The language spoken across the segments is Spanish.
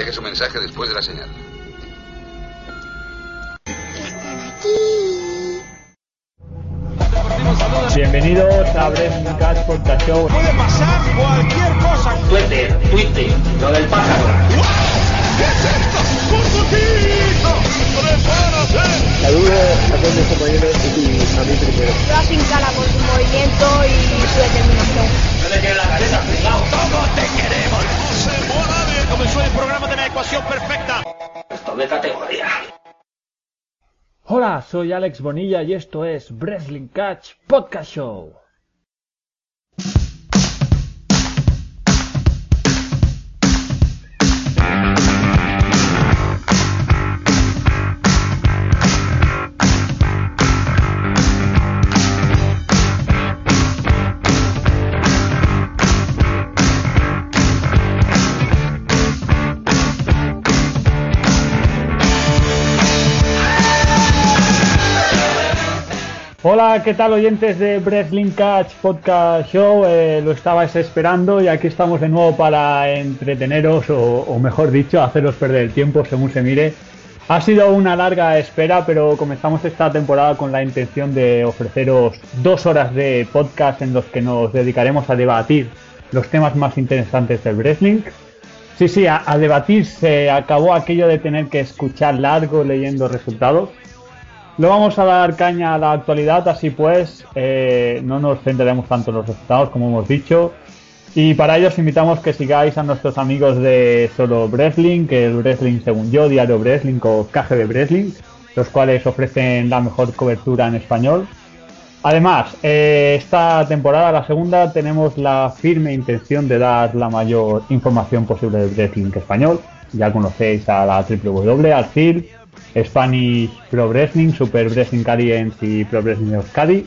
Deje su mensaje después de la señal. Bienvenidos a Catch Podcast Show. Puede pasar cualquier cosa. Twitter, Twitter, lo del pájaro. ¿Qué es esto? ¡Un poquito! ¡Prepárate! Saludos a todos mis compañeros y a mí primero. Lo hacen cara por su movimiento y su determinación. No le tiene la cabeza pegado. ¡Todos te queremos! Comenzó el programa de la ecuación perfecta. Esto de categoría. Hola, soy Alex Bonilla y esto es Wrestling Catch Podcast Show. Hola, ¿qué tal oyentes de Wrestling Catch Podcast Show? Eh, lo estabais esperando y aquí estamos de nuevo para entreteneros o, mejor dicho, haceros perder el tiempo según se mire. Ha sido una larga espera, pero comenzamos esta temporada con la intención de ofreceros dos horas de podcast en los que nos dedicaremos a debatir los temas más interesantes del wrestling. Sí, sí, a debatir se acabó aquello de tener que escuchar largo leyendo resultados. Lo vamos a dar caña a la actualidad, así pues eh, no nos centraremos tanto en los resultados como hemos dicho. Y para ello os invitamos que sigáis a nuestros amigos de Solo Wrestling, que el Wrestling según yo, Diario Wrestling o KGB Wrestling, los cuales ofrecen la mejor cobertura en español. Además, eh, esta temporada, la segunda, tenemos la firme intención de dar la mayor información posible del wrestling español. Ya conocéis a la WWE, al FIL, Spanish Pro Wrestling, Super Wrestling Alliance y Pro Wrestling Euskadi.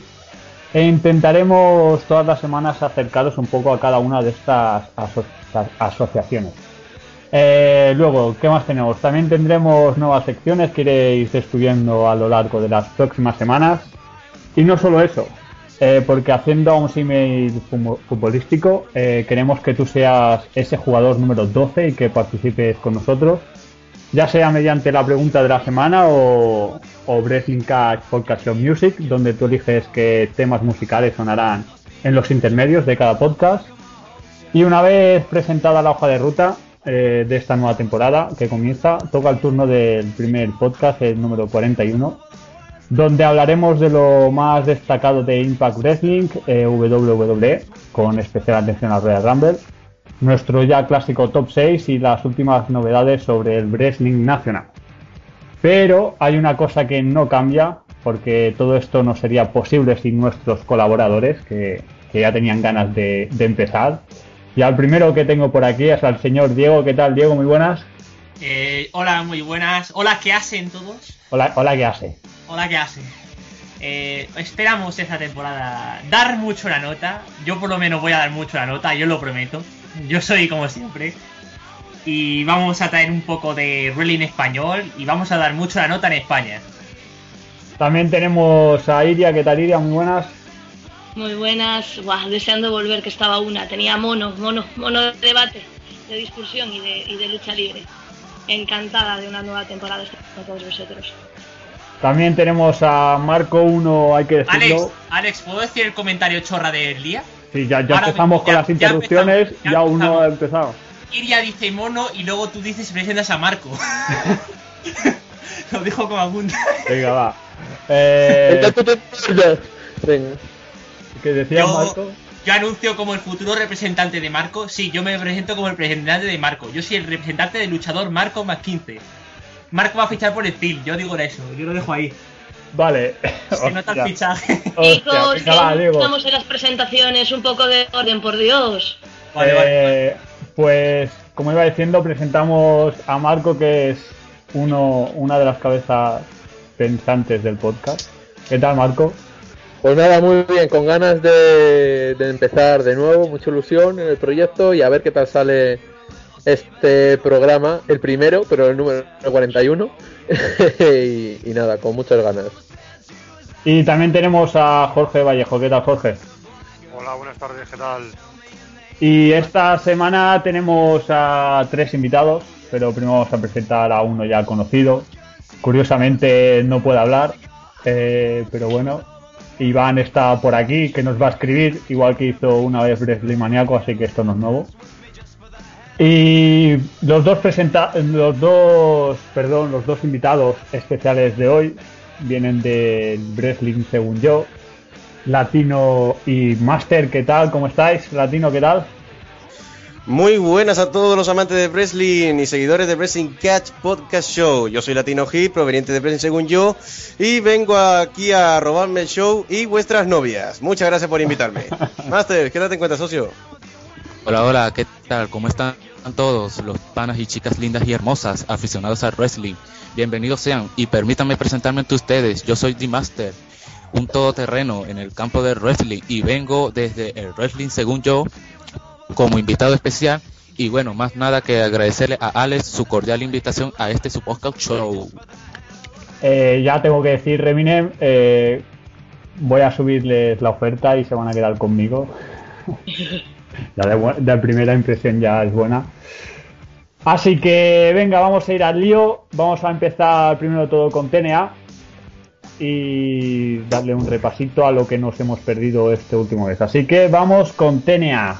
E intentaremos todas las semanas acercaros un poco a cada una de estas aso asociaciones. Eh, luego, ¿qué más tenemos? También tendremos nuevas secciones que iréis descubriendo a lo largo de las próximas semanas. Y no solo eso, eh, porque haciendo un email futbolístico, eh, queremos que tú seas ese jugador número 12 y que participes con nosotros ya sea mediante la pregunta de la semana o, o Wrestling Catch Podcast Show Music, donde tú eliges qué temas musicales sonarán en los intermedios de cada podcast. Y una vez presentada la hoja de ruta eh, de esta nueva temporada que comienza, toca el turno del primer podcast, el número 41, donde hablaremos de lo más destacado de Impact Wrestling, eh, WWE, con especial atención al Royal Rumble nuestro ya clásico top 6 y las últimas novedades sobre el wrestling nacional. Pero hay una cosa que no cambia, porque todo esto no sería posible sin nuestros colaboradores, que, que ya tenían ganas de, de, empezar. Y al primero que tengo por aquí es al señor Diego. ¿Qué tal, Diego? Muy buenas. Eh, hola, muy buenas. Hola, ¿qué hacen todos? Hola, hola ¿qué hace? Hola, ¿qué hacen? Eh, esperamos esta temporada dar mucho la nota. Yo por lo menos voy a dar mucho la nota, yo lo prometo. Yo soy como siempre. Y vamos a traer un poco de wrestling español y vamos a dar mucho la nota en España. También tenemos a Iria, ¿qué tal Iria? Muy buenas. Muy buenas, Buah, deseando volver que estaba una. Tenía mono, mono, mono de debate, de discusión y de, y de lucha libre. Encantada de una nueva temporada con todos vosotros. También tenemos a Marco 1, hay que decirlo. Alex, Alex, ¿puedo decir el comentario chorra del día? Sí, ya, ya empezamos con ya, las interrupciones, ya, ya, ya uno ha empezado. Iria dice mono y luego tú dices presentas a Marco. Lo dijo como apunta. Venga, va. Eh, Venga. ¿Qué decía Yo, Marco? yo anuncio como el futuro representante de Marco. Sí, yo me presento como el representante de Marco. Yo soy el representante del luchador Marco más 15. Marco va a fichar por Steel, yo digo eso, yo lo dejo ahí. Vale. Se nota el fichaje. Chicos, estamos en las presentaciones, un poco de orden, por Dios. Vale, vale. Eh, Pues, como iba diciendo, presentamos a Marco, que es uno, una de las cabezas pensantes del podcast. ¿Qué tal, Marco? Pues nada, muy bien, con ganas de, de empezar de nuevo, mucha ilusión en el proyecto y a ver qué tal sale este programa, el primero, pero el número 41. y, y nada, con muchas ganas. Y también tenemos a Jorge Vallejo. ¿Qué tal, Jorge? Hola, buenas tardes, ¿qué tal? Y esta semana tenemos a tres invitados. pero primero vamos a presentar a uno ya conocido. Curiosamente no puede hablar, eh, pero bueno, Iván está por aquí, que nos va a escribir, igual que hizo una vez Wrestling Maniaco, así que esto no es nuevo. Y los dos presenta los dos, perdón, los dos invitados especiales de hoy vienen del Wrestling según yo. Latino y Master, ¿qué tal? ¿Cómo estáis? Latino, ¿qué tal? Muy buenas a todos los amantes de wrestling y seguidores de Wrestling Catch Podcast Show. Yo soy Latino Hit, proveniente de Wrestling según yo, y vengo aquí a robarme el show y vuestras novias. Muchas gracias por invitarme. Master, ¿qué tal te encuentras, socio? Hola, hola, ¿qué tal? ¿Cómo están todos los panas y chicas lindas y hermosas aficionados al wrestling? Bienvenidos sean y permítanme presentarme ante ustedes. Yo soy The Master, un todoterreno en el campo del wrestling y vengo desde el wrestling según yo como invitado especial. Y bueno, más nada que agradecerle a Alex su cordial invitación a este su podcast show. Eh, ya tengo que decir, Reminem, eh, voy a subirles la oferta y se van a quedar conmigo. ya de, primera impresión ya es buena. Así que venga, vamos a ir al lío. Vamos a empezar primero todo con TNA y darle un repasito a lo que nos hemos perdido este último vez. Así que vamos con TNA.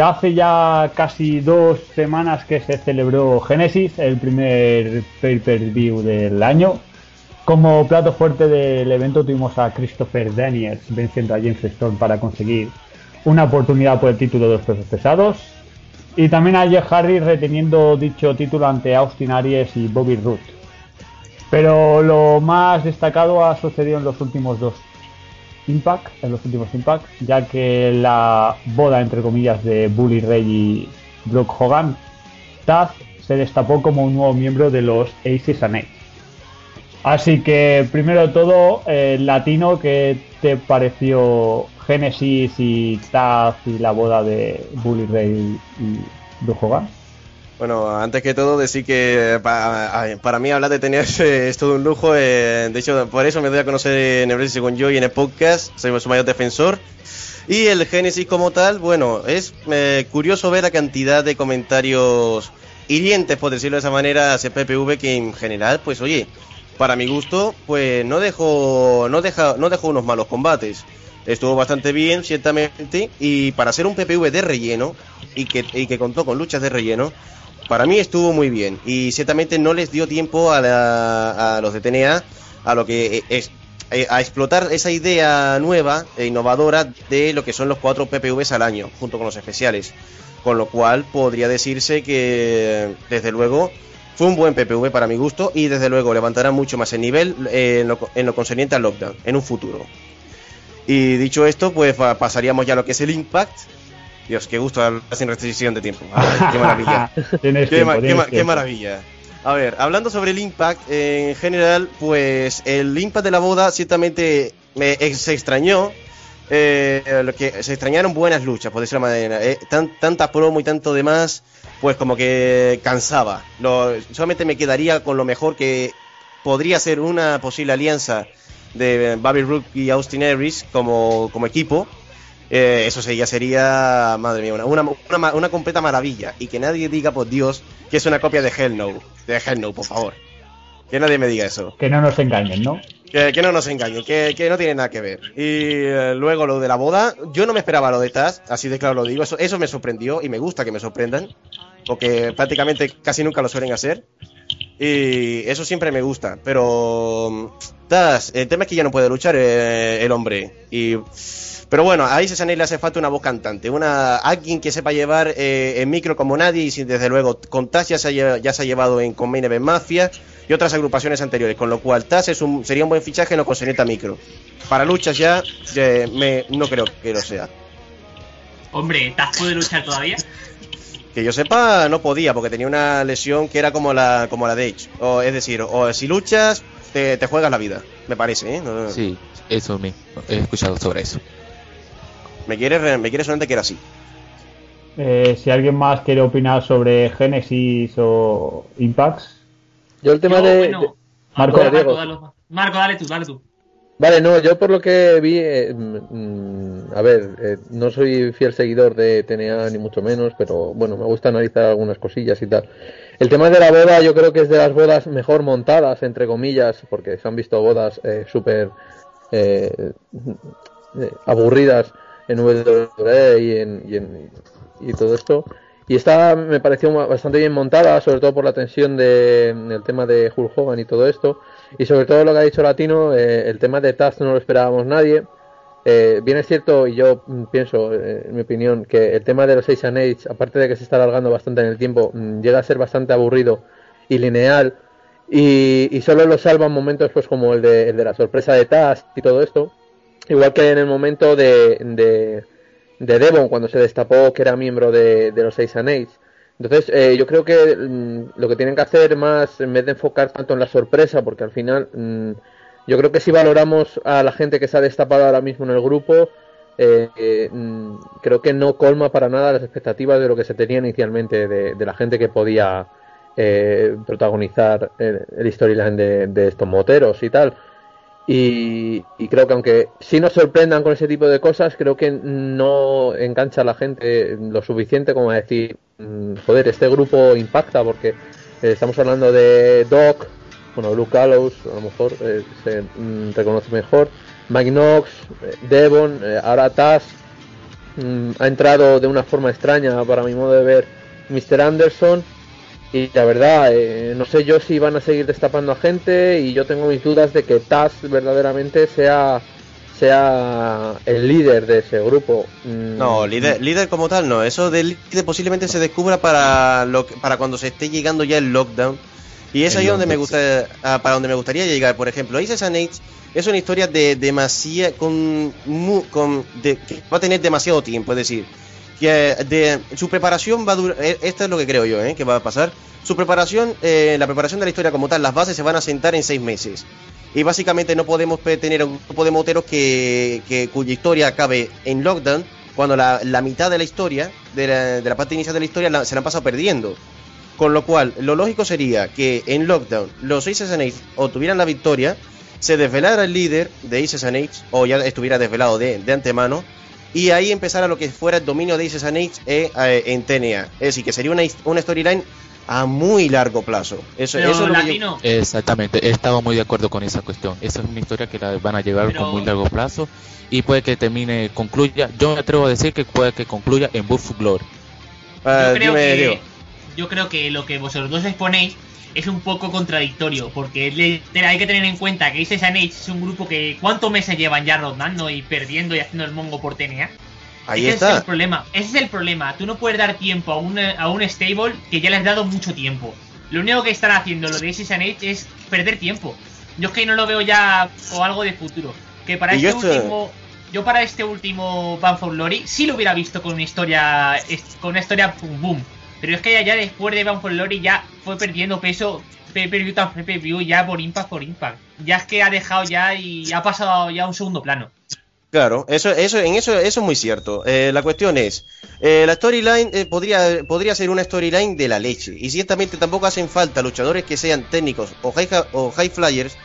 Hace ya casi dos semanas que se celebró Genesis, el primer pay-per-view del año. Como plato fuerte del evento tuvimos a Christopher Daniels venciendo a James Storm para conseguir una oportunidad por el título de los pesos pesados. Y también a Jeff Hardy reteniendo dicho título ante Austin Aries y Bobby Roode. Pero lo más destacado ha sucedido en los últimos dos Impact, en los últimos Impact, ya que la boda entre comillas de Bully Ray y Brock Hogan, Taz se destapó como un nuevo miembro de los Aces and Eights. Así que primero de todo, eh, latino, ¿qué te pareció Genesis y Taz y la boda de Bully Ray y Brock Hogan? Bueno, antes que todo decir que pa- a- para mí hablar de tener es todo un lujo. eh, de hecho, por eso me doy a conocer en el según yo y en el podcast. Soy su mayor defensor. Y el Génesis como tal, bueno, es eh, curioso ver la cantidad de comentarios hirientes, por decirlo de esa manera, hacia PPV que en general, pues oye, para mi gusto, pues no dejó, no deja, no dejó unos malos combates. Estuvo bastante bien, ciertamente, y para ser un PPV de relleno y que, y que contó con luchas de relleno, para mí estuvo muy bien y ciertamente no les dio tiempo a, la- los de TNA a lo que es eh, a explotar esa idea nueva e innovadora de lo que son los cuatro PPVs al año junto con los especiales. Con lo cual podría decirse que desde luego fue un buen PPV para mi gusto y desde luego levantará mucho más el nivel eh, en, lo, en lo concerniente al lockdown en un futuro. Y dicho esto pues pa- pasaríamos ya a lo que es el impact Dios, qué gusto hablar sin restricción de tiempo. Qué maravilla. Qué, tiempo, ma- qué tienes ma- qué tiempo. maravilla. A ver, hablando sobre el Impact, en general, pues el Impact de la boda ciertamente me, se extrañó. eh, lo que se extrañaron buenas luchas, por decirlo de manera. eh, tan- tanta promo y tanto demás, pues como que cansaba. Lo- solamente me quedaría con lo mejor que podría ser una posible alianza de Bobby Rook y Austin Aries como, como equipo. Eh, eso ya sería, madre mía, una, una, una una completa maravilla. Y que nadie diga, por Dios, que es una copia de Hell No. De Hell No, por favor. Que nadie me diga eso. Que no nos engañen, ¿no? Que, que no nos engañen, que, que no tiene nada que ver. Y eh, luego lo de la boda, yo no me esperaba lo de Taz, así de claro lo digo. Eso, eso me sorprendió y me gusta que me sorprendan. Porque prácticamente casi nunca lo suelen hacer. Y eso siempre me gusta. Pero. mm, Taz, el tema es que ya no puede luchar eh, el hombre. Y. Pero bueno, a Isis Anel le hace falta una voz cantante, una alguien que sepa llevar eh, el micro como nadie y sin- desde luego con Taz ya se ha, ya se ha llevado en con Main Event Mafia y otras agrupaciones anteriores, con lo cual Taz es un, sería un buen fichaje no con señorita micro. Para luchas ya, eh, me- no creo que lo sea. Hombre, ¿Taz puede luchar todavía? Que yo sepa, no podía, porque tenía una lesión que era como la, como la de Edge. O, es decir, o si luchas, te, te juegas la vida, me parece, ¿eh? No- Sí, eso mismo. He escuchado sobre eso. Me quiere, re- me quiere de que era así. Eh, si alguien más quiere opinar sobre Genesis o Impacts, Yo el tema Yo, de, bueno, de- Marco, Marco, Diego. dale, Marco, dale tú, dale tú. Vale, no, yo por lo que vi, eh, mm, mm, a ver, eh, no soy fiel seguidor de TNA ni mucho menos, pero bueno, me gusta analizar algunas cosillas y tal. El tema de la boda yo creo que es de las bodas mejor montadas, entre comillas, porque se han visto bodas eh, súper eh, eh, aburridas en WWE y, en, y, en- y todo esto. Y esta me pareció bastante bien montada, sobre todo por la tensión de- del tema de Hulk Hogan y todo esto. Y sobre todo lo que ha dicho Latino, eh, el tema de Taz no lo esperábamos nadie. Eh, bien es cierto, y yo mm, pienso, eh, en mi opinión, que el tema de los Asian Age, aparte de que se está alargando bastante en el tiempo, mm, llega a ser bastante aburrido y lineal. Y, y solo lo salvan momentos pues como el de, el de la sorpresa de Taz y todo esto. Igual que en el momento de, de, de Devon, cuando se destapó que era miembro de, de los Asian Age. Entonces, eh, yo creo que mm, lo que tienen que hacer más, en vez de enfocar tanto en la sorpresa, porque al final, mm, yo creo que si valoramos a la gente que se ha destapado ahora mismo en el grupo, eh, eh, mm, creo que no colma para nada las expectativas de lo que se tenía inicialmente de, de la gente que podía eh, protagonizar el storyline de, de estos moteros y tal. Y, creo que aunque sí nos sorprendan con ese tipo de cosas, creo que no engancha a la gente lo suficiente como a decir, mm, joder, este grupo impacta porque eh, estamos hablando de Doc, bueno, Luke Gallows, a lo mejor eh, se mm, reconoce mejor, Mike eh, Devon, eh, ahora Taz, mm, ha entrado de una forma extraña para mi modo de ver Mr. Anderson y la verdad, eh, no sé yo si van a seguir destapando a gente y yo tengo mis dudas de que Taz verdaderamente sea sea el líder de ese grupo. Mm, No, líder, líder como tal no. Eso del líder posiblemente se descubra para lo que- para cuando se esté llegando ya el lockdown. Y es El ahí donde me gusta, ah, para donde me gustaría llegar. Por ejemplo, Aces and Eights es una historia de demasiada, con, con de- que va a tener demasiado tiempo. Es decir, que de, su preparación va a durar, eh, esto es lo que creo yo, eh, que va a pasar. Su preparación, eh, la preparación de la historia como tal, las bases se van a sentar en seis meses. Y básicamente no podemos tener un grupo de moteros que, que- cuya historia acabe en lockdown cuando la, la mitad de la historia, de la, de la parte inicial de la historia, la- se la han pasado perdiendo. Con lo cual, lo lógico sería que en lockdown los Aces and obtuvieran la victoria, se desvelara el líder de Aces and o ya estuviera desvelado de, de antemano, y ahí empezara lo que fuera el dominio de Aces and Eights eh, eh, en TNA. Es decir, que sería una, una storyline a muy largo plazo. Eso, Pero eso es lo que yo- Latino, Exactamente, estaba muy de acuerdo con esa cuestión. Esa es una historia que la van a llevar Pero- con muy largo plazo y puede que termine, concluya. Yo me atrevo a decir que puede que concluya en Buff Glory. Ah, yo creo dime, que yo creo que lo que vosotros dos exponéis es un poco contradictorio, porque le- hay que tener en cuenta que and Age es un grupo que ¿cuántos meses llevan ya rodando y perdiendo y haciendo el mongo por TNA? Ahí ese es el está. problema, ese es el problema. Tú no puedes dar tiempo a un, a un stable que ya le has dado mucho tiempo. Lo único que están haciendo lo de and Age es perder tiempo. Yo es que no lo veo ya o algo de futuro. Que para este yo último yo para este último Bound for Glory sí lo hubiera visto con una historia con una historia boom boom. Pero es que ya, después de Bound for ya fue perdiendo peso pay-per-view tras pay-per-view ya por impact por impact. Ya es que ha dejado ya y ha pasado ya a un segundo plano. Claro, eso, eso, en eso, eso es muy cierto. Eh, la cuestión es, eh, la storyline eh, podría, podría ser una storyline de la leche. Y ciertamente tampoco hacen falta luchadores que sean técnicos o high, o high flyers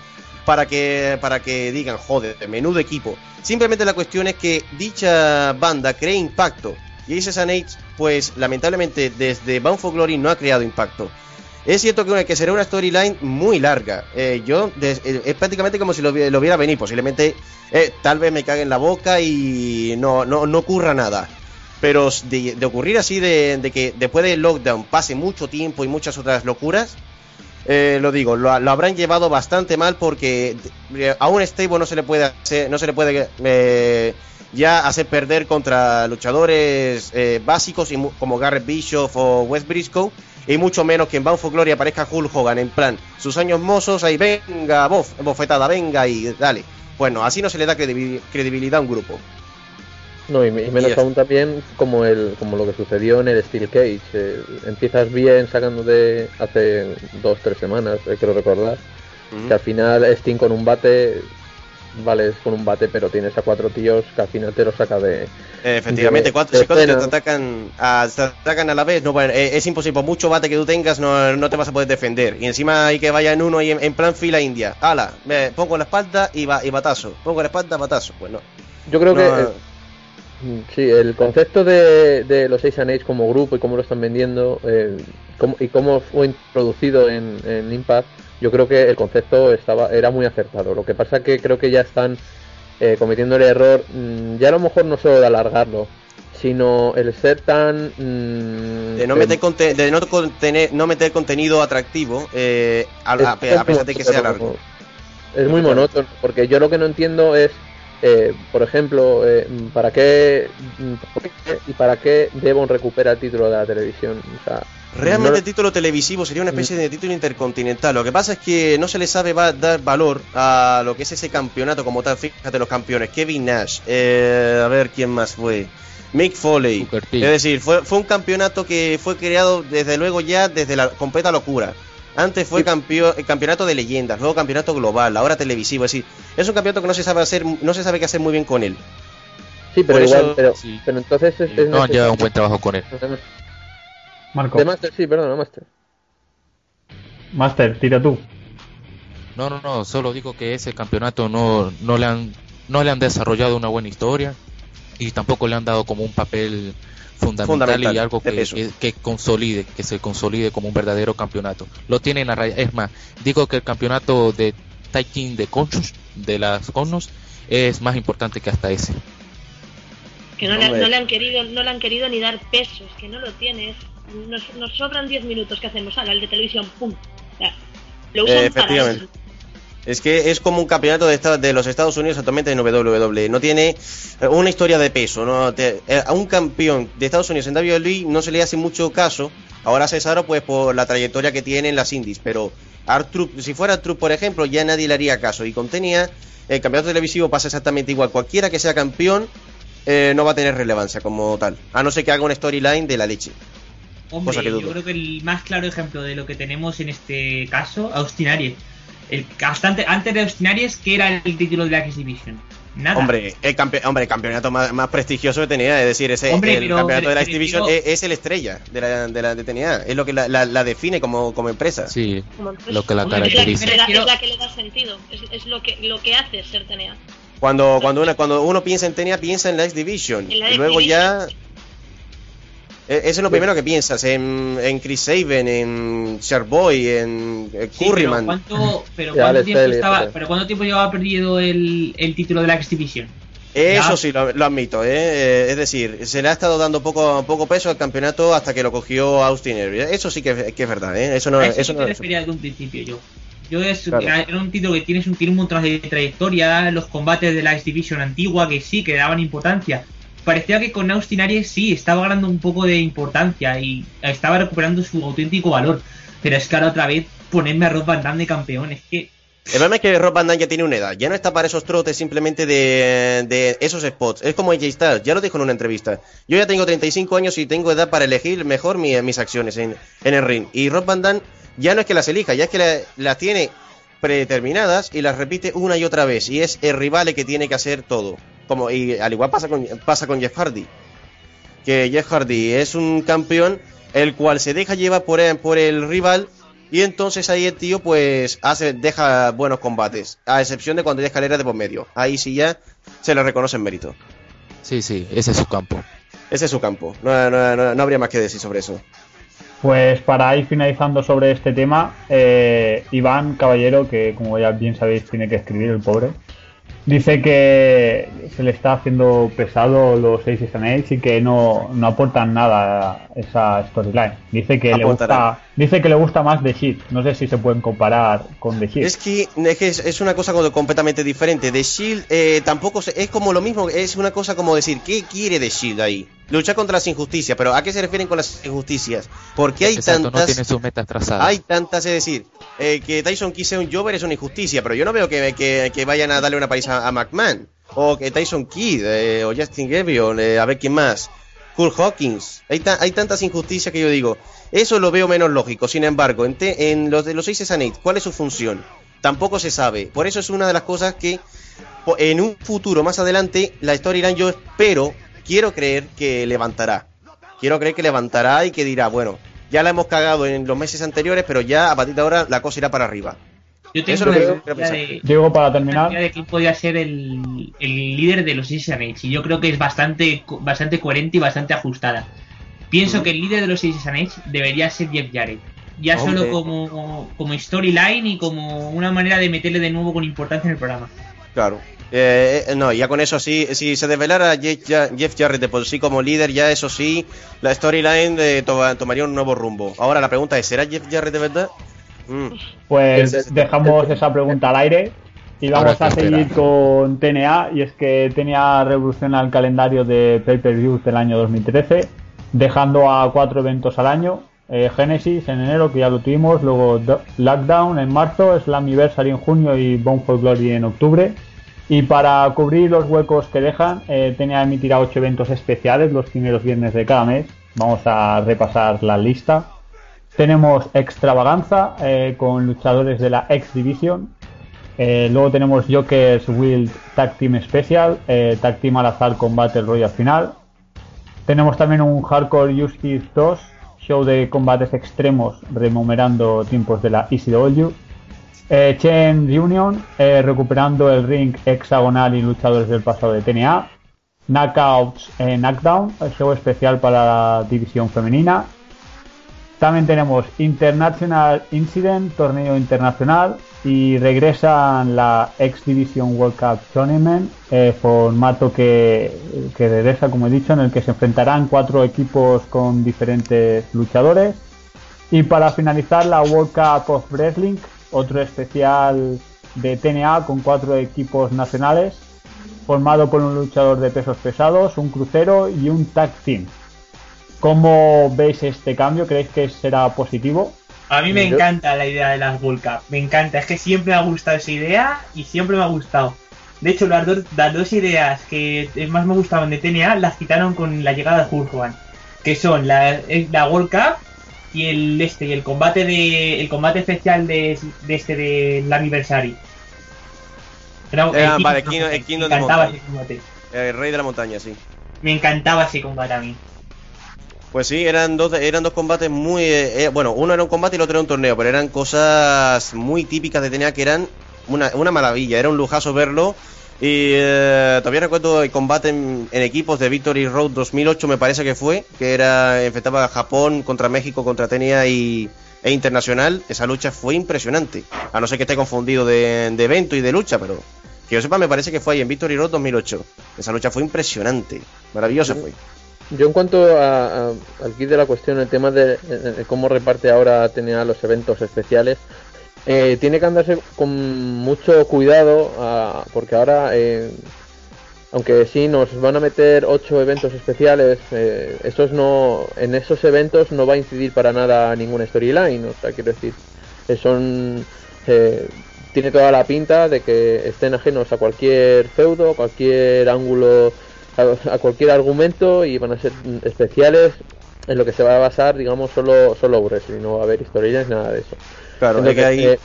para que, para que digan, joder, menudo equipo. Simplemente la cuestión es que dicha banda cree impacto. And Eights, pues lamentablemente desde Bound for Glory no ha creado impacto. Es cierto que, que será una storyline muy larga. Eh, yo eh, es prácticamente como si lo, lo viera venir. Posiblemente eh, tal vez me cague en la boca y no, no, no ocurra nada. Pero de, ocurrir así, de, que después del lockdown pase mucho tiempo y muchas otras locuras, lo digo, lo, lo habrán llevado bastante mal porque a un stable no se le puede hacer, no se le puede ya hacer perder contra luchadores eh, básicos y como Garrett Bischoff o West Briscoe y mucho menos que en Bound for Glory aparezca Hulk Hogan en plan sus años mozos ahí venga bof, bofetada venga y dale. Bueno así no se le da credibil- credibilidad a un grupo. No, y, y menos Y aún también como el como lo que sucedió en el Steel Cage. eh, empiezas bien sacando de hace dos, tres semanas, eh, quiero recordar, que al final Sting con un bate, vale, es con un bate, pero tienes a cuatro tíos que al final te lo saca de... Efectivamente, de- cuatro, de si cuatro te atacan, a, te atacan a la vez, no, bueno, eh, es imposible, por mucho bate que tú tengas, no, no te vas a poder defender. Y encima hay que vaya en uno y en, en plan fila india. Ala, me pongo la espalda y, ba- y batazo. Pongo la espalda, batazo. Pues no. Yo creo No, que... eh, Sí, el concepto de, de los Asian Age como grupo y cómo lo están vendiendo eh, cómo- y cómo fue introducido en, en Impact, yo creo que el concepto estaba era muy acertado. Lo que pasa que creo que ya están eh, cometiendo el error, mm, ya a lo mejor no solo de alargarlo, sino el ser tan... mm, de no meter, conte- de no, contener, no meter contenido atractivo, eh, a, a- a es pesar de que sea largo. Es muy monótono, porque yo lo que no entiendo es, eh, por ejemplo, eh, ¿para qué, qué y para qué Devon recupera el título de la televisión? O sea, Realmente no- el título televisivo sería una especie de título intercontinental. Lo que pasa es que no se le sabe va- dar valor a lo que es ese campeonato como tal. Fíjate los campeones. Kevin Nash. eh, a ver quién más fue. Mick Foley. Es decir, fue, fue un campeonato que fue creado desde luego ya desde la completa locura. Antes fue campeón, el campeonato de leyendas, luego campeonato global, ahora televisivo. Es decir, es un campeonato que no se sabe hacer, no se sabe qué hacer muy bien con él. sí, pero por igual, eso- pero, sí. pero entonces es, es No han llevado un buen trabajo con él. Marco. De Master, sí, perdona, Master. Master, tira tú. No, no, no, solo digo que ese campeonato no, no, le han, no le han desarrollado una buena historia y tampoco le han dado como un papel fundamental, Fundamental, y algo que, que, que consolide, que se consolide como un verdadero campeonato. Lo tienen a raya. Es más, digo que el campeonato de Taikin de Conchos, de las Conos, es más importante que hasta ese. Que no le, no le han querido, no le han querido ni dar pesos, que no lo tienes. Nos, nos sobran 10 minutos que hacemos, ahora el de televisión, pum. Lo usan Eh, para efectivamente. eso. Es que es como un campeonato de, de los Estados Unidos actualmente en WWE. No tiene eh, una historia de peso. ¿no? Te- eh, a un campeón de Estados Unidos en WWE no se le hace mucho caso. Ahora Cesaro, pues por la trayectoria que tiene en las indies. Pero Artrup, si fuera Artrup, por ejemplo, ya nadie le haría caso. Y con Tenia, el campeonato televisivo pasa exactamente igual. Cualquiera que sea campeón eh, no va a tener relevancia como tal. A no ser que haga una storyline de la leche. Hombre, Cosa que yo creo que el más claro ejemplo de lo que tenemos en este caso, Austin Aries. El, bastante, antes de Austin Aries, que era el título de la X Division? Nada. Hombre, el, campe- hombre, el campeonato más, más prestigioso que tenía, es decir, ese, Hombre, el pero- campeonato de la X-Division digo- es, es el estrella de la, de la de TNA, es lo que la, la- la define como, como empresa. Sí, Como empresa. lo que la Hombre, Es la, caracteriza. es la- Quiero- es la que le da sentido, es, es lo, que, lo que hace ser TNA. Cuando, cuando, una, cuando uno piensa en TNA, piensa en la X-Division. Y luego X-Division. ya... e- Eso es lo primero que piensas, en, en Chris Saban, en Sharkboy, en eh, Sí, pero Curryman. ¿cuánto, pero cuánto tiempo Elliott, estaba, pero- pero cuánto tiempo llevaba perdido el, el título de la X Division? Eso Ya. sí, lo, lo admito, ¿eh? Eh, Es decir, se le ha estado dando poco, poco peso al campeonato hasta que lo cogió Austin Aries. Eso sí que, que es verdad, ¿eh? Eso no, a eso, eso sí no me refería desde un principio yo. Yo es, Claro. era, era un título que tienes un, tiene un montón de trayectoria, los combates de la X Division antigua que sí, que daban importancia. Parecía que con Austin Aries sí, estaba ganando un poco de importancia y estaba recuperando su auténtico valor. Pero es que ahora otra vez ponerme a Rob Van Damme de campeón, es que El problema es que Rob Van Damme ya tiene una edad, ya no está para esos trotes simplemente de, esos spots. Es como AJ Styles, ya lo dijo en una entrevista. Yo ya tengo 35 años y tengo edad para elegir mejor mi- mis acciones en, en el ring. Y Rob Van Damme ya no es que las elija, ya es que la- las tiene predeterminadas y las repite una y otra vez. Y es el rival el que tiene que hacer todo. Como, y al igual pasa con, pasa con Jeff Hardy. Que Jeff Hardy es un campeón el cual se deja llevar por el, por el rival y entonces ahí el tío pues hace, deja buenos combates, a excepción de cuando hay escalera de por medio. Ahí sí ya se le reconoce en mérito. Sí, sí, ese es su campo. Ese es su campo, no, no- no- no habría más que decir sobre eso. Pues para ir finalizando sobre este tema, eh, Iván Caballero, que como ya bien sabéis tiene que escribir el pobre, Dice que se le está haciendo pesado los and Eights y que no, no aportan nada a esa storyline. Dice que le gusta, dice que le gusta más The Shield. No sé si se pueden comparar con The Shield. Es que, es, que es- una cosa completamente diferente. The Shield eh, tampoco se- es como lo mismo, es una cosa como decir, ¿qué quiere The Shield ahí? Luchar contra las injusticias, pero ¿a qué se refieren con las injusticias? Porque hay Exacto, no tantas... tiene sus metas trazadas. Hay tantas, es decir, eh, que Tyson Kidd sea un Jover es una injusticia, pero yo no veo que, vayan a darle una paliza a McMahon. O que Tyson Kidd, eh, o Justin Gabriel, eh, a ver quién más. Kurt Hawkins. Hay, ta- hay tantas injusticias que yo digo, eso lo veo menos lógico. Sin embargo, en, en los de los 6 and 8, ¿cuál es su función? Tampoco se sabe. Por eso es una de las cosas que en un futuro más adelante, la storyline yo espero, quiero creer que levantará. Quiero creer que levantará y que dirá, bueno, ya la hemos cagado en los meses anteriores, pero ya a partir de ahora la cosa irá para arriba. Yo tengo Eso que de, Diego, para terminar, de que podría ser el, el líder de los Six y yo creo que es bastante, co- bastante coherente y bastante ajustada. Pienso Ujú. que el líder de los Six debería ser Jeff Jarrett. Ya Hombre. solo como, como storyline y como una manera de meterle de nuevo con importancia en el programa. Claro. Eh, eh, no, ya con eso sí, si se desvelara Jeff, Ja- Jeff Jarrett de por sí como líder, ya eso sí, la storyline eh, to- tomaría un nuevo rumbo. Ahora la pregunta es, ¿será Jeff Jarrett de verdad? Mm. pues Es- dejamos esa pregunta al aire y vamos a seguir con TNA. Y es que TNA revoluciona el calendario de pay-per-views del año 2013, dejando a cuatro eventos al año. Eh, Genesis en enero, que ya lo tuvimos, luego Do- Lockdown en marzo, Slammiversary en junio y Bone for Glory en octubre. Y para cubrir los huecos que dejan, eh, TNA emitirá ocho eventos especiales los primeros viernes de cada mes. Vamos a repasar la lista. Tenemos Extravaganza eh, con luchadores de la X Division. Eh, luego tenemos Joker's Wild Tag Team Special, eh, Tag Team al azar con Battle Royale final. Tenemos también un Hardcore Justice 2, show de combates extremos remunerando tiempos de la ECW. Eh, Chain Reunion, eh, recuperando el ring hexagonal y luchadores del pasado de TNA. Knockouts en Knockdown, el show especial para la división femenina. También tenemos International Incident, torneo internacional, y regresan la X Division World Cup Tournament, eh, formato que, que regresa, como he dicho, en el que se enfrentarán cuatro equipos con diferentes luchadores. Y para finalizar, la World Cup of Wrestling, otro especial de TNA con cuatro equipos nacionales, formado por un luchador de pesos pesados, un crucero y un tag team. ¿Cómo veis este cambio? ¿Creéis que será positivo? A mí me Yo- encanta la idea de las World Cup, me encanta, es que siempre me ha gustado esa idea y siempre me ha gustado. De hecho, las dos, las dos ideas que más me gustaban de TNA las quitaron con la llegada de Hulk Hogan, que son la, la World Cup y el este y el combate de el combate especial de, de este del Anniversary. Era- Eh, el vale, el me de encantaba ese combate. El rey de la montaña, sí. Me encantaba ese combate a mí. Pues sí, eran dos, eran dos combates muy... eh, eh, bueno, uno era un combate y el otro era un torneo, pero eran cosas muy típicas de TNA que eran una, una maravilla, era un lujazo verlo. Y eh, todavía recuerdo el combate en, en equipos de Victory Road 2008, me parece que fue, que era enfrentaba a Japón contra México, contra TNA y, e Internacional. Esa lucha fue impresionante, a no ser que esté confundido de, de evento y de lucha, pero que yo sepa, me parece que fue ahí en Victory Road 2008. Esa lucha fue impresionante, maravillosa fue. Yo en cuanto a- a- al kit de la cuestión, el tema de, cómo reparte ahora TNA los eventos especiales, eh, tiene que andarse con mucho cuidado ah, porque ahora, eh, aunque sí nos van a meter ocho eventos especiales, eh, esos no, en esos eventos no va a incidir para nada ninguna storyline, o sea, quiero decir, eh, son eh, tiene toda la pinta de que estén ajenos a cualquier feudo, cualquier ángulo, a, cualquier argumento y van a ser especiales en lo que se va a basar, digamos, solo solo wrestling, no va a haber storylines, nada de eso. Claro, es Entonces, que ahí... eh,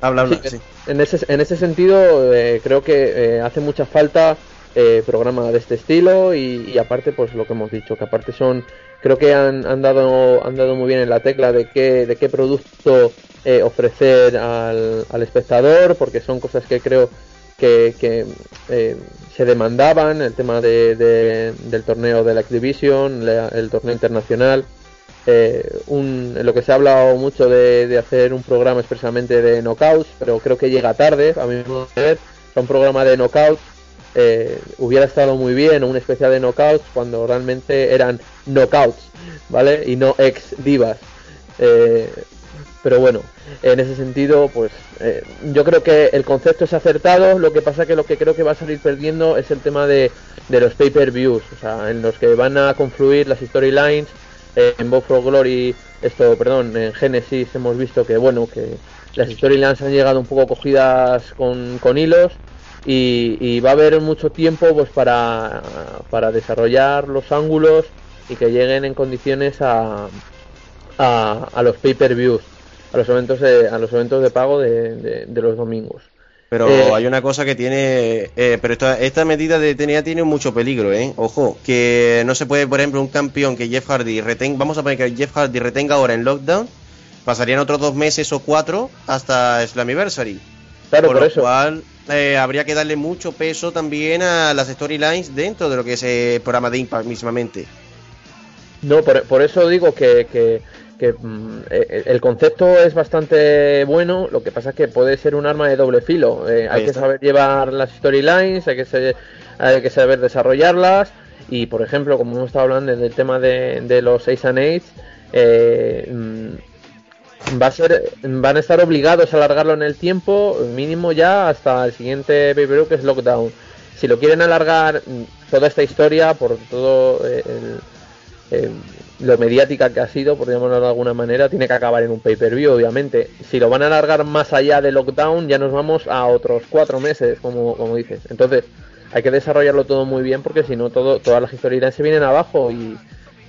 habla, habla, sí, sí. En ese, en ese sentido, eh, creo que eh, hace mucha falta eh, programa de este estilo y, y aparte, pues lo que hemos dicho, que aparte son, creo que han, han dado han dado muy bien en la tecla de qué de qué producto eh, ofrecer al, al espectador, porque son cosas que creo que, que, eh, se demandaban, el tema de, de- del torneo de la X-Division, la- el torneo internacional. Eh, un, lo que se ha hablado mucho de, hacer un programa expresamente de knockouts, pero creo que llega tarde, a mi modo de ver. o un programa de knockout eh, hubiera estado muy bien, un especial de knockouts cuando realmente eran knockouts, ¿vale? Y no ex divas. Eh, pero bueno, en ese sentido, pues eh, yo creo que el concepto es acertado. Lo que pasa que lo que creo que va a salir perdiendo es el tema de los pay-per-views, o sea, en los que van a confluir las storylines. En Bob for Glory, esto, perdón, en Genesis hemos visto que bueno, que las storylines han llegado un poco cogidas con, con hilos y, va a haber mucho tiempo pues para, para desarrollar los ángulos y que lleguen en condiciones a, a, a los pay-per-views, a los eventos de, a los eventos de pago de, de- de los domingos. Pero Eh, hay una cosa que tiene. eh, pero esta, esta medida de TNA tiene mucho peligro, ¿eh? Ojo, que no se puede, por ejemplo, un campeón que Jeff Hardy retenga. Vamos a poner que Jeff Hardy retenga ahora en lockdown. Pasarían otros dos meses o cuatro hasta Slammiversary. Claro, por, por lo eso. cual eh, habría que darle mucho peso también a las storylines dentro de lo que es el programa de Impact mismamente. No, por, por eso digo que, que- que, mm, eh, el concepto es bastante bueno, lo que pasa es que puede ser un arma de doble filo. Eh, hay que saber llevar las storylines, hay que, hay que saber desarrollarlas y, por ejemplo, como hemos estado hablando del tema de, de los 6 and 8, eh, mm, va a ser, van a estar obligados a alargarlo en el tiempo, mínimo ya hasta el siguiente pay que es Lockdown. Si lo quieren alargar mm, toda esta historia por todo eh, el, eh, lo mediática que ha sido, por llamarlo de alguna manera, tiene que acabar en un pay-per-view, obviamente. Si lo van a alargar más allá de lockdown, ya nos vamos a otros cuatro meses, como, como dices. Entonces, hay que desarrollarlo todo muy bien, porque si no, todo, todas las historias se vienen abajo y,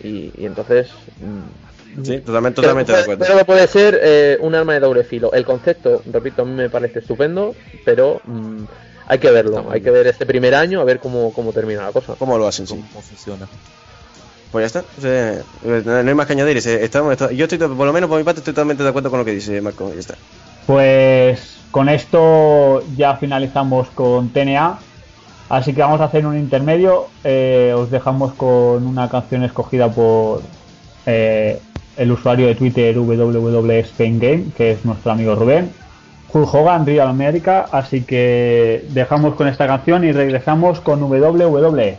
y, y entonces. mm, Sí, totalmente, totalmente de puede- acuerdo. Que puede ser eh, un arma de doble filo. El concepto, repito, a mí me parece estupendo, pero mm, hay que verlo. Hay que ver este primer año, a ver cómo, cómo termina la cosa. ¿Cómo lo hacen? Sí. ¿Cómo funciona? Pues ya está. Eh, no hay más que añadir. eh, estamos- yo estoy, to- por lo menos por mi parte, estoy totalmente de acuerdo con lo que dice Marco. Ya está. Pues con esto ya finalizamos con TNA. Así que vamos a hacer un intermedio. Eh, os dejamos con una canción escogida por el usuario de Twitter www.spaingame, que es nuestro amigo Rubén. Hulk Hogan, Real America. Así que dejamos con esta canción y regresamos con E. WWE.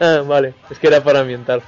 Ah, vale, es que era para ambientar.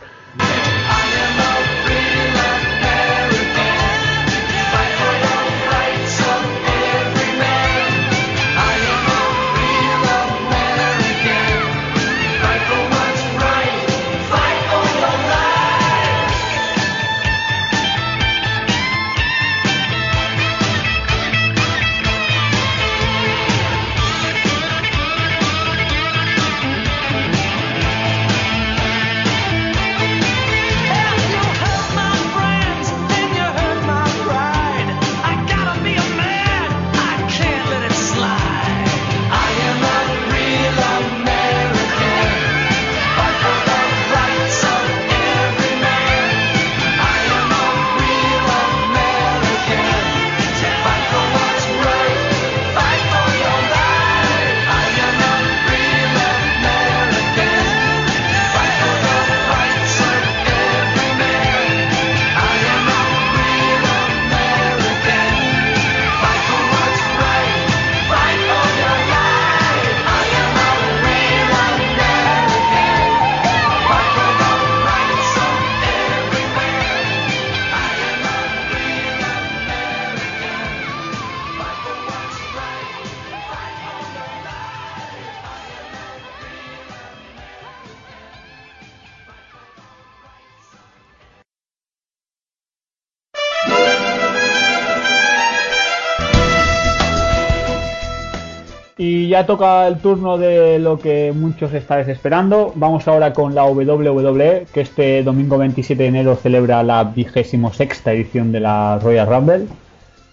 Ya toca el turno de lo que muchos estáis esperando. Vamos ahora con la WWE, que este domingo 27 de enero celebra la vigésimo sexta edición de la Royal Rumble.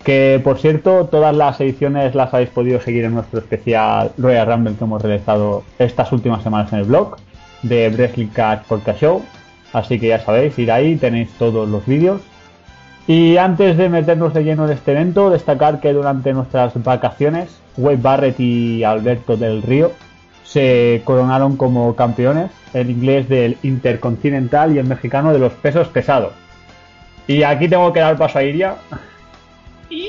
Que por cierto, todas las ediciones las habéis podido seguir en nuestro especial Royal Rumble que hemos realizado estas últimas semanas en el blog de Wrestling Catch Podcast Show. Así que ya sabéis, ir ahí, tenéis todos los vídeos. Y antes de meternos de lleno en este evento, destacar que durante nuestras vacaciones, Wade Barrett y Alberto del Río se coronaron como campeones, el inglés del Intercontinental y el mexicano de los pesos pesados. Y aquí tengo que dar paso a Iria, ¡Y!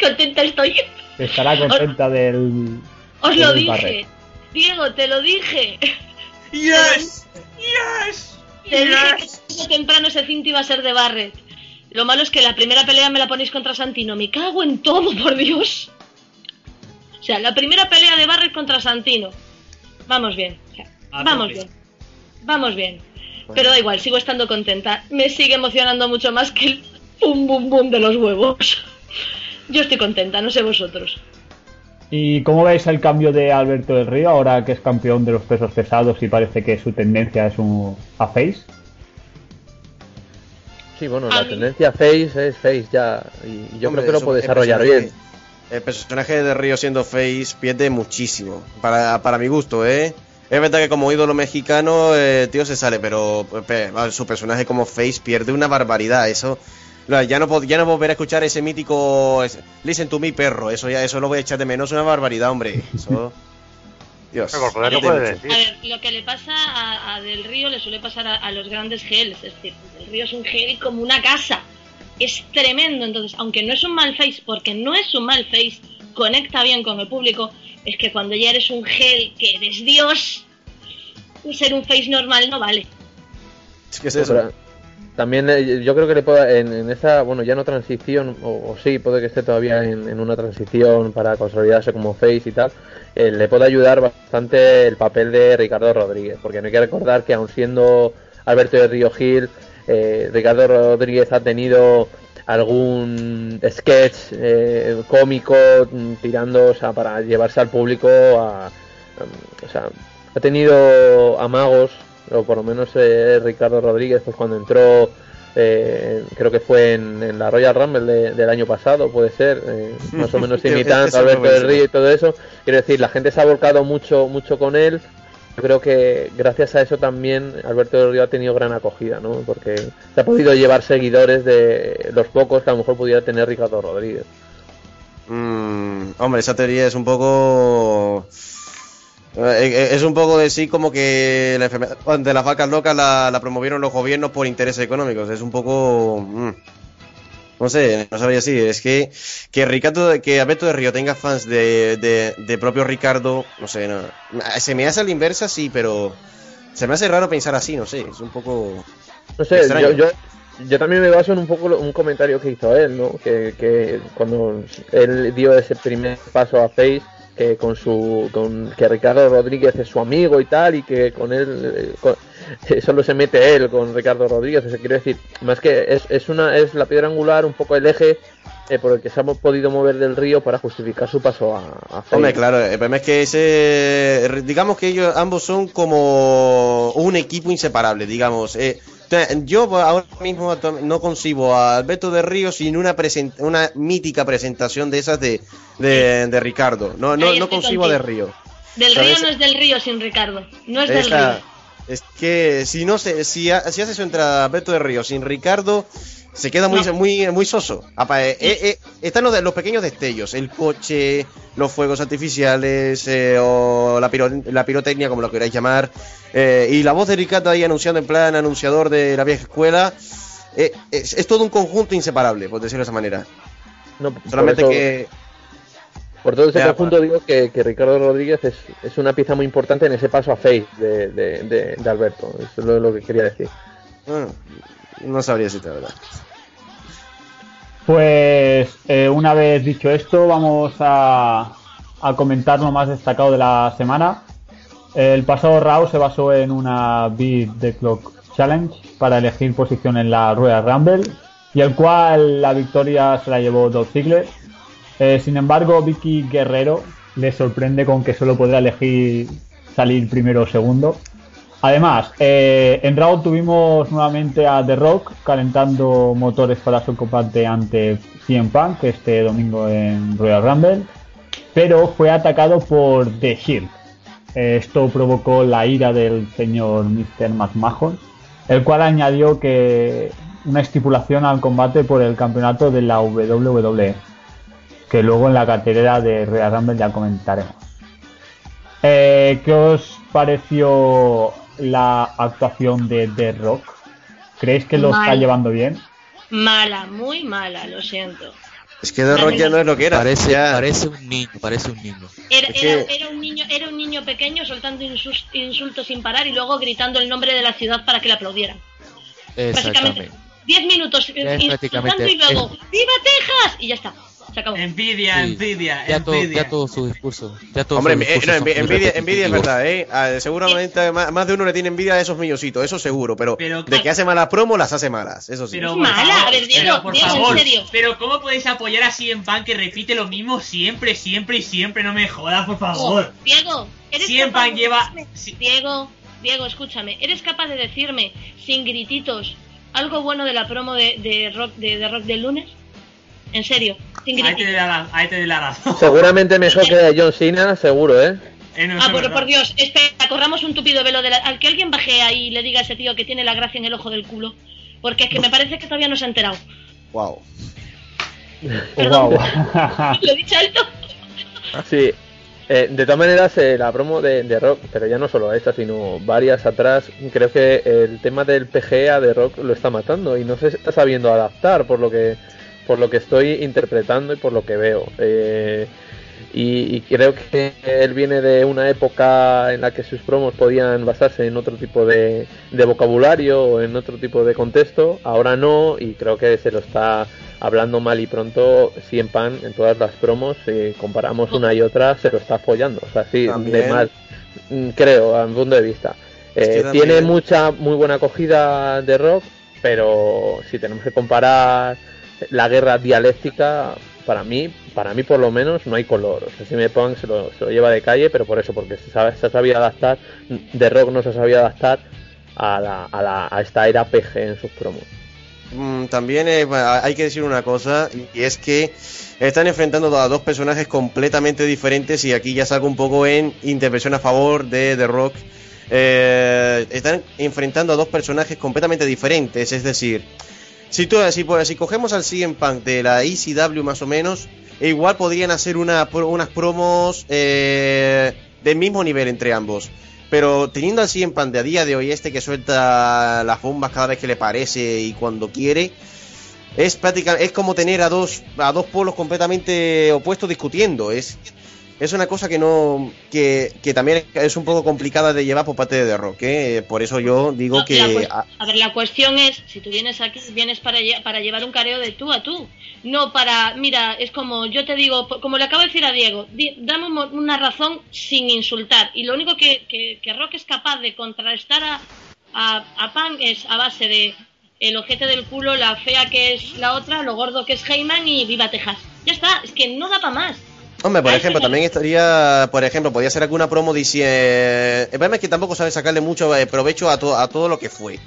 Contenta estoy. que estará contenta del... Os lo Wade dije. Barrett. Diego, te lo dije. ¡Yes! ¡Yes! Te dije que ¡Yes! tarde o temprano ese cinto iba a ser de Barrett. Lo malo es que la primera pelea me la ponéis contra Santino. Me cago en todo, por Dios. O sea, la primera pelea de Barrett contra Santino. Vamos bien. o sea, A vamos bien. Vamos bien. Pero da igual, sigo estando contenta. Me sigue emocionando mucho más que el pum bum bum de los huevos. Yo estoy contenta, no sé vosotros. ¿Y cómo veis el cambio de Alberto del Río ahora que es campeón de los pesos pesados y parece que su tendencia es un a face? Sí, bueno, A la mí- tendencia face es face ya. Y yo Hombre, creo que lo puede desarrollar bien. El personaje de Río siendo Face pierde muchísimo. Para, para mi gusto, ¿eh? Es verdad que como ídolo mexicano, eh, tío se sale, pero pe- su personaje como Face pierde una barbaridad. Eso. Ya no, ya no volver a escuchar ese mítico ese, Listen to me, perro. Eso ya eso lo voy a echar de menos. una barbaridad, hombre. Eso. Dios. Lo pierde puede mucho. decir. A ver, lo que le pasa a, a Del Río le suele pasar a, a los grandes GLs. Es decir, Del Río es un GL como una casa. Es tremendo. Entonces, aunque no es un mal face, porque no es un mal face, conecta bien con el público, es que cuando ya eres un GL que eres Dios, ser un face normal no vale. Es que es eso. pero También eh, yo creo que le pueda, en, en esa, bueno, ya no transición, o, sí, puede que esté todavía en, en una transición para consolidarse como face y tal, eh, le puede ayudar bastante el papel de Ricardo Rodríguez, porque no hay que recordar que aun siendo Alberto de Río Gil, eh, Ricardo Rodríguez ha tenido algún sketch eh, cómico mm, tirando, o sea, para llevarse al público a, mm, o sea, ha tenido amagos, o por lo menos eh, Ricardo Rodríguez, pues cuando entró, eh, creo que fue en, en la Royal Rumble de- del año pasado, puede ser, eh, más o menos imitando a Alberto del. Río y todo eso. Quiero decir, la gente se ha volcado mucho, mucho con él. Yo creo que gracias a eso también Alberto del Río ha tenido gran acogida, ¿no? Porque se ha podido llevar seguidores de los pocos que a lo mejor pudiera tener Ricardo Rodríguez. Mm, hombre, esa teoría es un poco. Eh, Es un poco de sí como que la enfermedad de las vacas locas la, la promovieron los gobiernos por intereses económicos. Es un poco. mm, no sé, no sabría decir. Es que que Ricardo, que Alberto de Río tenga fans de, de, de propio Ricardo, no sé, no. Se me hace a la inversa, sí, pero se me hace raro pensar así, no sé. Es un poco. No sé, Extraño. yo, yo, yo también me baso en un poco un comentario que hizo él, ¿no? Que, que cuando él dio ese primer paso a Face, que con su con que Ricardo Rodríguez es su amigo y tal, y que con él eh, eh, solo se mete él con Ricardo Rodríguez, o quiero decir, más que es, es una es la piedra angular, un poco el eje eh, por el que se ha podido mover del río para justificar su paso a, a. Hombre, claro, el es que ese. Digamos que ellos ambos son como un equipo inseparable, digamos. Eh, yo ahora mismo no concibo a Alberto de Río sin una una mítica presentación de esas de, de, de Ricardo. No, no, no concibo a de. Río. Del ¿Sabes? río no es del río sin Ricardo. No es del río. es que si no se, si, ha- si hace eso entre Alberto de Río sin Ricardo, se queda muy, No. muy, muy soso. Apa, eh, eh, eh, están los, los pequeños destellos, el coche, los fuegos artificiales eh, o la, piro- la pirotecnia, como lo queráis llamar, eh, y la voz de Ricardo ahí anunciando en plan anunciador de la vieja escuela. eh, es, es todo un conjunto inseparable, por decirlo de esa manera. No, Solamente eso- que Por todo ese conjunto digo que, que Ricardo Rodríguez es, es una pieza muy importante en ese paso a Face de, de, de- de Alberto. Eso es lo, lo que quería decir. bueno, no sabría decirte la verdad. Pues eh, una vez dicho esto, vamos a, comentar lo más destacado de la semana. El pasado Raw se basó en una Beat the Clock Challenge para elegir posición en la Royal Rumble y el cual la victoria se la llevó Dolph Ziggler. Eh, sin embargo, Vicky Guerrero le sorprende con que solo podrá elegir salir primero o segundo. Además, eh, en Raw tuvimos nuevamente a The Rock calentando motores para su combate ante CM Punk este domingo en Royal Rumble, pero fue atacado por The Shield. Eh, Esto provocó la ira del señor Mr. McMahon, el cual añadió que una estipulación al combate por el campeonato de la WWE, que luego en la cartelera de Royal Rumble ya comentaremos. Eh, ¿Qué os pareció la actuación de The Rock? ¿Creéis que lo está llevando bien? Mala, muy mala, lo siento. Es que The Rock ya no es lo que era. Parece, un niño, parece un niño. Era, un niño, era un niño pequeño soltando insultos sin parar y luego gritando el nombre de la ciudad para que le aplaudieran. Básicamente, Exactamente. 10 minutos es insultando y luego ¡Viva Texas! Y ya está. Se acabó. Envidia, Sí. envidia, Ya todo, envidia. ya todo su discurso. Ya todo Hombre, su eh, discurso no, muy envidia, envidia es verdad, ¿eh? Ah, seguramente más, más de uno le tiene envidia a esos milloncitos, eso seguro, pero, Pero- de que hace malas promos, las hace malas, eso sí. Pero, mala, favor, a ver, Diego, pero, por Diego, en favor, serio. Pero ¿cómo podéis apoyar a CM Punk que repite lo mismo siempre, siempre y siempre? No me jodas, por favor. Diego, ¿eres CM capaz Punk de lleva... Diego, Diego, escúchame. ¿Eres capaz de decirme, sin grititos, algo bueno de la promo de, de rock, de, de rock del lunes? En serio, sin Ahí te la, ahí te doy la razón. Seguramente mejor que John Cena, seguro, ¿eh? Eh, no, Ah, por, por Dios, espera, corramos un tupido velo de la... Al que alguien baje ahí y le diga a ese tío que tiene la gracia en el ojo del culo. Porque es que me parece que todavía no se ha enterado. Wow. Perdón. Wow. ¿Lo he dicho alto? Sí. Eh, de todas maneras, eh, la promo de, de Rock, pero ya no solo esta, sino varias atrás, creo que el tema del PGA de Rock lo está matando y no se está sabiendo adaptar por lo que por lo que estoy interpretando y por lo que veo. Eh, y, y creo que él viene de una época en la que sus promos podían basarse en otro tipo de, de vocabulario o en otro tipo de contexto, ahora no, y creo que se lo está hablando mal y pronto CM Pan en todas las promos, si comparamos una y otra, se lo está apoyando. O sea, sí, También. de más, mm, creo, a mi punto de vista. Eh, Tiene mucha, muy buena acogida de rock, pero si tenemos que comparar la guerra dialéctica, para mí, para mí por lo menos, no hay color. O sea, CM Punk se lo, se lo lleva de calle, pero por eso, porque se, sabe, se sabido adaptar, de rock no se sabido adaptar a, la, a, la, a esta era PG en sus promos. Mm, también hay que decir una cosa, y es que están enfrentando a dos personajes completamente diferentes y aquí ya salgo un poco en intervención a favor de The Rock. Eh, están enfrentando a dos personajes completamente diferentes, es decir, si, tú, si, si cogemos al CM Punk de la ECW más o menos, igual podrían hacer unas promos eh, del mismo nivel entre ambos. Pero teniendo al CM Punk de a día de hoy, este que suelta las bombas cada vez que le parece y cuando quiere, es prácticamente es como tener a dos a dos polos completamente opuestos discutiendo. Es es una cosa que no que, que también es un poco complicada de llevar por parte de The Rock. ¿eh? Por eso yo digo No, que a- a ver, la cuestión es, si tú vienes aquí, vienes para, para llevar un careo de tú a tú. No para, mira, es como yo te digo, como le acabo de decir a Diego, di- dame una razón sin insultar. Y lo único que, que, que Rock es capaz de contrarrestar a, a, a Pan es a base de el ojete del culo, la fea que es la otra, lo gordo que es Heyman y viva Texas. Ya está, es que no da para más. Hombre, por ejemplo, también estaría, por ejemplo, podría ser alguna promo diciendo... El problema es que tampoco sabe sacarle mucho eh, provecho a, to- a todo lo que fue.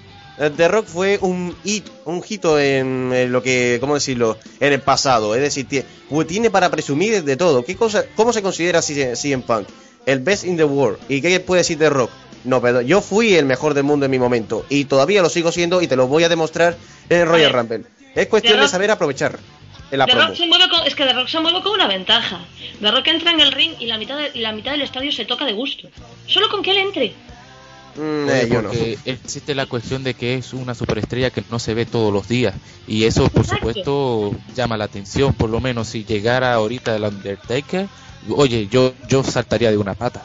The Rock fue un hit, un hito en, lo que, ¿cómo decirlo? En el pasado. Es decir, pues tiene para presumir de todo. ¿Qué cosa, ¿Cómo se considera CM Punk? El best in the world. ¿Y qué puede decir The Rock? No, pero yo fui el mejor del mundo en mi momento. Y todavía lo sigo siendo y te lo voy a demostrar en Royal Rumble. Es cuestión de saber aprovechar la The promo. Rock se mueve con, es que The Rock se mueve con una ventaja. The Rock entra en el ring y la mitad, de- y la mitad del estadio se toca de gusto. Solo con que él entre. Mm, eh, yo no. porque existe la cuestión de que es una superestrella que no se ve todos los días y eso por Exacto. supuesto llama la atención por lo menos si llegara ahorita el Undertaker oye yo yo saltaría de una pata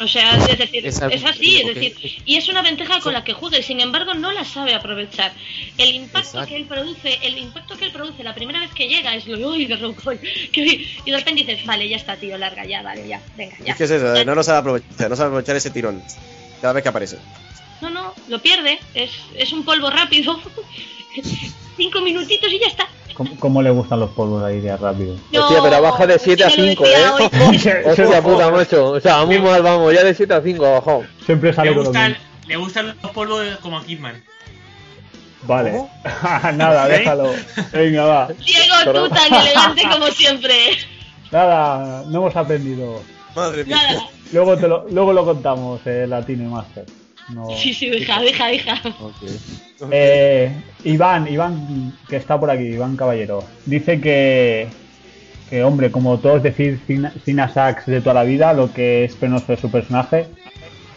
O sea, es decir, Es es, así, es decir, y es una ventaja con la que juega y sin embargo no la sabe aprovechar. El impacto Exacto. que él produce, el impacto que él produce la primera vez que llega es lo uy, que uy", y de repente dices, vale, ya está, tío, larga, ya, vale, ya, venga, ya. Es que es eso, Ya. no lo sabe aprovechar, no sabe aprovechar ese tirón. Cada vez que aparece. No, no, lo pierde, es, es un polvo rápido. Cinco minutitos y ya está. ¿Cómo, cómo le gustan los polvos ahí de rápido? Hostia, pero baja de 7 a 5, ¿eh? Hostia puta, macho. O sea, muy mal vamos, ya de 7 a 5 ha bajado. Siempre Le sale con lo gustan, mismo. le gustan los polvos como a Kidman. Vale. Nada, ¿Eh? déjalo. Venga, va. Diego, tú tan elegante como siempre. Nada, no hemos aprendido. Madre mía. Nada. Luego, te lo, luego lo contamos, eh, Latino y Master. No. Sí, sí, hija, hija, hija. Eh, Iván, Iván, que está por aquí, Iván Caballero, dice que, que hombre, como todos decir Sina Sax de toda la vida, lo que es penoso de su personaje,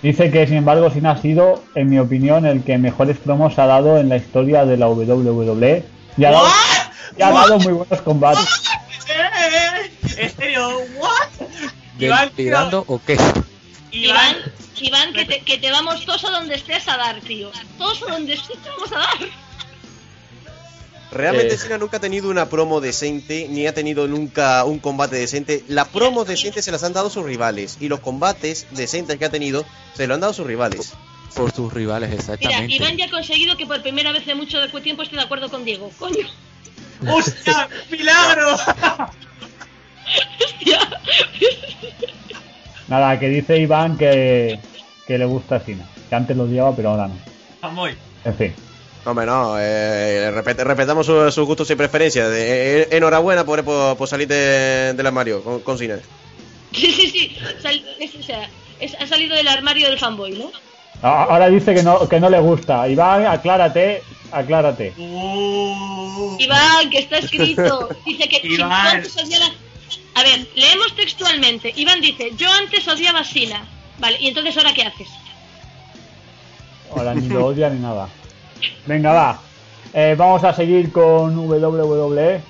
dice que sin embargo Sina ha sido, en mi opinión, el que mejores promos ha dado en la historia de la WWE y ha dado, y ha dado muy buenos combates. Eh, ¿En serio? ¿What? Iván, ¿Delirando o qué? Iván, Iván, que te, que te vamos todos a donde estés a dar, tío. Todos a donde estés te vamos a dar. Realmente Eh. Cena nunca ha tenido una promo decente, ni ha tenido nunca un combate decente. Las promos decentes se las han dado sus rivales, y los combates decentes que ha tenido se lo han dado sus rivales. Por sus rivales, Mira, exactamente. Iván ya ha conseguido que por primera vez en mucho tiempo esté de acuerdo con Diego. Coño. ¡Hostia! ¡Milagro! Hostia. Nada, que dice Iván que, que le gusta Sina, que antes lo odiaba pero ahora no. Vamos. En fin. Hombre, no, eh, respet- respetamos sus sus gustos y preferencias. Eh, eh, enhorabuena por, por, por salir de- del armario con, con Cena. Sí, sí, sí. Sal- es- o sea, es- ha salido del armario del fanboy, ¿no? Ahora dice que no, que no le gusta. Iván, aclárate, aclárate. Uh, Iván, que está escrito. Dice que si Iván. tú antes odiabas- A ver, leemos textualmente. Iván dice, yo antes odiaba Sina. Vale, ¿y entonces ahora qué haces? Ahora ni lo odia ni nada. Venga, va. Eh, vamos a seguir con WWE.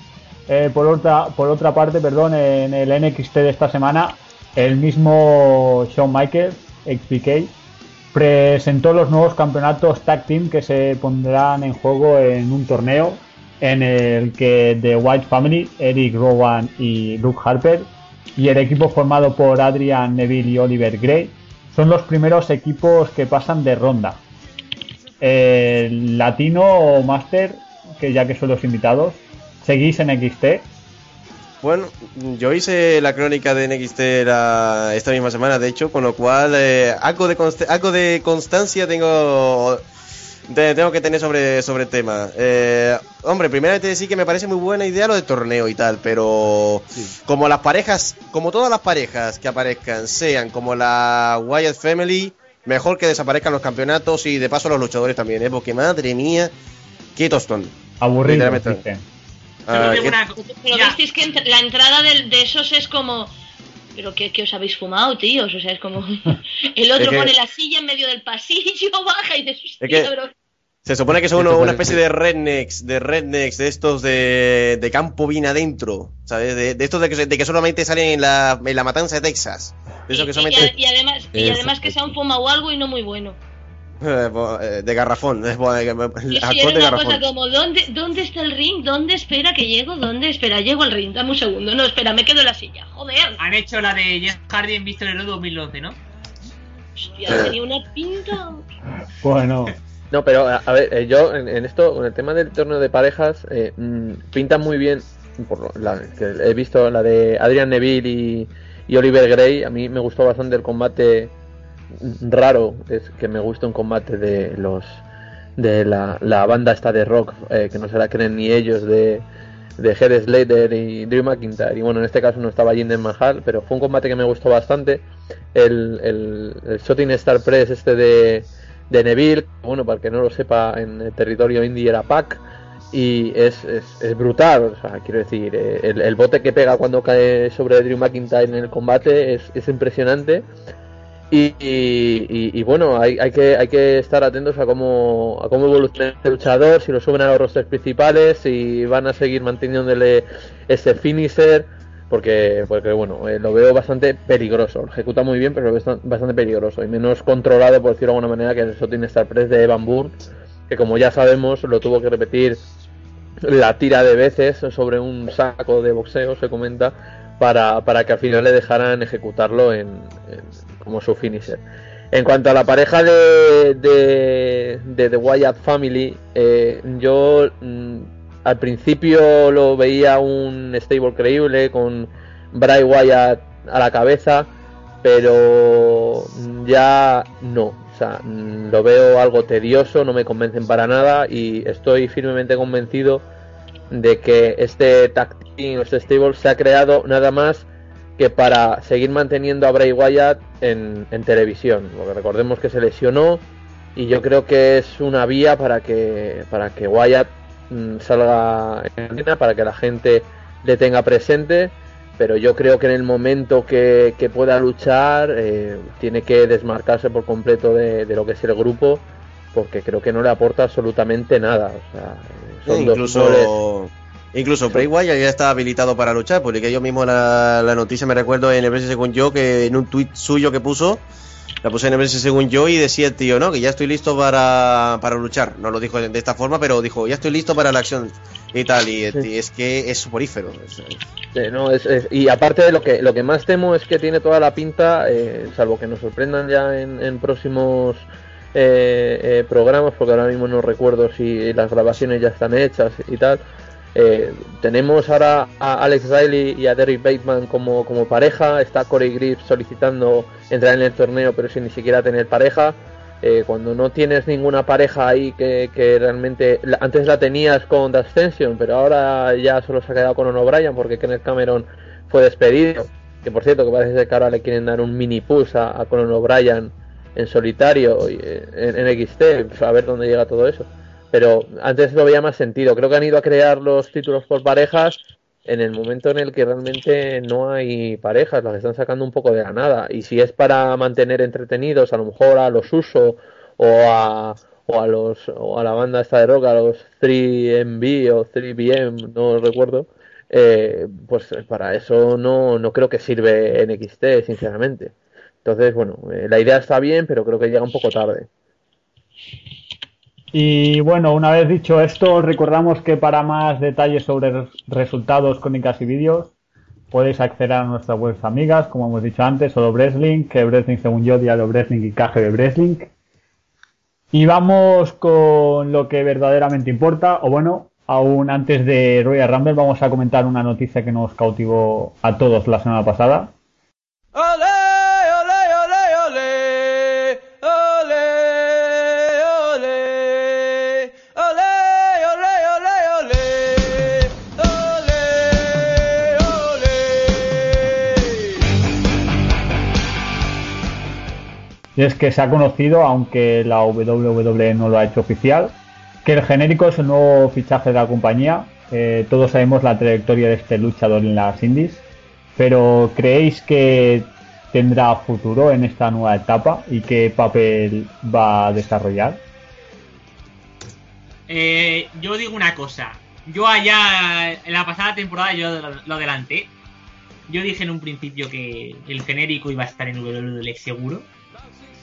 Eh, por, otra, parte, perdón, en el NXT de esta semana, el mismo Shawn Michaels, XPK, presentó los nuevos campeonatos Tag Team que se pondrán en juego en un torneo en el que The White Family, Eric Rowan y Luke Harper, y el equipo formado por Adrian Neville y Oliver Gray, son los primeros equipos que pasan de ronda. El latino o Master, que ya que son los invitados, seguís en XT. Bueno, yo hice la crónica de NXT la- esta misma semana, de hecho, con lo cual eh, algo, de algo de constancia tengo te- tengo que tener sobre, sobre el tema. Eh, hombre, primeramente decir que me parece muy buena idea lo de torneo y tal, pero como las parejas, como todas las parejas que aparezcan sean como la Wyatt Family, mejor que desaparezcan los campeonatos y de paso los luchadores también, ¿eh? porque madre mía, qué tostón. Aburrido. Ah, una- que entre- la entrada de, esos es como... Pero que, que os habéis fumado, tíos. O sea, es como... El otro Es que- pone la silla en medio del pasillo, baja y dices, Es que-. Se supone que son uno- una especie de rednecks, de rednecks, de estos de, de campo bien adentro, ¿sabes? De, de estos de que, se- de que solamente salen en la, en la matanza de Texas. De esos Y- que y, solamente... y además, y además que se han fumado algo y no muy bueno. Eh, eh, de garrafón. bo- eh, de una garrafón. cosa como, ¿dónde, ¿dónde está el ring? ¿Dónde espera que llego? ¿Dónde espera? Llego al ring, dame un segundo. No, espera, me quedo en la silla. Joder. Han hecho la de Jeff Hardy en Víctor Hero 2011, ¿no? Hostia, tenía una pinta. Bueno, No, pero a, a ver, eh, yo en, en esto, con el tema del torneo de parejas, eh, mm, pintan muy bien. Por lo- la, que he visto la de Adrian Neville y, y Oliver Gray. A mí me gustó bastante el combate raro. Es que me gusta un combate de los de la, la banda esta de rock eh, que no se la creen ni ellos de de Head Slater y Drew McIntyre. Y bueno, en este caso no estaba Jinder Mahal, pero fue un combate que me gustó bastante. El, el, el Shooting Star Press este de, de Neville, bueno, para que no lo sepa, en el territorio indie era Pac. Y es, es, es brutal, o sea, quiero decir, eh, el, el bote que pega cuando cae sobre Drew McIntyre en el combate es, es impresionante. Y, bueno, hay, que, hay que estar atentos a cómo, a cómo evoluciona este luchador, si lo suben a los rosters principales, si van a seguir manteniéndole ese finisher, porque, porque bueno, eh, lo veo bastante peligroso. Lo ejecuta muy bien, pero lo veo bast- bastante peligroso y menos controlado, por decirlo de alguna manera, que el Shooting Star Press de Evan Bourne, que como ya sabemos, lo tuvo que repetir la tira de veces sobre un saco de boxeo, se comenta, para, para que al final le dejaran ejecutarlo en, en- como su finisher. En cuanto a la pareja de, de, The Wyatt Family, eh, yo mm, al principio lo veía un stable creíble con Bray Wyatt a la cabeza, pero ya no. O sea, mm, lo veo algo tedioso, no me convencen para nada y estoy firmemente convencido de que este tag team, este stable se ha creado nada más que para seguir manteniendo a Bray Wyatt en, en televisión. Porque recordemos que se lesionó y yo creo que es una vía para que para que Wyatt mm, salga en escena, para que la gente le tenga presente pero yo creo que en el momento que, que pueda luchar eh, tiene que desmarcarse por completo de, de lo que es el grupo porque creo que no le aporta absolutamente nada o sea, son dos incluso incluso Bray Wyatt ya está habilitado para luchar, porque yo mismo la, la noticia me recuerdo en el BS según yo que en un tuit suyo que puso la puse en el BS según yo y decía el tío, ¿no? Que ya estoy listo para, para luchar. No lo dijo de esta forma, pero dijo, ya estoy listo para la acción y tal. Y, y es que es soporífero. Es- Sí, no, es- es- y aparte de lo que lo que más temo es que tiene toda la pinta, eh, salvo que nos sorprendan ya en, en próximos eh, eh, programas, porque ahora mismo no recuerdo si las grabaciones ya están hechas y tal. Eh, tenemos ahora a Alex Riley y a Derrick Bateman como, como pareja. Está Corey Graves solicitando entrar en el torneo, pero sin ni siquiera tener pareja. Eh, cuando no tienes ninguna pareja ahí que, realmente antes la tenías con The Ascension pero ahora ya solo se ha quedado con Ono O'Brien porque Kenneth Cameron fue despedido que por cierto que parece que ahora le quieren dar un mini push a, a Conan O'Brien en solitario eh, en, en XT a ver dónde llega todo eso pero antes lo veía más sentido creo que han ido a crear los títulos por parejas en el momento en el que realmente no hay parejas, las están sacando un poco de la nada. Y si es para mantener entretenidos, a lo mejor a los Uso o a, o a los o a la banda esta de rock, a los 3MB o 3BM, no recuerdo, eh, pues para eso no, no creo que sirve NXT, sinceramente. Entonces, bueno, eh, la idea está bien, pero creo que llega un poco tarde. Y bueno, una vez dicho esto, os recordamos que para más detalles sobre res- resultados, crónicas y vídeos, podéis acceder a nuestras webs amigas, como hemos dicho antes, solo Breslink, que Breslink según yo, Diario Breslink y KGB Breslink. Y vamos con lo que verdaderamente importa, o bueno, aún antes de Royal Rumble vamos a comentar una noticia que nos cautivó a todos la semana pasada. Es que se ha conocido, aunque la WWE no lo ha hecho oficial, que el genérico es el nuevo fichaje de la compañía. Eh, todos sabemos la trayectoria de este luchador en las indies, pero ¿creéis que tendrá futuro en esta nueva etapa y qué papel va a desarrollar? Eh, yo digo una cosa. Yo allá en la pasada temporada yo lo, lo adelanté. Yo dije en un principio que el genérico iba a estar en WWE seguro.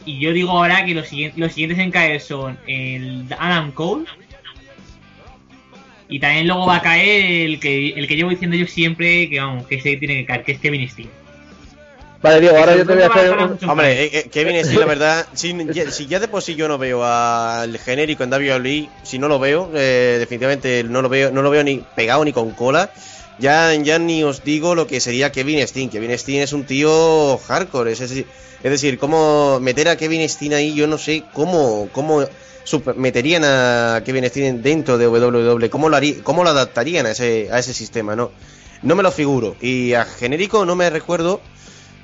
Y yo digo ahora que los, siguientes, los siguientes en caer son el Adam Cole. Y también luego va a caer el que, el que llevo diciendo yo siempre que vamos, que se tiene que caer, que es Kevin Steen. Vale, Diego, ahora yo te voy a hacer un... Hombre, eh, eh, Kevin Steen, la verdad, si ya, si ya de por sí yo no veo al genérico en WWE, si no lo veo, eh, definitivamente no lo veo, no lo veo ni pegado ni con cola. Ya, ni os digo lo que sería Kevin Steen. Kevin Steen es un tío hardcore, es decir, es decir, cómo meter a Kevin Steen ahí, yo no sé cómo, cómo meterían a Kevin Steen dentro de WWE, cómo lo cómo lo adaptarían a ese, a ese sistema, no, no me lo figuro. Y a genérico no me recuerdo.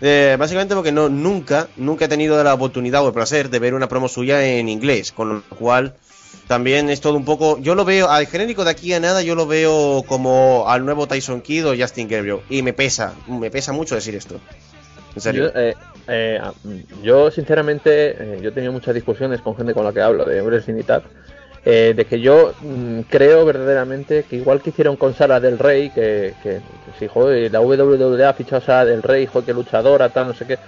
Eh, básicamente porque no nunca nunca he tenido la oportunidad o el placer de ver una promo suya en inglés con lo cual también es todo un poco yo lo veo al genérico de aquí a nada yo lo veo como al nuevo Tyson Kidd o Justin Gabriel. Y me pesa me pesa mucho decir esto. En serio. Yo, eh, eh, ah, sinceramente, eh, yo he tenido muchas discusiones con gente con la que hablo de wrestling y tal, de que yo mm, creo verdaderamente que igual que hicieron con Sara del Rey, que, que, que sí, la WWE ha fichado a Sara del Rey, joder, que luchadora, tal, no sé qué,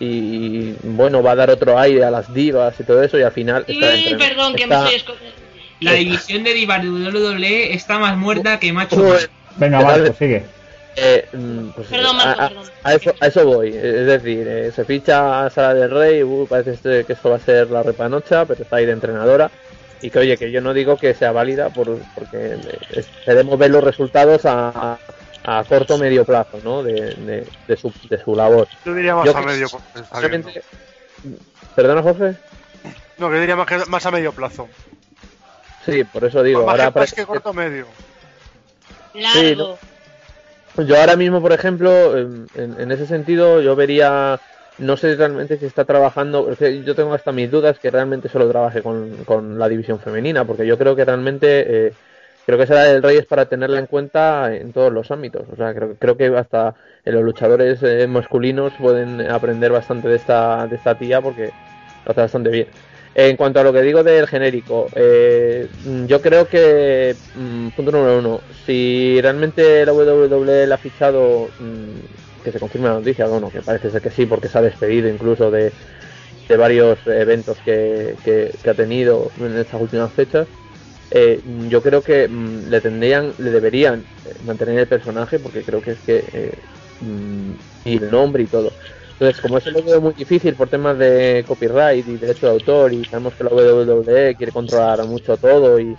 y, y, bueno, va a dar otro aire a las divas y todo eso, y al final está perdón, que está- me estoy escondiendo. La división de divas de WWE está más muerta que macho. Joder, Venga, Vale. Marco, sigue. Eh, mm, pues, Perdón, a, Marco, a- perdón. a eso, a eso voy. Es decir, eh, se ficha a Sara del Rey, uh, parece este- que esto va a ser la repanocha, pero está ahí de entrenadora. y que oye, que yo no digo que sea válida por, porque eh, esperemos ver los resultados a, a corto o medio plazo, ¿no? De, de, de su, de su labor. Yo diría más Yo a medio plazo. ¿Perdona, José? No, que yo diría más, que, más a medio plazo. Sí, por eso digo. más, ahora que, más que corto medio. Largo. Yo ahora mismo, por ejemplo, en, ese sentido, yo vería, no sé realmente si está trabajando, yo tengo hasta mis dudas que realmente solo trabaje con, con la división femenina, porque yo creo que realmente, eh, creo que será el Rey es para tenerla en cuenta en todos los ámbitos. O sea, creo, creo que hasta eh, los luchadores eh, masculinos pueden aprender bastante de esta, de esta tía porque lo hace bastante bien. En cuanto a lo que digo del genérico, eh, yo creo que, mm, punto número uno, si realmente la WWE la ha fichado, mm, que se confirme la noticia, bueno, que parece ser que sí, porque se ha despedido incluso de, de varios eventos que- que ha tenido en estas últimas fechas, eh, yo creo que mm, le tendrían, le deberían eh, mantener el personaje, porque creo que es que, eh, mm, y el nombre y todo. Entonces, como eso lo veo muy difícil por temas de copyright y derecho de autor, y sabemos que la WWE quiere controlar mucho todo, y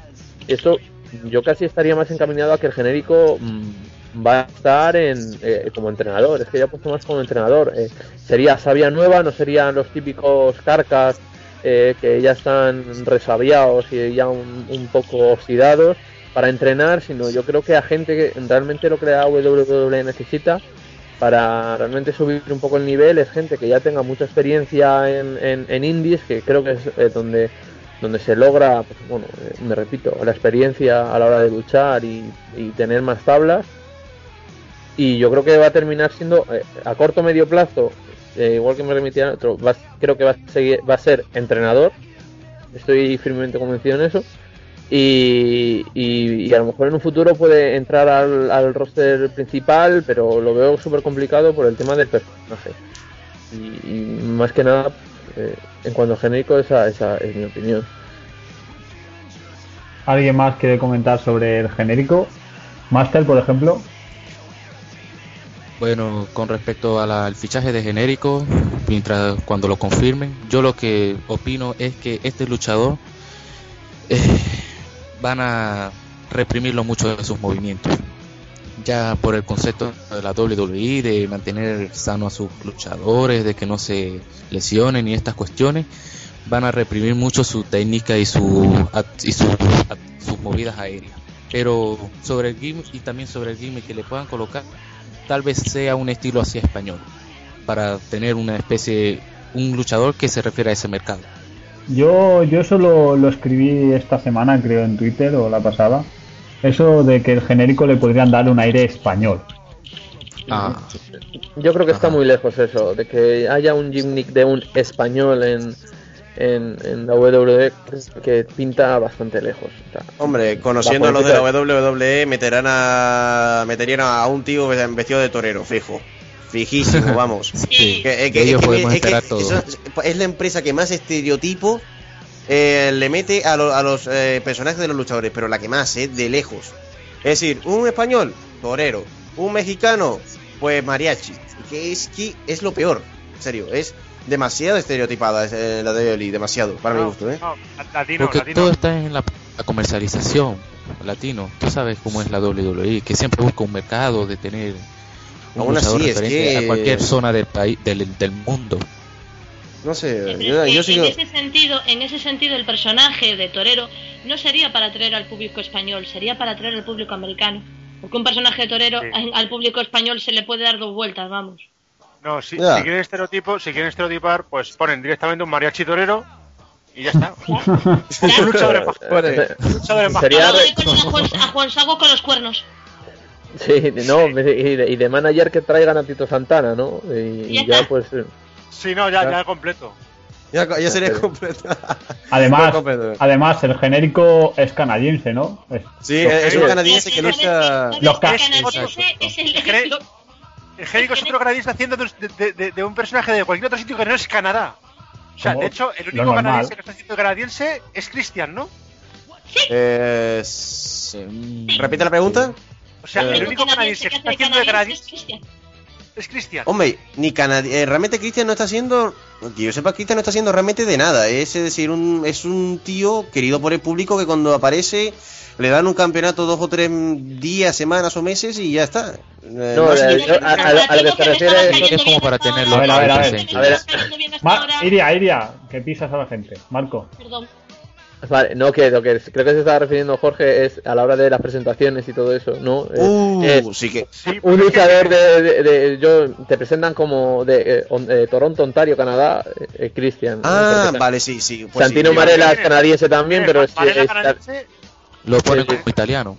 eso yo casi estaría más encaminado a que el genérico mm, va a estar en, eh, como entrenador. Es que ya he puesto más como entrenador. Eh, sería sabia nueva, no serían los típicos carcas eh, que ya están resabiados y ya un, poco oxidados para entrenar, sino yo creo que a gente que realmente lo que la WWE necesita para realmente subir un poco el nivel es gente que ya tenga mucha experiencia en, en, indies, que creo que es eh, donde, donde se logra, pues, bueno, eh, me repito, la experiencia a la hora de luchar y, y tener más tablas. Y yo creo que va a terminar siendo eh, a corto medio plazo, eh, igual que me remitía otro, creo que va a, seguir, va a ser entrenador. Estoy firmemente convencido en eso. Y, y- y a lo mejor en un futuro puede entrar al, al roster principal, pero lo veo súper complicado por el tema del personaje. Y, y más que nada, eh, en cuanto a genérico, esa, esa es mi opinión. ¿Alguien más quiere comentar sobre el genérico? Master, por ejemplo. Bueno, con respecto al fichaje de genérico, mientras cuando lo confirmen, yo lo que opino es que este luchador eh, van a reprimirlo mucho de sus movimientos. Ya por el concepto de la WWE de mantener sano a sus luchadores, de que no se lesionen y estas cuestiones, van a reprimir mucho su técnica y su- sus movidas aéreas. Pero sobre el gimmick y también sobre el gimmick que le puedan colocar, tal vez sea un estilo así español, para tener una especie, un luchador que se refiera a ese mercado. Yo, yo eso lo, lo escribí esta semana, creo, en Twitter o la pasada. Eso de que el genérico le podrían dar un aire español. Ah, Yo creo que está muy lejos eso, de que haya un gimmick de un español en, en, en la WWE que pinta bastante lejos. O sea, Hombre, conociendo los de la WWE, meterán a, meterían a un tío vestido de torero, fijo. Fijísimo, vamos. sí, Que- de ellos es podemos es esperar todo. eso es, es la empresa que más estereotipo eh, le mete a, lo- a los eh, personajes de los luchadores, pero la que más, eh, de lejos. Es decir, un español, torero. Un mexicano, pues mariachi. Que es que es lo peor. En serio, es demasiado estereotipada es, eh, la de WWE, demasiado, para mi gusto, ¿eh? no, latino, Porque latino. todo está en la, la comercialización latino. Tú sabes cómo es la WWE, que siempre busca un mercado de tener un Aún así, es referente que- a cualquier zona del país, del, del mundo. No sé, yo, es que yo sigo... en ese sentido, en ese sentido el personaje de torero no sería para atraer al público español, sería para atraer al público americano. Porque un personaje de torero Sí. al público español se le puede dar dos vueltas, vamos. No, si, quieren estereotipo, si quieren estereotipar, pues ponen directamente un mariachi torero y ya está. un luchador a Juan, Sago con los cuernos. Sí, no, y de, y de manager que traigan a Tito Santana, ¿no? Y, y Ya pues... eh, Sí, no, ya, ya completo. Ya, ya sería completo. Además, completo. además el genérico es canadiense, ¿no? Es- Sí, es un Sí. canadiense que lucha... Los ca- ca- canadiense es el Genérico es otro canadiense haciendo de, de- de- de un personaje de cualquier otro sitio que no es Canadá. O sea, Como de hecho, el único canadiense que está haciendo de canadiense es Christian, ¿no? Eh, s- Repite la pregunta. O sea, el único canadiense que está haciendo de canadiense es Cristian. Es Cristian. Hombre, ni canadi eh, realmente Cristian no está haciendo, que yo sepa, Cristian no está haciendo realmente de nada. Es decir, un, es un tío querido por el público que cuando aparece le dan un campeonato dos o tres días, semanas o meses y ya está. Eh, No, no sé- eh, yo- a, a- a lo que se refiere Es como para tenerlo A ver, a ver, a ver. A ver. Iria, Iria, que pisas a la gente. Marco. Perdón. Vale, no, que lo que creo que se estaba refiriendo Jorge es a la hora de las presentaciones y todo eso, ¿no? Uh, es sí que. Un luchador de, de- de- yo te presentan como de eh, eh, Toronto, Ontario, Canadá, eh, eh, Cristian. ¿no? Ah, vale, sí, sí. pues Santino sí, Marella es canadiense también, pero es, es- canadiense, Lo ponen como italiano.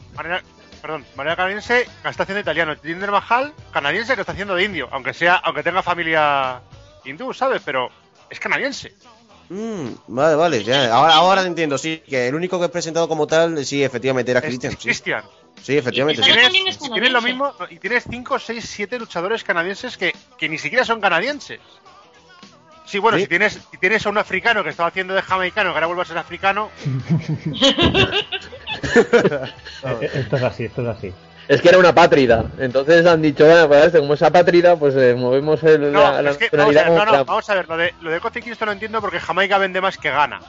Perdón, Varela canadiense que está haciendo italiano. Jinder Mahal, canadiense que está haciendo de indio, aunque sea, aunque tenga familia hindú, ¿sabes? Pero es canadiense. Mm, vale, vale, ya. Ahora, ahora te entiendo, sí. Que el único que he presentado como tal, sí, efectivamente era Es Christian. Sí, Cristian. sí efectivamente. Y Tienes, lo mismo, y tienes 5, 6, 7 luchadores canadienses que, que ni siquiera son canadienses. Sí, bueno, Sí. Si, tienes, si tienes a un africano que estaba haciendo de jamaicano, que ahora vuelve a ser africano, esto es así, esto es así. Es que era una pátrida. Entonces han dicho, bueno, pues como esa pátrida, pues eh, movemos el, No, la, la es que, vamos a ver, no, no, vamos a ver, lo de, lo de Kofi Kingston lo entiendo porque Jamaica vende más que gana.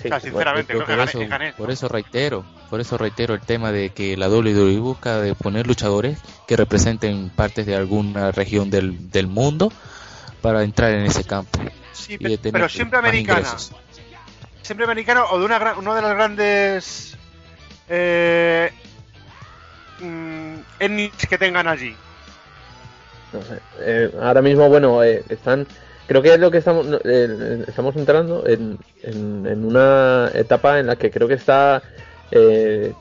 Sí, o sea, sinceramente, Yo creo que por, gané, eso, que gané. por eso reitero, por eso reitero el tema de que la WWE busca de poner luchadores que representen partes de alguna región del, del mundo para entrar en ese campo. Sí, y de pero siempre americana. ingresos. Siempre americano o de una gran- uno de los grandes eh, mm, etnias que tengan allí. No sé. Eh, ahora mismo, bueno, eh, están. Creo que es lo que estamos eh, estamos entrando en, en, una etapa en la que creo que está eh,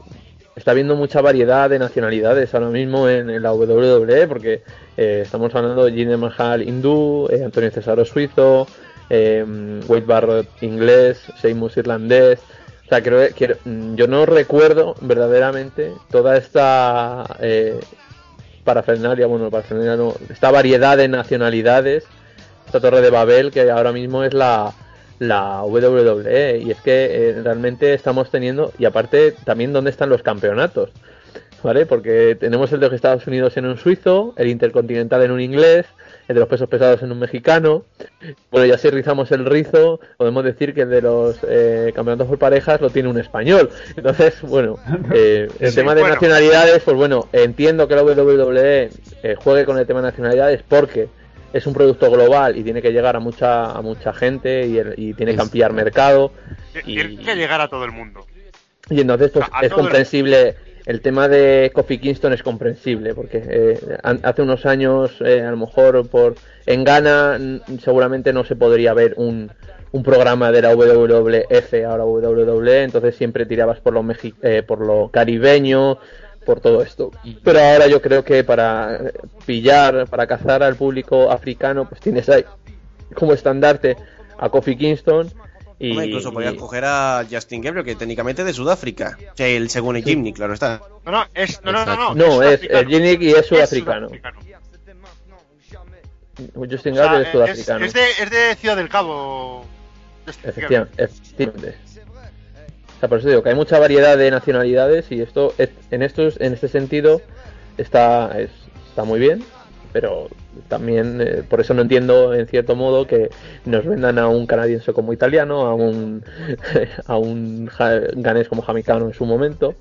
está habiendo mucha variedad de nacionalidades ahora mismo en, en la WWE porque eh, estamos hablando de Jinder Mahal hindú, Antonio Cesaro suizo, Wade Barrett inglés, Sheamus irlandés. O sea, creo que quiero- yo no recuerdo verdaderamente toda esta eh, parafernalia, bueno, parafernalia no, esta variedad de nacionalidades, esta torre de Babel que ahora mismo es la, la WWE y es que eh, realmente estamos teniendo y aparte también dónde están los campeonatos, ¿vale? Porque tenemos el de los Estados Unidos en un suizo, el intercontinental en un inglés, el de los pesos pesados en un mexicano. Bueno, ya si rizamos el rizo, podemos decir que el de los eh, campeonatos por parejas lo tiene un español. Entonces, bueno, eh, el Sí, tema de bueno. nacionalidades, pues bueno, entiendo que la WWE eh, juegue con el tema de nacionalidades porque es un producto global y tiene que llegar a mucha a mucha gente y, el- y tiene que ampliar mercado. Y- Tiene que llegar a todo el mundo. y entonces pues A- a es comprensible, el tema de Kofi Kingston es comprensible, porque eh, hace unos años eh, a lo mejor por en Ghana seguramente no se podría ver un, un programa de la WWF ahora WWE, entonces siempre tirabas por lo, mexi- eh, por lo caribeño, por todo esto. Pero ahora yo creo que para eh, pillar, para cazar al público africano, pues tienes ahí como estandarte a Kofi Kingston. Y, Hombre, incluso podías y- coger a Justin Gabriel, que técnicamente es de Sudáfrica. O sea, el, según el Jimny, claro está. No, no, es, no, no, no, no. No, es el Gimmick y es sudafricano. sudafricano. Justin O sea, Gabriel es es, sudafricano. es de, es de Ciudad del Cabo. Efectivamente, efectivamente. O sea, por eso digo que hay mucha variedad de nacionalidades y esto es- en estos en este sentido está es- está muy bien, pero también eh, por eso no entiendo en cierto modo que nos vendan a un canadiense como italiano, a un a un ganés como jamaicano en su momento.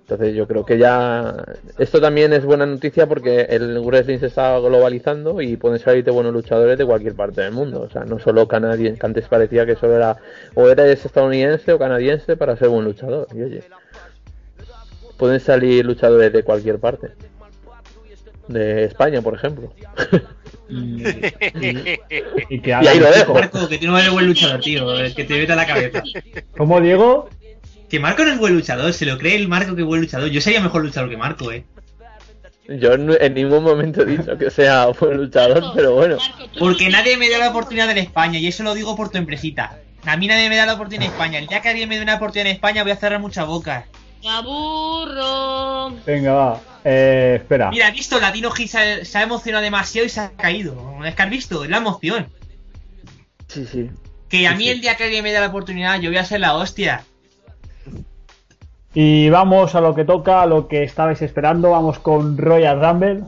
Entonces yo creo que ya esto también es buena noticia porque el wrestling se está globalizando y pueden salir de buenos luchadores de cualquier parte del mundo. O sea, no solo canadiense, antes parecía que solo era o eres estadounidense o canadiense para ser buen luchador. Y oye, pueden salir luchadores de cualquier parte. De España, por ejemplo. Y, y- y que Y ahí lo dejo. Marco, que tú no eres buen luchador, tío. Es que te meta la cabeza. ¿Cómo, Diego? Que Marco no es buen luchador, se lo cree el Marco que es buen luchador. Yo sería mejor luchador que Marco, eh. Yo en ningún momento he dicho que sea buen luchador, pero bueno. Marco, Porque nadie me da la oportunidad en España, y eso lo digo por tu empresita. A mí nadie me da la oportunidad en España. El día que alguien me dé una oportunidad en España voy a cerrar muchas bocas. Me aburro. Venga, va. Eh, espera. Mira, has visto, Latino G se ha, se ha emocionado demasiado y se ha caído. Es que has visto, es la emoción. Sí, sí. Que a Sí, mí sí. el día que alguien me dé la oportunidad yo voy a ser la hostia. Y vamos a lo que toca, a lo que estabais esperando. Vamos con Royal Rumble.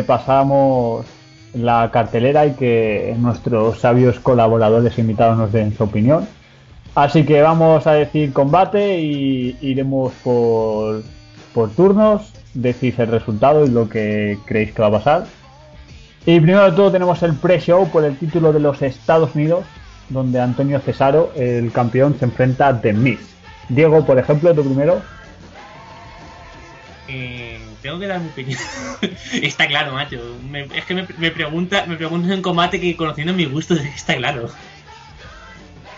Repasamos la cartelera y que nuestros sabios colaboradores invitados nos den su opinión. Así que vamos a decir combate y iremos por, turnos, decís el resultado y lo que creéis que va a pasar. Y primero de todo tenemos el pre-show por el título de los Estados Unidos, donde Antonio Cesaro, el campeón, se enfrenta a The Miz. Diego, por ejemplo, tú primero. Eh, tengo que dar mi opinión. está claro, macho. Me- es que me, me pregunta, me preguntan en combate que conociendo mis gustos está claro.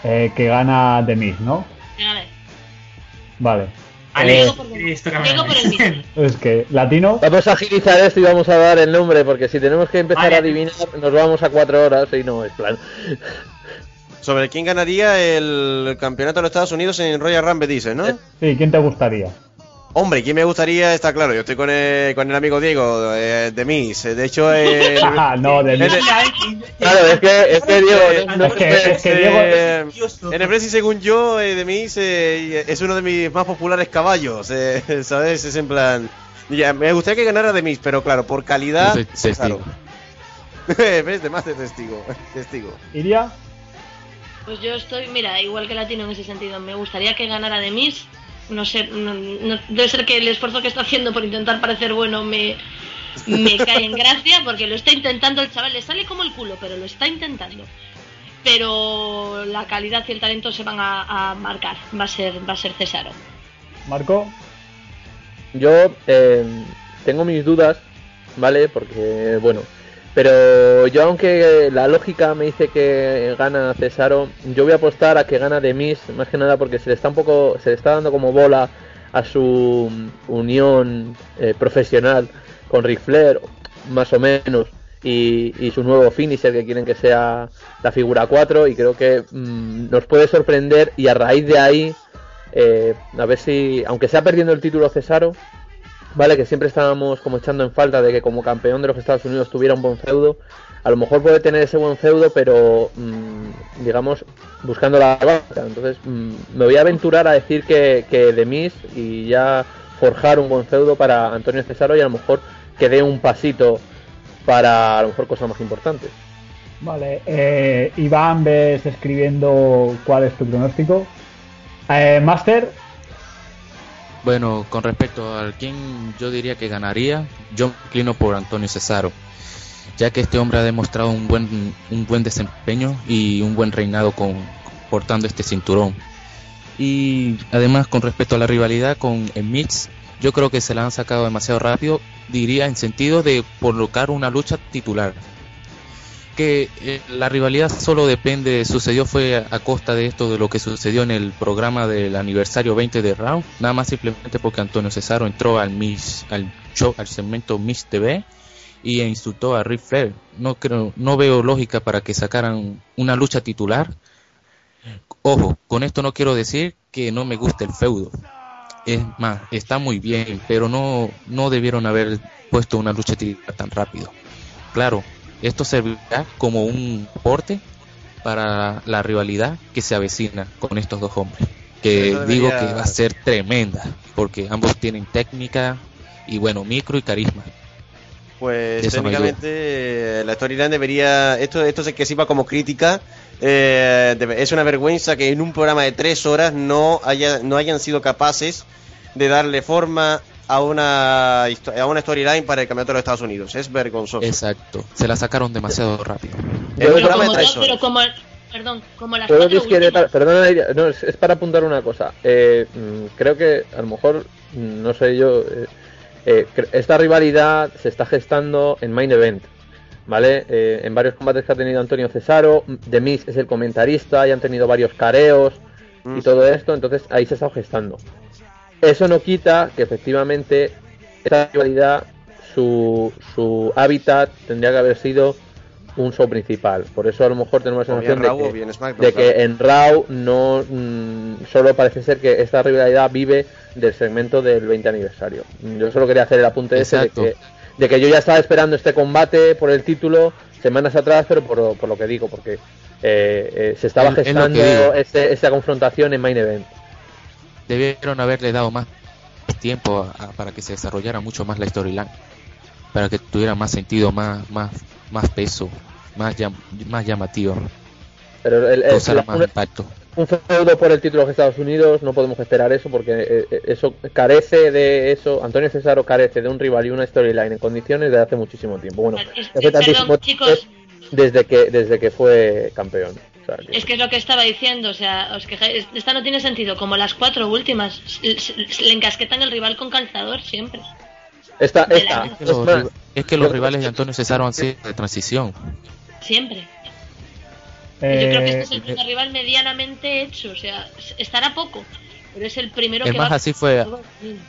Eh, que gana The Miz, ¿no? Vale. Alex, Eh, por- esto que por el es que latino. Vamos a agilizar esto y vamos a dar el nombre, porque si tenemos que empezar Vale. a adivinar, nos vamos a cuatro horas y no es plan. Sobre quién ganaría el campeonato de los Estados Unidos en Royal Rumble, dices, ¿no? Sí, ¿quién te gustaría? Hombre, ¿quién me gustaría? Está claro, yo estoy con el, con el amigo Diego, eh, de Miss. De hecho, el, no, The Miz. Claro, es que, es que Diego, no- Es que, se- es que Diego. Eh, en el Presi, según yo, eh, de Miss eh, es uno de mis más populares caballos, eh, ¿sabes? Es en plan... ya, me gustaría que ganara de Miss, pero claro, por calidad... Yo soy testigo. claro. ¿Ves? De más de testigo. testigo. ¿Iria? Pues yo estoy, mira, igual que Latino en ese sentido. Me gustaría que ganara de Miss. No sé, no- no- debe ser que el esfuerzo que está haciendo por intentar parecer bueno me, me cae en gracia, porque lo está intentando el chaval. Le sale como el culo, pero lo está intentando. Pero la calidad y el talento se van a, a marcar. Va a ser, va a ser Cesaro. ¿Marco? Yo eh, tengo mis dudas, ¿vale? Porque, bueno, pero yo aunque la lógica me dice que gana Cesaro, yo voy a apostar a que gana de Miz, más que nada porque se le está un poco, se le está dando como bola a su unión eh, profesional con Ric Flair, más o menos, y, y su nuevo finisher que quieren que sea la figura 4 y creo que mm, nos puede sorprender y a raíz de ahí eh, a ver si, aunque sea perdiendo el título Cesaro, vale, que siempre estábamos como echando en falta de que como campeón de los Estados Unidos tuviera un buen feudo, a lo mejor puede tener ese buen feudo, pero mm, digamos, buscando la banca. Entonces, mm, me voy a aventurar a decir que, que de Miz y ya forjar un buen feudo para Antonio Cesaro y a lo mejor que dé un pasito para a lo mejor cosas más importantes. Vale. Eh, Iván, ves escribiendo cuál es tu pronóstico. Eh, Master, Bueno, con respecto al quién yo diría que ganaría, yo me inclino por Antonio Cesaro, ya que este hombre ha demostrado un buen, un buen desempeño y un buen reinado con, portando este cinturón. Y además con respecto a la rivalidad con el yo creo que se la han sacado demasiado rápido, diría en sentido de colocar una lucha titular. Que eh, la rivalidad solo depende, sucedió fue a, costa de esto, de lo que sucedió en el programa del aniversario 20 de Raw, nada más simplemente porque Antonio Cesaro entró al Miss, al show, al segmento Miss TV y insultó a Ric Flair. No creo, no veo lógica para que sacaran una lucha titular. Ojo, con esto no quiero decir que no me guste el feudo. Es más, está muy bien, pero no, no debieron haber puesto una lucha titular tan rápido. Claro, esto servirá como un porte para la rivalidad que se avecina con estos dos hombres. Que digo que va a ser tremenda, porque ambos tienen técnica y bueno, micro y carisma. Pues Eso técnicamente la storyline debería. Esto, esto es que sirva como crítica. eh, es una vergüenza que en un programa de tres horas no, haya, no hayan sido capaces de darle forma a una, a una storyline para el campeonato de los Estados Unidos. Es vergonzoso. Exacto, se la sacaron demasiado rápido. De pero como, perdón, como las perdona, Iria, no, es, es para apuntar una cosa. Eh, mm, creo que a lo mejor, mm, no sé yo, eh, eh, esta rivalidad se está gestando en Main Event, ¿vale? Eh, en varios combates que ha tenido Antonio Cesaro, The Miz es el comentarista y han tenido varios careos Mm. y todo esto, entonces ahí se está gestando. Eso no quita que efectivamente esta rivalidad, su, su hábitat tendría que haber sido un show principal. Por eso a lo mejor tenemos la sensación de que, o bien SmackDown, de que en Raw no mm, solo parece ser que esta rivalidad vive del segmento del 20 aniversario. Yo solo quería hacer el apunte ese de que, de que yo ya estaba esperando este combate por el título semanas atrás, pero por, por lo que digo, porque eh, eh, se estaba gestando digo. ese- esa confrontación en Main Event. Debieron haberle dado más tiempo a- a- para que se desarrollara mucho más la storyline. para que tuviera más sentido, más, más, más peso, más, llam- más llamativo, Pero el, el- la- más una- impacto. un feudo por el título de Estados Unidos no podemos esperar eso porque eh, eh, eso carece de eso. Antonio Cesaro carece de un rival y una storyline en condiciones desde hace muchísimo tiempo. Bueno, Es- hace tantísimo perdón, chicos. tiempo desde que desde que fue campeón. O sea, que- Es que es lo que estaba diciendo, o sea, os quejáis- esta no tiene sentido, como las cuatro últimas, le encasquetan el rival con calzador siempre. esta, esta, Es que los, es que rivales de Antonio Cesaro han sido de transición. Siempre. Yo creo que este Eh, es el primer rival medianamente hecho, o sea, estará poco, pero es el primero Es que más, va así fue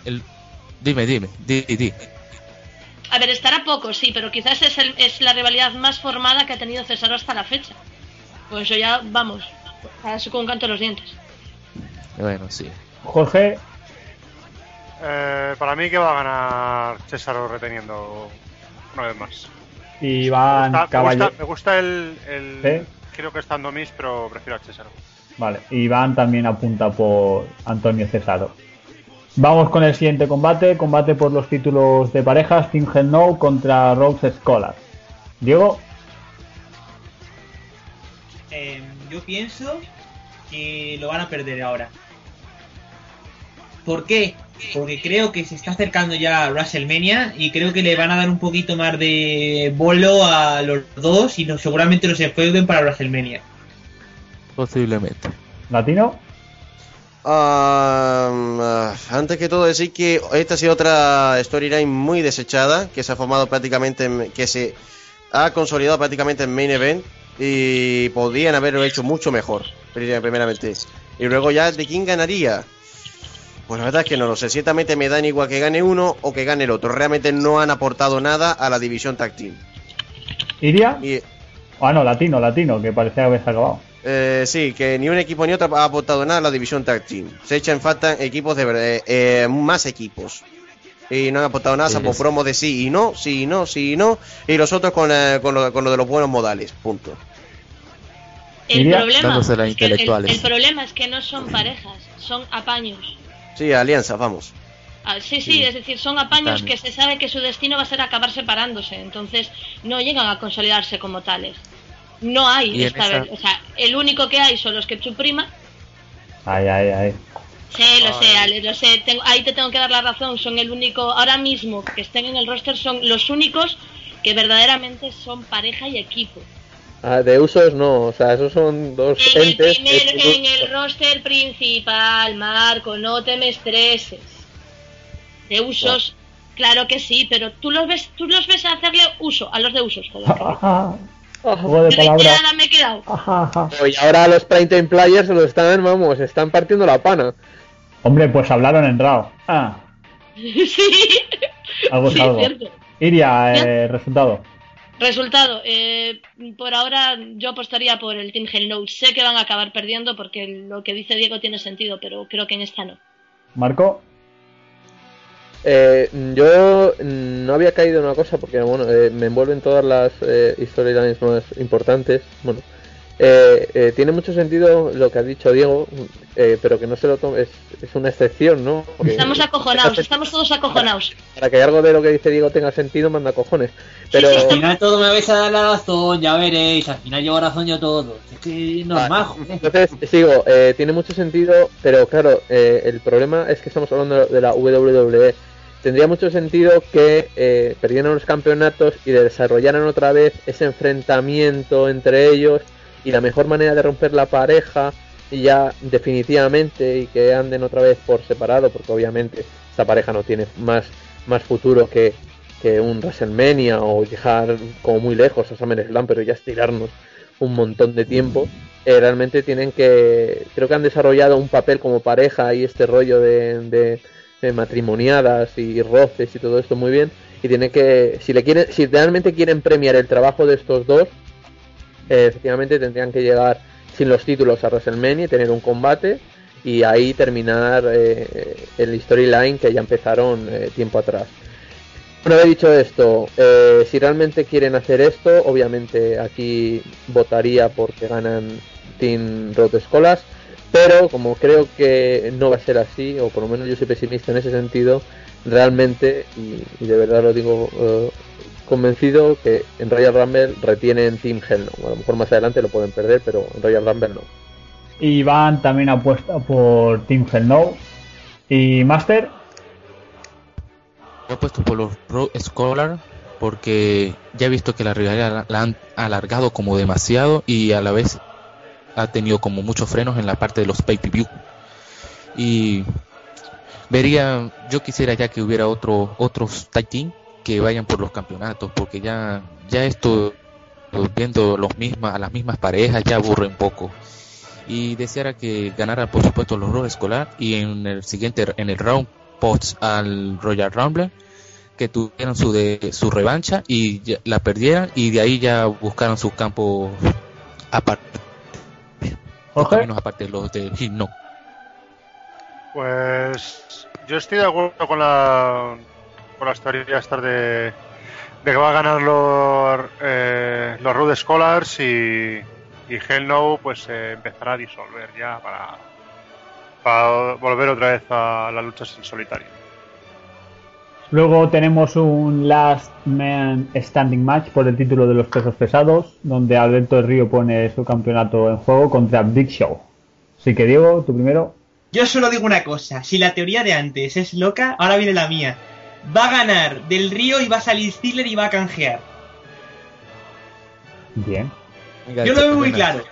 el... Dime, dime, di, di. A ver, estará poco, sí, pero quizás es, el- es la rivalidad más formada que ha tenido Cesaro hasta la fecha. Pues eso ya, vamos, con un canto de los dientes. Bueno, sí. Jorge, Eh, para mí que va a ganar César reteniendo una vez más. y Me van gusta, me Caballero. gusta- me gusta el, creo que está Domis, pero prefiero a César. Vale, Iván también apunta por Antonio Cesaro. Vamos con el siguiente combate, combate por los títulos de parejas, Team Hell No contra Rose Scholar. Diego, Eh, yo pienso que lo van a perder ahora. ¿Por qué? Porque creo que se está acercando ya a WrestleMania y creo que le van a dar un poquito más de bolo a los dos y no, seguramente los enfeuden para WrestleMania. Posiblemente. Latino, Um, ah, antes que todo decir que esta ha sido otra storyline muy desechada, que se ha formado prácticamente, en- que se ha consolidado prácticamente en main event y podrían haberlo hecho mucho mejor, pri- primeramente. Y luego ya de quién ganaría. Pues la verdad es que no lo sé, ciertamente me dan igual que gane uno o que gane el otro. Realmente no han aportado nada a la división team. Iria. Y, Ah, no, Latino, Latino, que parecía haberse acabado. Eh, sí, que ni un equipo ni otro ha aportado nada a la división tag team. Se echan falta equipos de verdad, eh, más equipos. Y no han aportado nada, sí. promos de sí y no, sí y no, sí y no. Y los otros con, eh, con, lo, con lo de los buenos modales, punto. El problema, es que el- el, intelectuales. el problema es que no son parejas, son apaños. Sí, alianza, vamos. Ah, sí, sí, Sí. es decir, son apaños También. que se sabe que su destino va a ser acabar separándose, entonces no llegan a consolidarse como tales. No hay esta esa- vez, o sea, el único que hay son los que Prima. Ay, ay, ay. Sí, lo sé, Ale, lo sé, tengo- ahí te tengo que dar la razón, son el único, ahora mismo que estén en el roster son los únicos que verdaderamente son pareja y equipo. ah, de usos no, o sea, esos son dos En el, entes. primer, que- en el roster principal, Marco, no te me estreses. De usos, claro que sí, pero tú los ves, tú los ves hacerle uso a los de usos, joder. Ajá. Juego de. Reiterada me he quedado. Ajá, ajá. Y ahora los prime time players se lo están, vamos, están partiendo la pana. Hombre, pues hablaron en RAW. Ah, sí, algo es sí, algo. cierto. Iria, eh, resultado. Resultado, eh, por ahora yo apostaría por el Team Hell No. Sé que van a acabar perdiendo porque lo que dice Diego tiene sentido, pero creo que en esta no. Marco, Eh, yo no había caído en una cosa porque bueno, eh, me envuelven todas las eh, storylines más importantes. Bueno, eh, eh, tiene mucho sentido lo que ha dicho Diego, eh, pero que no se lo tome, es, es una excepción, ¿no? Porque- Estamos acojonados, estamos todos acojonados. Para que algo de lo que dice Diego tenga sentido, manda cojones. Pero Sí, sí, Al final todo me vais a dar la razón, ya veréis. Al final llevo razón yo todo. Es que es normal, joder. Entonces, sigo, eh, tiene mucho sentido, pero claro, eh, el problema es que estamos hablando de la WWE. Tendría mucho sentido que eh, perdieran los campeonatos y desarrollaran otra vez ese enfrentamiento entre ellos y la mejor manera de romper la pareja ya definitivamente y que anden otra vez por separado porque obviamente esta pareja no tiene más, más futuro que, que un WrestleMania o llegar como muy lejos a SummerSlam pero ya estirarnos un montón de tiempo eh, realmente tienen que creo que han desarrollado un papel como pareja y este rollo de, de- de matrimoniadas y roces y todo esto muy bien y tiene que si le quieren si realmente quieren premiar el trabajo de estos dos eh, efectivamente tendrían que llegar sin los títulos a WrestleMania y tener un combate y ahí terminar eh, el storyline que ya empezaron eh, tiempo atrás. Una vez dicho esto, si realmente quieren hacer esto, obviamente aquí votaría porque ganan Team Road Scholas, pero como creo que no va a ser así, o por lo menos yo soy pesimista en ese sentido, realmente, y, de verdad lo digo convencido, que en Royal Rumble retienen Team Hell no. A lo mejor más adelante lo pueden perder, pero en Royal Rumble no. Iván también apuesta por Team Hell No. Y Master, Yo he puesto por los Pro Scholar porque ya he visto que la rivalidad la, han alargado como demasiado y a la vez ha tenido como muchos frenos en la parte de los pay per view y vería yo quisiera ya que hubiera otro otros tag team que vayan por los campeonatos porque ya ya esto viendo los mismas a las mismas parejas ya aburre un poco y deseara que ganara por supuesto los Raw escolar y en el siguiente en el round post al Royal Rumble que tuvieran su de su revancha y ya- la perdieran y de ahí ya buscaron su campo aparte los Jorge. caminos aparte de los de Hit No Pues yo estoy de acuerdo con la con las teorías estas de, de que va a ganar los eh, los Road Scholars y, y Hell No pues eh, empezará a disolver ya para para volver otra vez a las luchas en solitario. luego tenemos un Last Man Standing Match por el título de los pesos pesados, donde Alberto del Río pone su campeonato en juego contra Big Show. Así que Diego, tú primero. Yo solo digo una cosa, si la teoría de antes es loca, ahora viene la mía. Va a ganar Del Río y va a salir Ziggler y va a canjear. Bien. Yo lo veo muy claro.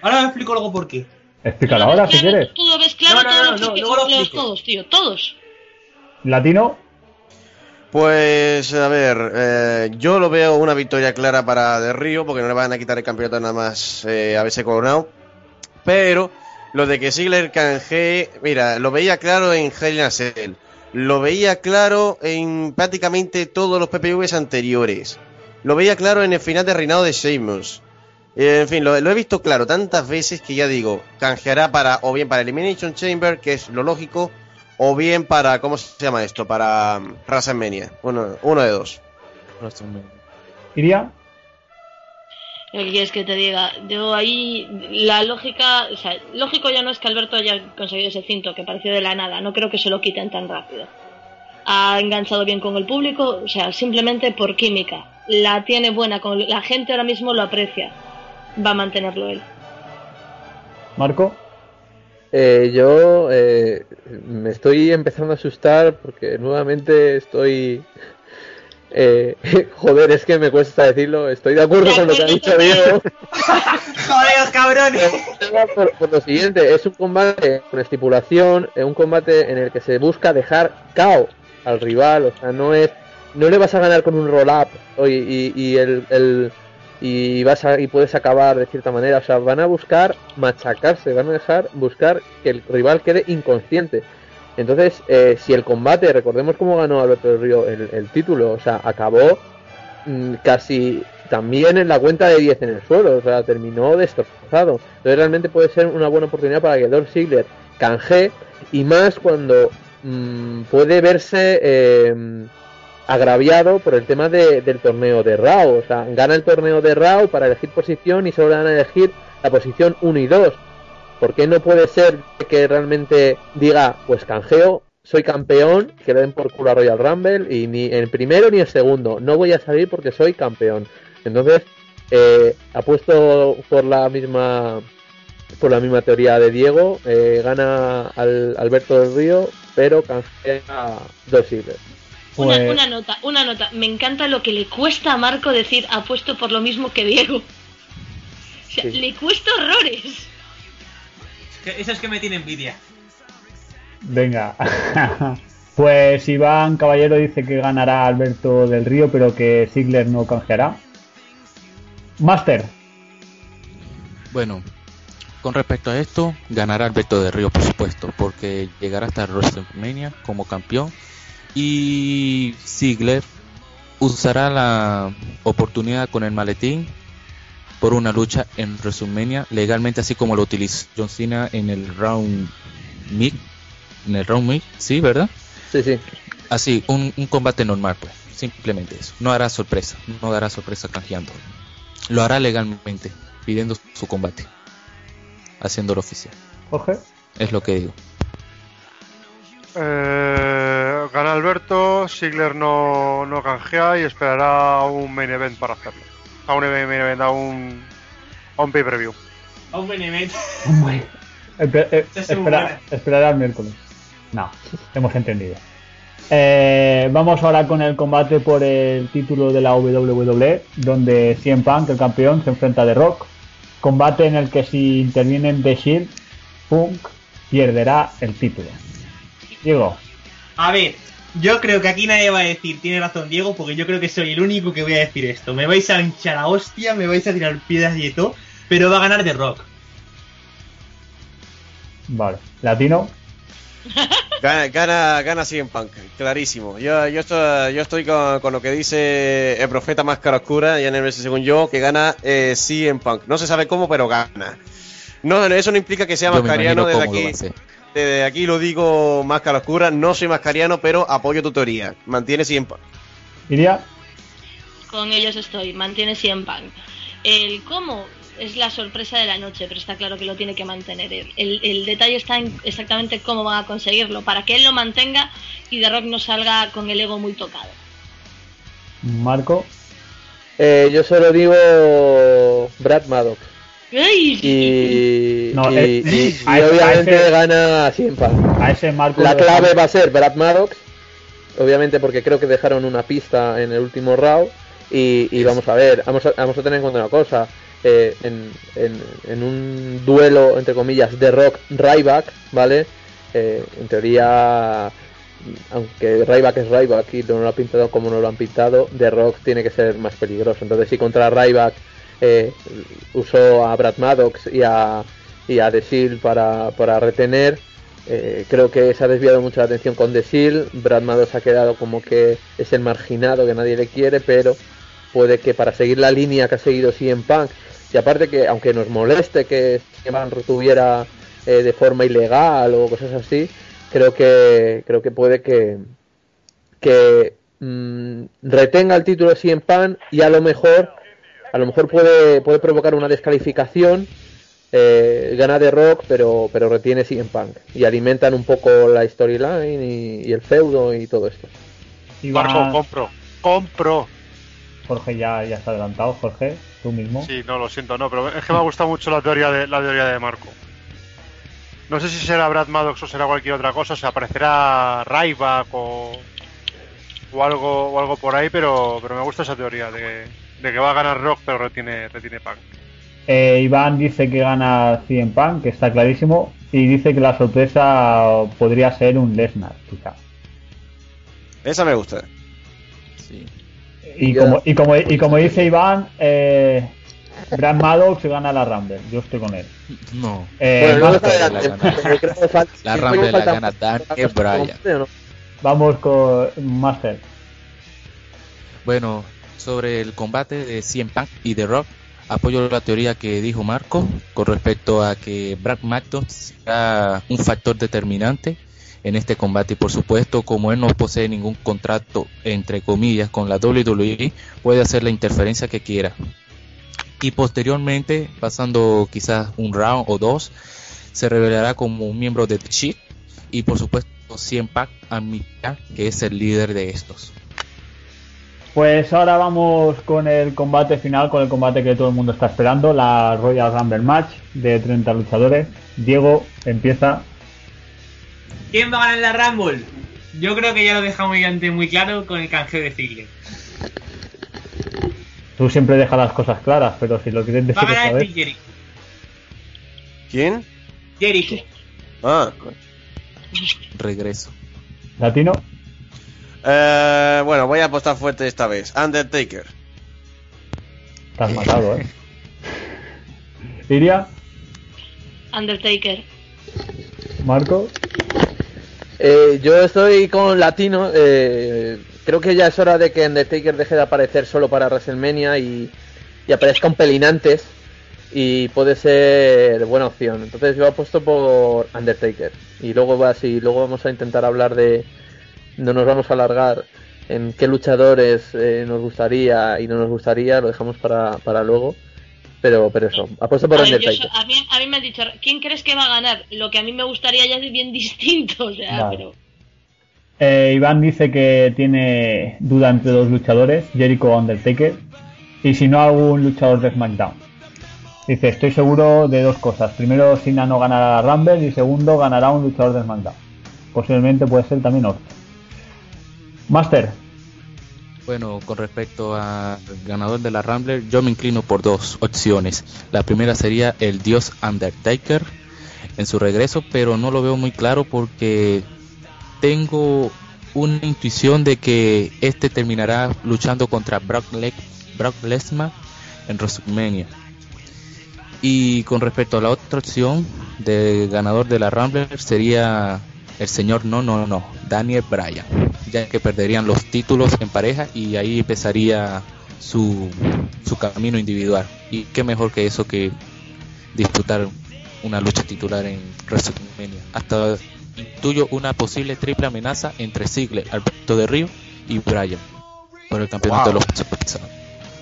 Ahora os explico luego por qué. Explícalo ahora si Claro, quieres. tú lo ves claro, No, no, todos no, los no, luego lo todos, tío, todos. Latino, Pues a ver, eh, yo lo veo una victoria clara para De Río porque no le van a quitar el campeonato nada más eh, a veces coronado. Pero lo de que Ziggler canje, mira, lo veía claro en Hell in a Cell, lo veía claro en prácticamente todos los PPVs anteriores, lo veía claro en el final de reinado de Sheamus. Eh, en fin, lo, lo he visto claro tantas veces que ya digo, canjeará para o bien para Elimination Chamber, que es lo lógico, o bien para, ¿cómo se llama esto? Para um, WrestleMania. Uno, uno de dos. iría. ¿Qué quieres que te diga? Yo ahí, la lógica, o sea, lógico ya no es que Alberto haya conseguido ese cinto que pareció de la nada, no creo que se lo quiten tan rápido. Ha enganchado bien con el público, o sea, simplemente por química. La tiene buena, con la gente ahora mismo lo aprecia. Va a mantenerlo él. Marco. Eh, yo eh, me estoy empezando a asustar porque nuevamente estoy... eh, joder, es que me cuesta decirlo. Estoy de acuerdo con lo que ha dicho Diego. ¡Joder, cabrones! por, por lo siguiente, es un combate con estipulación, eh, un combate en el que se busca dejar cao al rival, o sea, no es, no le vas a ganar con un roll up y, y, y el, el- y vas a, y puedes acabar de cierta manera, o sea, van a buscar machacarse, van a dejar buscar que el rival quede inconsciente. Entonces, eh, si el combate, recordemos cómo ganó Alberto del Río el, el título, o sea, acabó mm, casi también en la cuenta de 10 en el suelo, o sea, terminó destrozado. Entonces realmente puede ser una buena oportunidad para que Dolph Ziggler canje y más cuando mm, puede verse eh, agraviado por el tema de- del torneo de Raw, o sea, gana el torneo de Raw para elegir posición y solo van a elegir la posición 1 y 2. ¿Por qué no puede ser que realmente diga, pues canjeo, soy campeón, que le den por culo a Royal Rumble y ni el primero ni el segundo, no voy a salir porque soy campeón? Entonces, eh, apuesto por la misma por la misma teoría de Diego, eh, gana al Alberto del Río, pero canjea a Dolph Ziggler. Una, Pues- una nota, una nota. Me encanta lo que le cuesta a Marco decir apuesto por lo mismo que Diego. O sea, Sí. le cuesta horrores. Eso es que me tiene envidia. Venga. pues Iván Caballero dice que ganará Alberto del Río, pero que Ziggler no canjeará. Master. Bueno, con respecto a esto, ganará Alberto de Río, por supuesto, porque llegará hasta WrestleMania como campeón. Y Ziggler usará la oportunidad con el maletín por una lucha en WrestleMania legalmente, así como lo utilizó John Cena en el Round Meet. En el Round Meet, sí, ¿verdad? Sí, sí. Así, un, un combate normal, pues. Simplemente eso. No hará sorpresa. No dará sorpresa canjeando. Lo hará legalmente, pidiendo su combate. Haciéndolo oficial. Jorge. Es lo que digo. Eh, gana Alberto, Sigler no, no canjea y esperará a un main event para hacerlo. A un main event, a un, a un pay-per-view. A un Benemet. Espe- eh, Esta es muy espera- buena. esperará el miércoles. No, hemos entendido. Eh, vamos ahora con el combate por el título de la WWE, donde CM Punk, el campeón, se enfrenta a The Rock. Combate en el que si intervienen The Shield, Punk perderá el título. Diego, A ver, yo creo que aquí nadie va a decir, tiene razón Diego, porque yo creo que soy el único que voy a decir esto. Me vais a hinchar a hostia, me vais a tirar piedras y todo, pero va a ganar The Rock. vale. Latino, Gana, gana, gana Punk, clarísimo. Yo, yo, estoy, yo estoy con, con lo que dice el profeta Máscara Oscura, y en el según yo, que gana eh, CM Punk. No se sabe cómo, pero gana. No, eso no implica que sea mascariano desde aquí. Desde aquí lo digo Máscara Oscura, no soy mascariano, pero apoyo tu teoría. Mantiene CM Punk. Iria, Con ellos estoy, mantiene 100 Punk. El cómo es la sorpresa de la noche, pero está claro que lo tiene que mantener. él. El, el detalle está en exactamente cómo van a conseguirlo, para que él lo mantenga y The Rock no salga con el ego muy tocado. Marco, Eh, yo solo digo Brad Maddox. ¡Ay! Y, No, y- eh, y- a y ese- a obviamente ese- gana Punk. a ese Marco. La clave va a ser Brad Maddox, obviamente porque creo que dejaron una pista en el último round y, y vamos a ver, vamos a, vamos a tener en cuenta una cosa, eh, en, en- en un duelo entre comillas de Rock Ryback, ¿vale? Eh, en teoría, aunque Ryback es Ryback y no lo ha pintado como no lo han pintado, The Rock tiene que ser más peligroso. Entonces si contra Ryback eh, usó a Brad Maddox y a, y a Shield para, para retener, eh, creo que se ha desviado mucho la atención con Shield. Brad Maddox ha quedado como que es el marginado que nadie le quiere, pero puede que para seguir la línea que ha seguido CM Punk, y aparte que aunque nos moleste que CM Punk retuviera eh, de forma ilegal o cosas así, creo que creo que puede que que mm, retenga el título CM Punk y a lo mejor a lo mejor puede puede provocar una descalificación eh, gana de Rock pero pero retiene CM Punk y alimentan un poco la storyline y, y el feudo y todo esto Marco, compro. Compro. Jorge ya, ya está adelantado. Jorge, tú mismo. Sí, no, lo siento, no, pero es que me ha gustado mucho la teoría de la teoría de Marco. No sé si será Brad Maddox o será cualquier otra cosa, o sea, aparecerá Ryback o, o algo o algo por ahí, pero, pero me gusta esa teoría de, de que va a ganar Rock pero retiene, retiene Punk. Eh, Iván dice que gana 100 Punk, que está clarísimo. Y dice que la sorpresa podría ser un Lesnar, quizá. Esa me gusta. Sí. Y Ya. como, y como, y como dice Iván, eh, Brad Maddox gana la Rumble. Yo estoy con él. No. Eh, Bueno, no Master, adelante, la gana. La Rumble la falta- gana Daniel Bryan. ¿o no? vamos con Master. Bueno, sobre el combate de CM Punk y The Rock, apoyo la teoría que dijo Marco con respecto a que Brad McDonald será un factor determinante en este combate. Y por supuesto como él no posee ningún contrato entre comillas con la WWE puede hacer la interferencia que quiera. Y posteriormente pasando quizás un round o dos se revelará como un miembro de The Shield. Y por supuesto CM Punk admitirá que es el líder de estos Pues ahora vamos con el combate final, con el combate que todo el mundo está esperando, la Royal Rumble Match de 30 luchadores. Diego empieza. ¿Quién va a ganar la Rumble? Yo creo que ya lo dejamos muy, antes muy claro con el canjeo de Ziggler. Tú siempre dejas las cosas claras, pero si lo quieres Va a decir ganar vez. Chris Jericho. ¿Quién? Jericho. Ah. regreso Latino. Eh, bueno, voy a apostar fuerte esta vez. Undertaker. Te has matado, ¿eh? Iria, Undertaker. Marco. Eh, yo estoy con Latino. eh, creo que ya es hora de que Undertaker deje de aparecer solo para WrestleMania y, y aparezca un pelín antes. Y puede ser buena opción. Entonces yo apuesto por Undertaker. Y luego va así, luego vamos a intentar hablar de. No nos vamos a alargar en qué luchadores eh, nos gustaría y no nos gustaría. Lo dejamos para, para luego. Pero, pero eso, apuesto por A, ver, yo Undertaker. so- a mí, a mí me han dicho, ¿quién crees que va a ganar? Lo que a mí me gustaría ya es bien distinto, o sea, Vale. pero... Eh, Iván dice que tiene duda entre dos luchadores, Jericho o Undertaker, y si no algún luchador de SmackDown. Dice, estoy seguro de dos cosas. Primero, Cena no ganará la Rumble y segundo, ganará un luchador de SmackDown. Posiblemente puede ser también Orton. Master, Bueno, con respecto al ganador de la Rambler, yo me inclino por dos opciones. La primera sería el dios Undertaker en su regreso, pero no lo veo muy claro porque tengo una intuición de que este terminará luchando contra Brock, Le- Brock Lesnar en WrestleMania. Y con respecto a la otra opción de ganador de la Rambler sería el señor no no no Daniel Bryan, ya que perderían los títulos en pareja y ahí empezaría su, su camino individual. Y qué mejor que eso que disputar una lucha titular en WrestleMania. Hasta intuyo una posible triple amenaza entre Ziggler, Alberto de Río y Bryan por el campeonato Wow. de los pesados.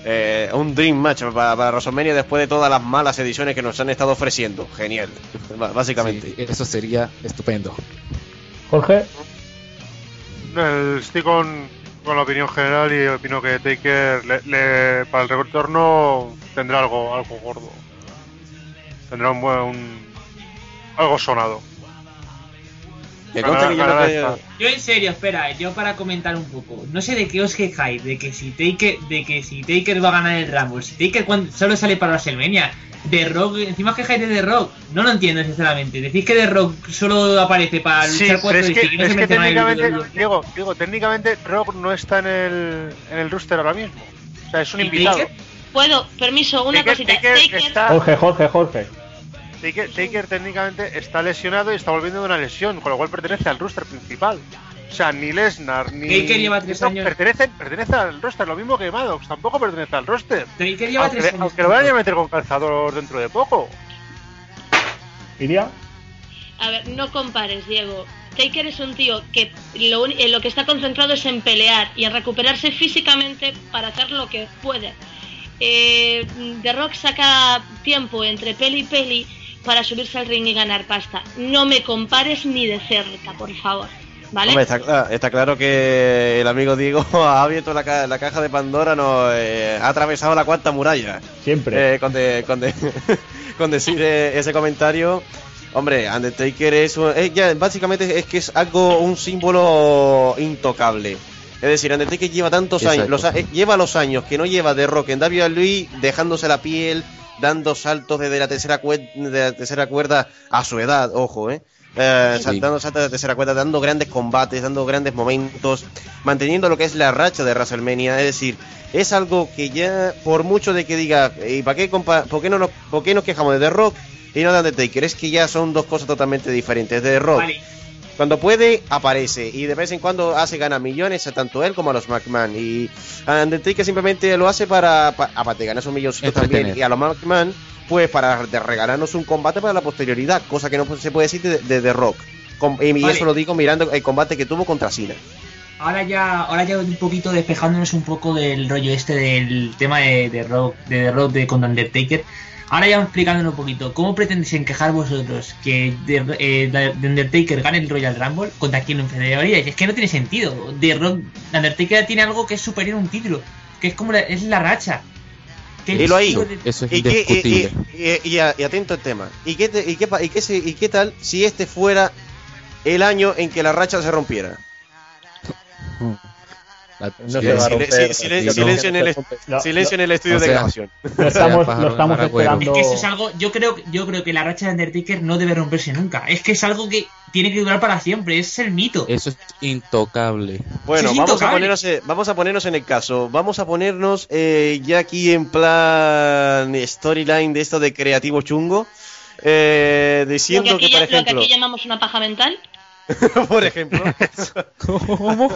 Eh, un Dream Match para, para WrestleMania después de todas las malas ediciones que nos han estado ofreciendo. Genial, b- básicamente. Sí, eso sería estupendo. Jorge, Estoy con, con la opinión general y opino que Taker le, le- para el retorno tendrá algo algo gordo. Tendrá un buen un- algo sonado. Que conste que yo no Ganará te- esta. Yo en serio, espera, yo para comentar un poco. No sé de qué os quejáis, de que si Taker, de que si Taker va a ganar el Rumble, si Taker cuan- solo sale para WrestleMania, The Rock, encima quejáis de The Rock, no lo entiendo sinceramente. Decís que The Rock solo aparece para Sí, luchar cuatro es que, y no es se que en el- técnicamente, digo, digo, técnicamente Rock no está en el, en el roster ahora mismo. O sea, es un ¿Y invitado. Taker? Puedo, permiso, una Taker- cosita. Taker Taker, está- Jorge, Jorge, Jorge. Taker, Taker técnicamente está lesionado y está volviendo de una lesión, con lo cual pertenece al roster principal. O sea, ni Lesnar ni. Taker lleva tres no, años- Pertenece, pertenece al roster, lo mismo que Maddox, tampoco pertenece al roster. Taker lleva Aunque, tres años. aunque lo vayan a meter con calzador dentro de poco. Iria, A ver, no compares, Diego. Taker es un tío que lo, uni- en lo que está concentrado es en pelear y en recuperarse físicamente para hacer lo que puede. Eh, The Rock saca tiempo entre peli y peli para subirse al ring y ganar pasta. No me compares ni de cerca, por favor. ¿Vale? Hombre, está, está claro que el amigo Diego ha abierto la, ca- la caja de Pandora, no, eh, ha atravesado la cuarta muralla. siempre. Eh, con, de- con, de- con decir eh, ese comentario. Hombre, Undertaker es, un- eh, ya, básicamente es que es algo, un símbolo intocable. Es decir, Undertaker lleva tantos Exacto. años, los eh, lleva los años que no lleva de Rock en WWE, dejándose la piel, dando saltos desde la tercera, de la tercera cuerda a su edad, ojo, eh. Eh, Sí. saltando saltos de tercera cuerda, dando grandes combates, dando grandes momentos, manteniendo lo que es la racha de WrestleMania. Es decir, es algo que ya, por mucho de que diga, ¿y para qué, compa- por qué no nos, por qué nos quejamos de The Rock y no de Undertaker? Es que ya son dos cosas totalmente diferentes. De The Rock, Vale, cuando puede, aparece y de vez en cuando hace ganar millones a tanto él como a los McMahon. Y Undertaker simplemente lo hace para, pa- aparte de ganar sus milloncitos también. Y a los McMahon, pues para de- regalarnos un combate para la posterioridad, cosa que no se puede decir de, de The Rock. Com- y Vale. eso lo digo mirando el combate que tuvo contra Cena. ahora ya, ahora ya un poquito despejándonos un poco del rollo este del tema de, de Rock, de The Rock de con Undertaker. Ahora ya explicándonos un poquito, ¿cómo pretendéis encajar vosotros que de, eh, de Undertaker gane el Royal Rumble contra quien lo enfrentaría? Es que no tiene sentido. The Rock, Undertaker tiene algo que es superior a un título, que es como la, es la racha. Que ahí. es- Eso es indiscutible. y- y- y a- y atento al tema. ¿Y qué, te- y, qué, pa- y, qué se- ¿Y qué tal si este fuera el año en que la racha se rompiera? Silencio en el, Lo- silencio en el estudio o de grabación. Lo estamos, pájaro lo estamos de Agüero. esperando. Es que eso es algo, yo creo, yo creo que la racha de Undertaker no debe romperse nunca. Es que es algo que tiene que durar para siempre, es el mito. Eso es intocable. Bueno, es vamos a, ponernos, eh, vamos a ponernos en el caso. Vamos a ponernos eh, ya aquí en plan storyline de esto de creativo chungo. eh, lo, que diciendo aquí, que, por ya- lo que ejemplo, aquí llamamos una paja mental. por ejemplo, ¿Cómo?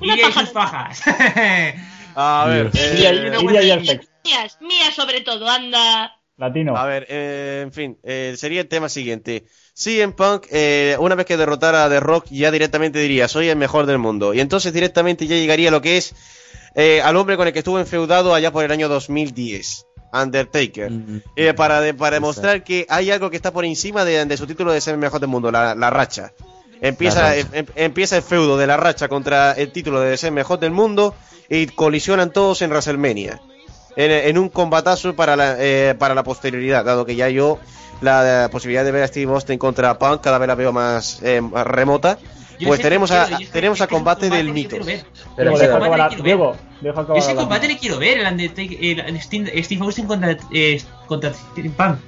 Una y paja sus pajas. a ver, eh, y el. Mías, mías sobre todo, anda. Latino. A ver, eh, en fin, eh, sería el tema siguiente. CM Punk, eh, una vez que derrotara a The Rock, ya directamente diría, soy el mejor del mundo. Y entonces directamente ya llegaría a lo que es eh, al hombre con el que estuvo enfeudado allá por el año 2010, Undertaker. Mm, Eh, para, de- para demostrar que hay algo que está por encima de, de su título de ser el mejor del mundo, la, la racha. Empieza, La em- em- empieza el feudo de la racha contra el título de ser mejor del mundo y colisionan todos en WrestleMania. En, en un combatazo para la, eh, para la posterioridad, dado que ya yo la, posibilidad de ver a Steve Austin contra Punk cada vez la veo más, eh, más remota. Pues ese tenemos quiero, a, ese- tenemos a un combate del mito. quiero Diego, ese deja combate quiero Diego, Ese la combate le quiero ver, el Undertaker, el, el Steve, Austin contra, eh, contra Punk.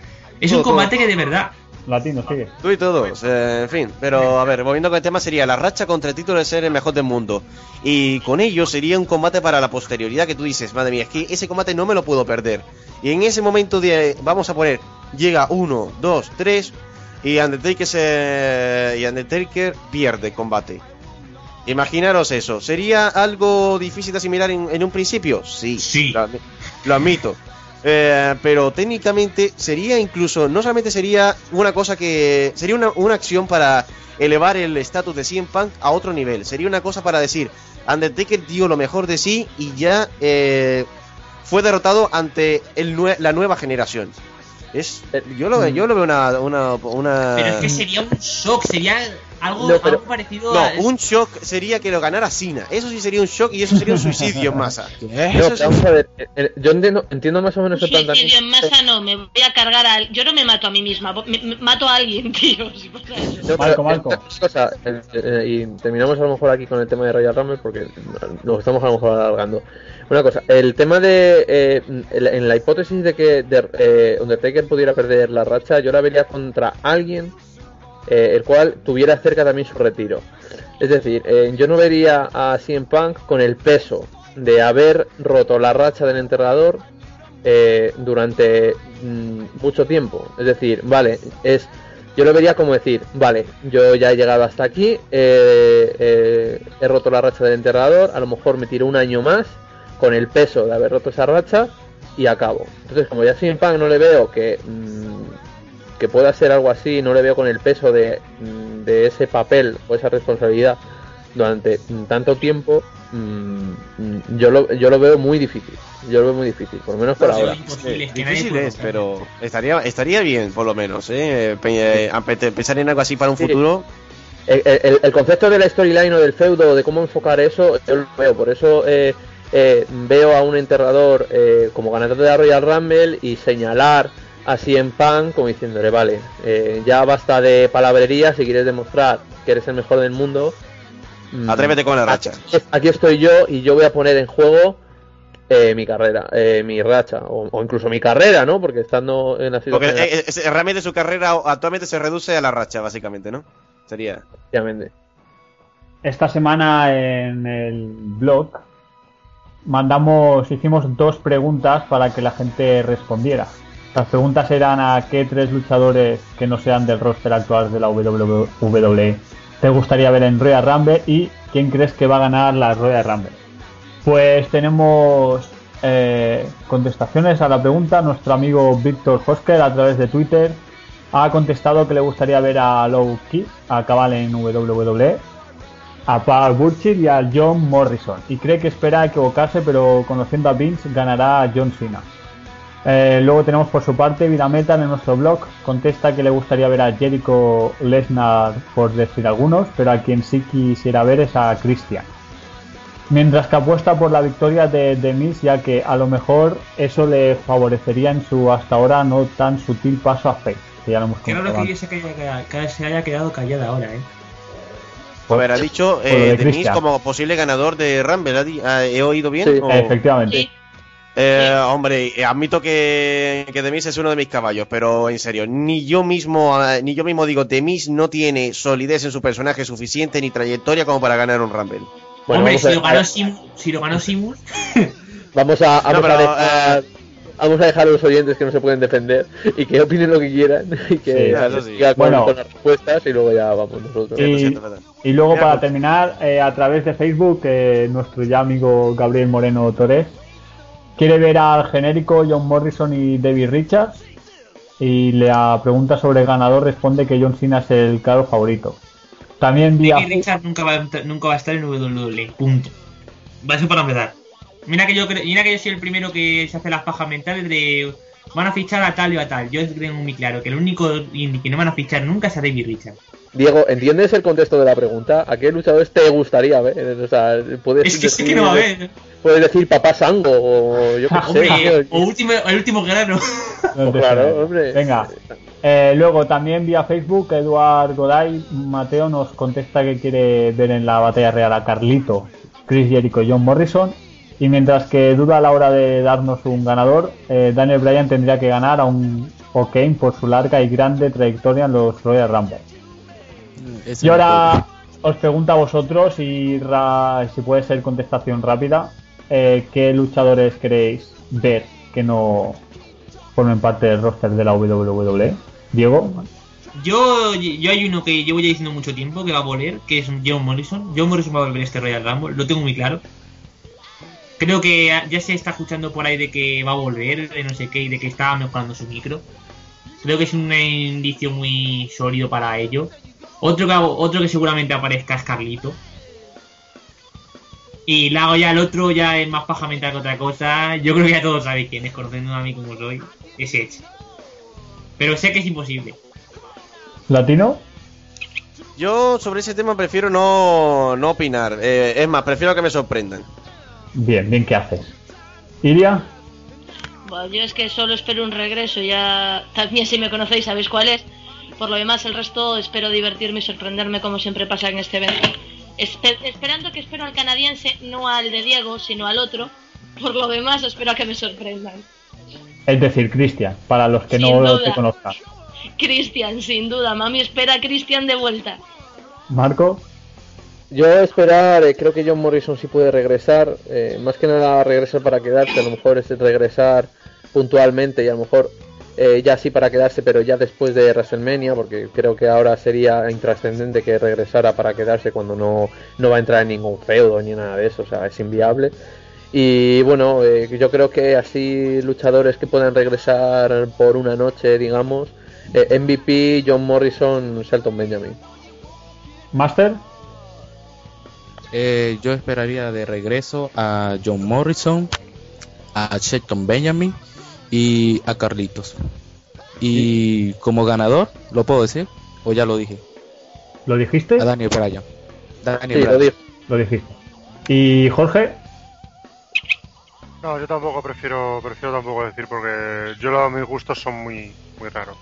Es Todo, un combate que de verdad. Latino, sigue. Tú y todos, eh, en fin. Pero a ver, volviendo con el tema, sería la racha contra el título de ser el mejor del mundo. Y con ello sería un combate para la posterioridad que tú dices, madre mía, es que ese combate no me lo puedo perder. Y en ese momento de, vamos a poner, llega uno, dos, tres, y Undertaker, se, y Undertaker pierde el combate. Imaginaros eso, ¿sería algo difícil de asimilar en, en un principio? Sí, Sí. Lo, lo admito. Eh, pero técnicamente sería incluso, no solamente sería una cosa que, sería una, una acción para elevar el estatus de CM Punk a otro nivel. Sería una cosa para decir, Undertaker dio lo mejor de sí y ya eh, fue derrotado ante el nue- la nueva generación. Es, yo lo, yo lo veo una, una, una- Pero es que sería un shock, sería algo, No, pero- algo parecido no, a. un shock sería que lo ganara Cena. Eso sí sería un shock y eso sería un suicidio en masa. No, sí- vamos a ver, eh, eh, yo entiendo, entiendo más o menos el Suicidio planteamiento. en masa no, me voy a cargar a... Yo no me mato a mí misma, me- me- mato a alguien, tío. si pasa eso. No, Marco, Marco. eh, cosa, eh, eh, y terminamos a lo mejor aquí con el tema de Royal Rumble porque nos estamos a lo mejor alargando. Una cosa, el tema de. eh, en la- en la hipótesis de que de, eh, Undertaker pudiera perder la racha, yo la vería contra alguien eh, el cual tuviera cerca también su retiro. Es decir, eh, yo no vería a CM Punk con el peso de haber roto la racha del enterrador eh, durante mm, mucho tiempo. Es decir, vale, es yo lo vería como decir, vale, yo ya he llegado hasta aquí, eh, he roto la racha del enterrador, a lo mejor me tiro un año más con el peso de haber roto esa racha y acabo. Entonces, como ya CM Punk no le veo que mm, que pueda ser algo así, no le veo con el peso de, mm, de ese papel o esa responsabilidad durante tanto tiempo, mm, yo lo, yo lo veo muy difícil. Yo lo veo muy difícil, por lo menos por ahora. nadie difícil es, pero estaría, estaría bien, por lo menos, ¿eh? Eh, pensar en algo así para un Sí. futuro. El, el- el concepto de la storyline o del feudo, de cómo enfocar eso, yo lo veo. Por eso eh, eh, veo a un enterrador eh, como ganador de la Royal Rumble y señalar a CM Punk como diciéndole, vale, eh, ya basta de palabrería, si quieres demostrar que eres el mejor del mundo. mm, Atrévete con la racha. Aquí, aquí estoy yo y yo voy a poner en juego eh, mi carrera, eh, mi racha, o, o incluso mi carrera, ¿no? Porque estando en la Porque situación... eh, realmente su carrera actualmente se reduce a la racha, básicamente, ¿no? Sería. Esta semana en el blog mandamos, hicimos dos preguntas para que la gente respondiera. Las preguntas eran a qué tres luchadores que no sean del roster actual de la WWE te gustaría ver en Royal Rumble y quién crees que va a ganar la Royal Rumble. Pues tenemos eh, contestaciones a la pregunta. Nuestro amigo Víctor Hosker a través de Twitter ha contestado que le gustaría ver a Low Ki acabar en WWE, a Paul Burchill y a John Morrison. Y cree que espera equivocarse, pero conociendo a Vince ganará a John Cena. Eh, luego tenemos por su parte Vida Metal en nuestro blog. Contesta que le gustaría ver a Jericho Lesnar, por decir algunos, pero a quien sí quisiera ver es a Christian. Mientras que apuesta por la victoria de, de Miz, ya que a lo mejor eso le favorecería en su hasta ahora no tan sutil paso a Faith. Que ya lo hemos comentado que ella se, haya- que se haya quedado callada ahora, eh. A ver, ha dicho eh, de Christian. como posible ganador de Rumble. ¿ha di- ah, ¿He oído bien? Sí, o- Efectivamente. Sí. Eh, hombre, eh, admito que, que Demis es uno de mis caballos, pero en serio, ni yo mismo, eh, ni yo mismo digo, Demis no tiene solidez en su personaje suficiente ni trayectoria como para ganar un Rumble. Bueno, Hombre, vamos si a- lo, ganó Simus, si lo ganó Simus, Vamos a, vamos, No, pero, a dejar, eh, vamos a dejar a los oyentes que no se pueden defender y que opinen lo que quieran y que Sí, con, Bueno. con las respuestas y luego ya vamos nosotros. Y, luego Mira, para pues- terminar, eh, a través de Facebook, eh, nuestro ya amigo Gabriel Moreno Torres quiere ver al genérico John Morrison y David Richards y la pregunta sobre el ganador responde que John Cena es el claro favorito. También vi a- Nicky Richard nunca va, nunca va a estar en WWE. Punto. Va a ser para empezar. Mira que yo creo, mira que yo soy el primero que se hace las pajas mentales de van a fichar a tal y a tal. Yo tengo muy claro que el único indie que no van a fichar nunca es a David Richard. Diego, ¿entiendes el contexto de la pregunta? ¿A qué luchadores te gustaría ver? O sea, puedes Es que sí que no va a ver. Puedes decir Papá Sango o yo qué sé. tío. Hombre, o último, el último guerrero. No te claro, hombre. Venga. Eh, luego también vía Facebook, Eduard Goday Mateo nos contesta que quiere ver en la batalla real a Carlito, Chris Jericho y John Morrison. Y mientras que duda a la hora de darnos un ganador, eh, Daniel Bryan tendría que ganar a un O'Kane por su larga y grande trayectoria en los Royal Rumble. Ese Y ahora os pregunto a vosotros, y ra- si puede ser contestación rápida, eh, ¿qué luchadores queréis ver que no formen parte del roster de la WWE? Diego, Yo, yo hay uno que llevo ya diciendo mucho tiempo que va a volver, que es John Morrison. John Morrison va a volver este Royal Rumble, lo tengo muy claro. Creo que ya se está escuchando por ahí de que va a volver, de no sé qué, y de que está mejorando su micro. Creo que es un indicio muy sólido para ello. Otro que, otro que seguramente aparezca es Carlito. Y luego ya el otro ya es más paja mental que otra cosa. Yo creo que ya todos sabéis quién es, conociendo a mí como soy. Es Edge. Pero sé que es imposible. Latino, Yo sobre ese tema prefiero no, no opinar. Eh, es más, prefiero que me sorprendan. bien, bien, ¿qué haces? Iria, Bueno, yo es que solo espero un regreso, ya también si me conocéis sabéis cuál es. Por lo demás, el resto espero divertirme y sorprenderme como siempre pasa en este evento. Espe- esperando que espero al canadiense, no al de Diego, sino al otro. Por lo demás, espero a que me sorprendan. es decir, Cristian, para los que Sin no duda. te conozcan. Cristian, sin duda, mami espera a Cristian de vuelta. Marco, Yo esperar, eh, creo que John Morrison sí puede regresar, eh, más que nada regresar para quedarse, a lo mejor es regresar puntualmente y a lo mejor eh, ya sí para quedarse, pero ya después de WrestleMania, porque creo que ahora sería intrascendente que regresara para quedarse cuando no, no va a entrar en ningún feudo ni nada de eso, o sea, es inviable. Y bueno, eh, yo creo que así luchadores que puedan regresar por una noche, digamos, eh, MVP, John Morrison, Shelton Benjamin. Master, Eh, yo esperaría de regreso a John Morrison, a Shelton Benjamin y a Carlitos. Y como ganador, ¿lo puedo decir? ¿O ya lo dije? ¿lo dijiste? A Daniel Bryan. Daniel Sí, lo Bryan. dijo. Lo dijiste. ¿Y Jorge? No, yo tampoco prefiero, prefiero tampoco decir porque yo lo- mis gustos son muy, muy raros.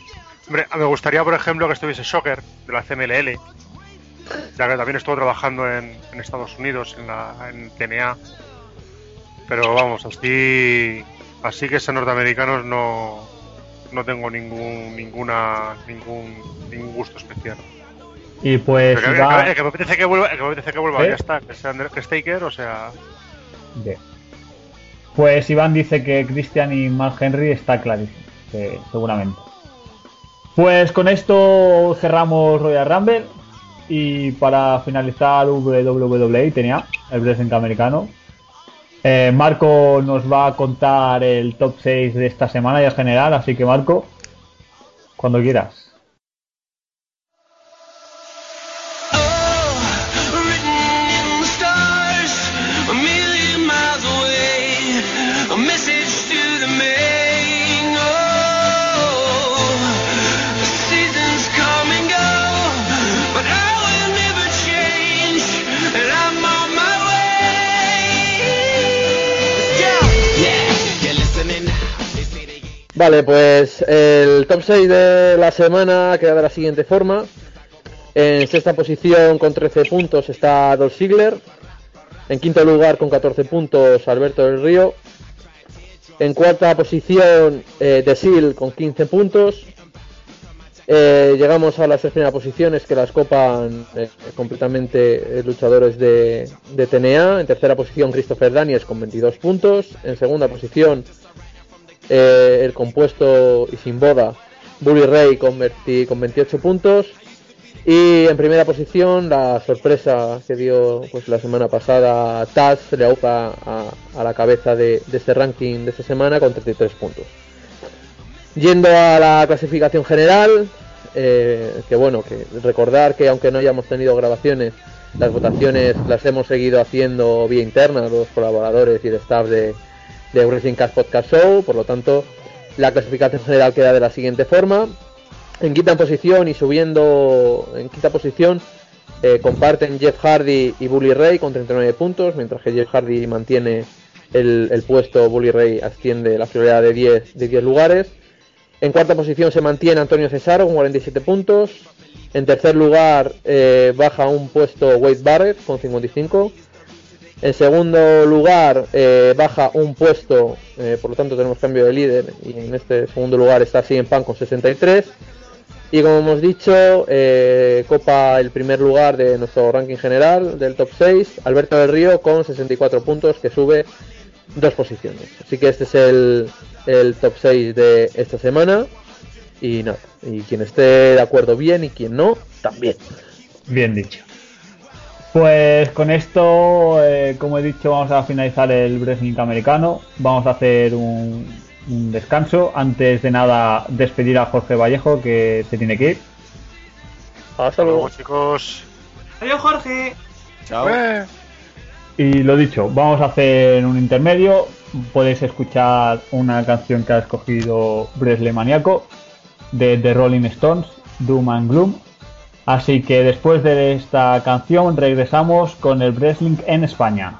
Hombre, me gustaría, por ejemplo, que estuviese Shocker de la CMLL, ya que también estuvo trabajando en, en Estados Unidos, en, la, en TNA. Pero vamos, así, así que sean norteamericanos no, no tengo ningún, ninguna, ningún, ningún gusto especial. Y pues que, que- que me apetece que vuelva, que me apetece que vuelva, ¿Eh? ya está, que sea André- que Staker, o sea, Bien. Pues Iván dice que Christian y Mark Henry está clarísimo, que seguramente. Pues con esto cerramos Royal Rumble y para finalizar WWE tenía el wrestling americano. Eh, Marco nos va a contar el top 6 de esta semana y en general, así que Marco, cuando quieras. Vale, pues el top 6 de la semana queda de la siguiente forma. En sexta posición con 13 puntos está Dolph Ziggler. En quinto lugar con 14 puntos Alberto del Río. En cuarta posición eh, The Seal con 15 puntos. Eh, llegamos a las tres primeras posiciones que las copan eh, completamente eh, luchadores de, de TNA. En tercera posición Christopher Daniels con 22 puntos. En segunda posición eh, el compuesto y sin boda Bully Ray con, 20 con 28 puntos. Y en primera posición la sorpresa que dio pues la semana pasada Taz Leaupa a, a la cabeza de, de este ranking de esta semana con 33 puntos. Yendo a la clasificación general eh, que bueno que recordar que aunque no hayamos tenido grabaciones las votaciones las hemos seguido haciendo vía interna los colaboradores y el staff de, de Wrestling Cast Podcast Show, por lo tanto la clasificación general queda de la siguiente forma. En quinta posición y subiendo en quinta posición eh, comparten Jeff Hardy y Bully Ray con 39 puntos, mientras que Jeff Hardy mantiene el, el puesto, Bully Ray asciende la prioridad de 10, de 10 lugares. En cuarta posición se mantiene Antonio Cesaro con 47 puntos. En tercer lugar eh, baja un puesto Wade Barrett con 55. En segundo lugar eh, baja un puesto, eh, por lo tanto tenemos cambio de líder y en este segundo lugar está CM Punk con 63. Y como hemos dicho, eh, copa el primer lugar de nuestro ranking general del top 6, Alberto del Río con 64 puntos que sube dos posiciones. Así que este es el, el top 6 de esta semana. Y nada, y quien esté de acuerdo bien y quien no, también. Bien dicho. Pues con esto, eh, como he dicho, vamos a finalizar el wrestling americano. Vamos a hacer un, un descanso. Antes de nada, despedir a Jorge Vallejo, que se tiene que ir. Hasta luego, chicos. Adiós, Jorge. Chao. Eh. Y lo dicho, vamos a hacer un intermedio. Podéis escuchar una canción que ha escogido Bresle Maniaco de The Rolling Stones, Doom and Gloom. Así que después de esta canción regresamos con el wrestling en España.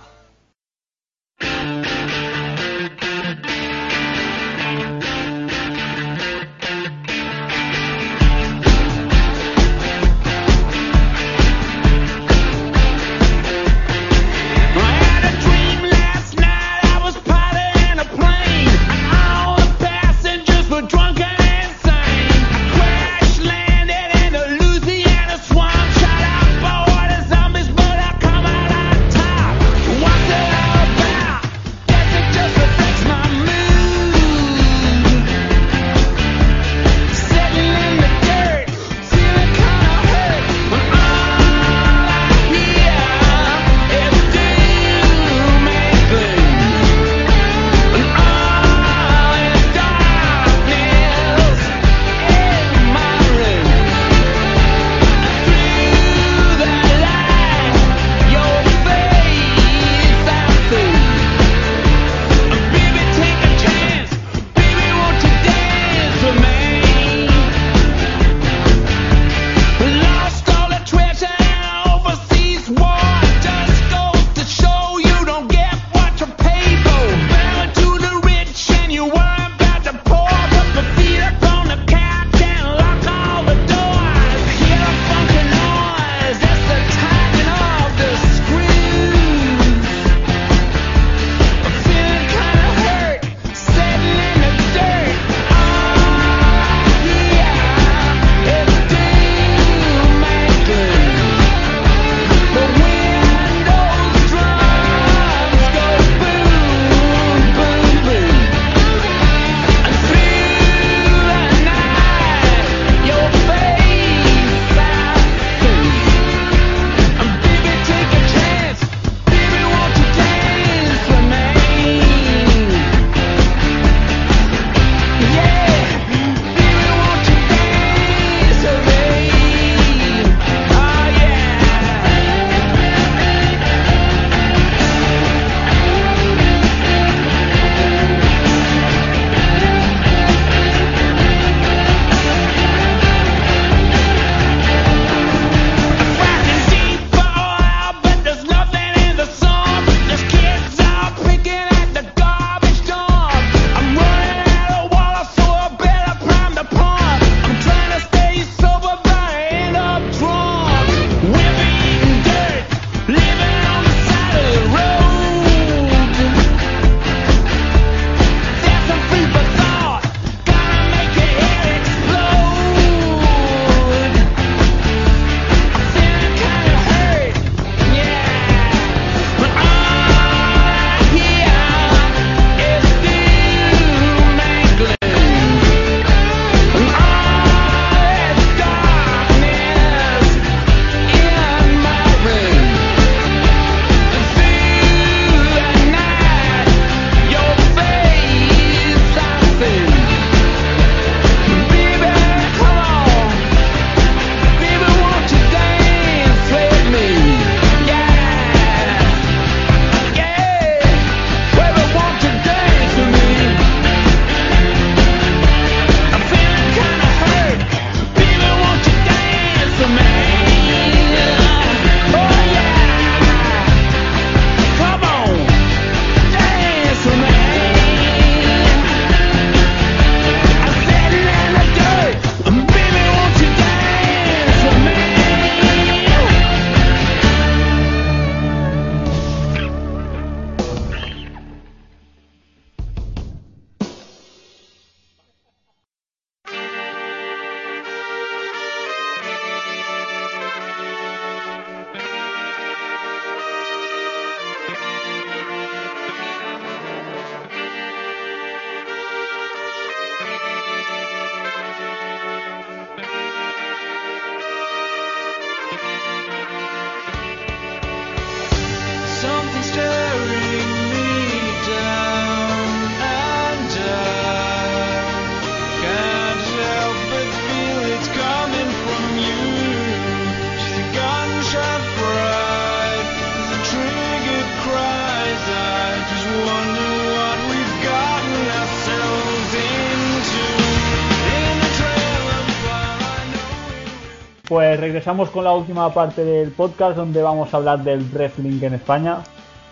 Regresamos con la última parte del podcast donde vamos a hablar del wrestling en España.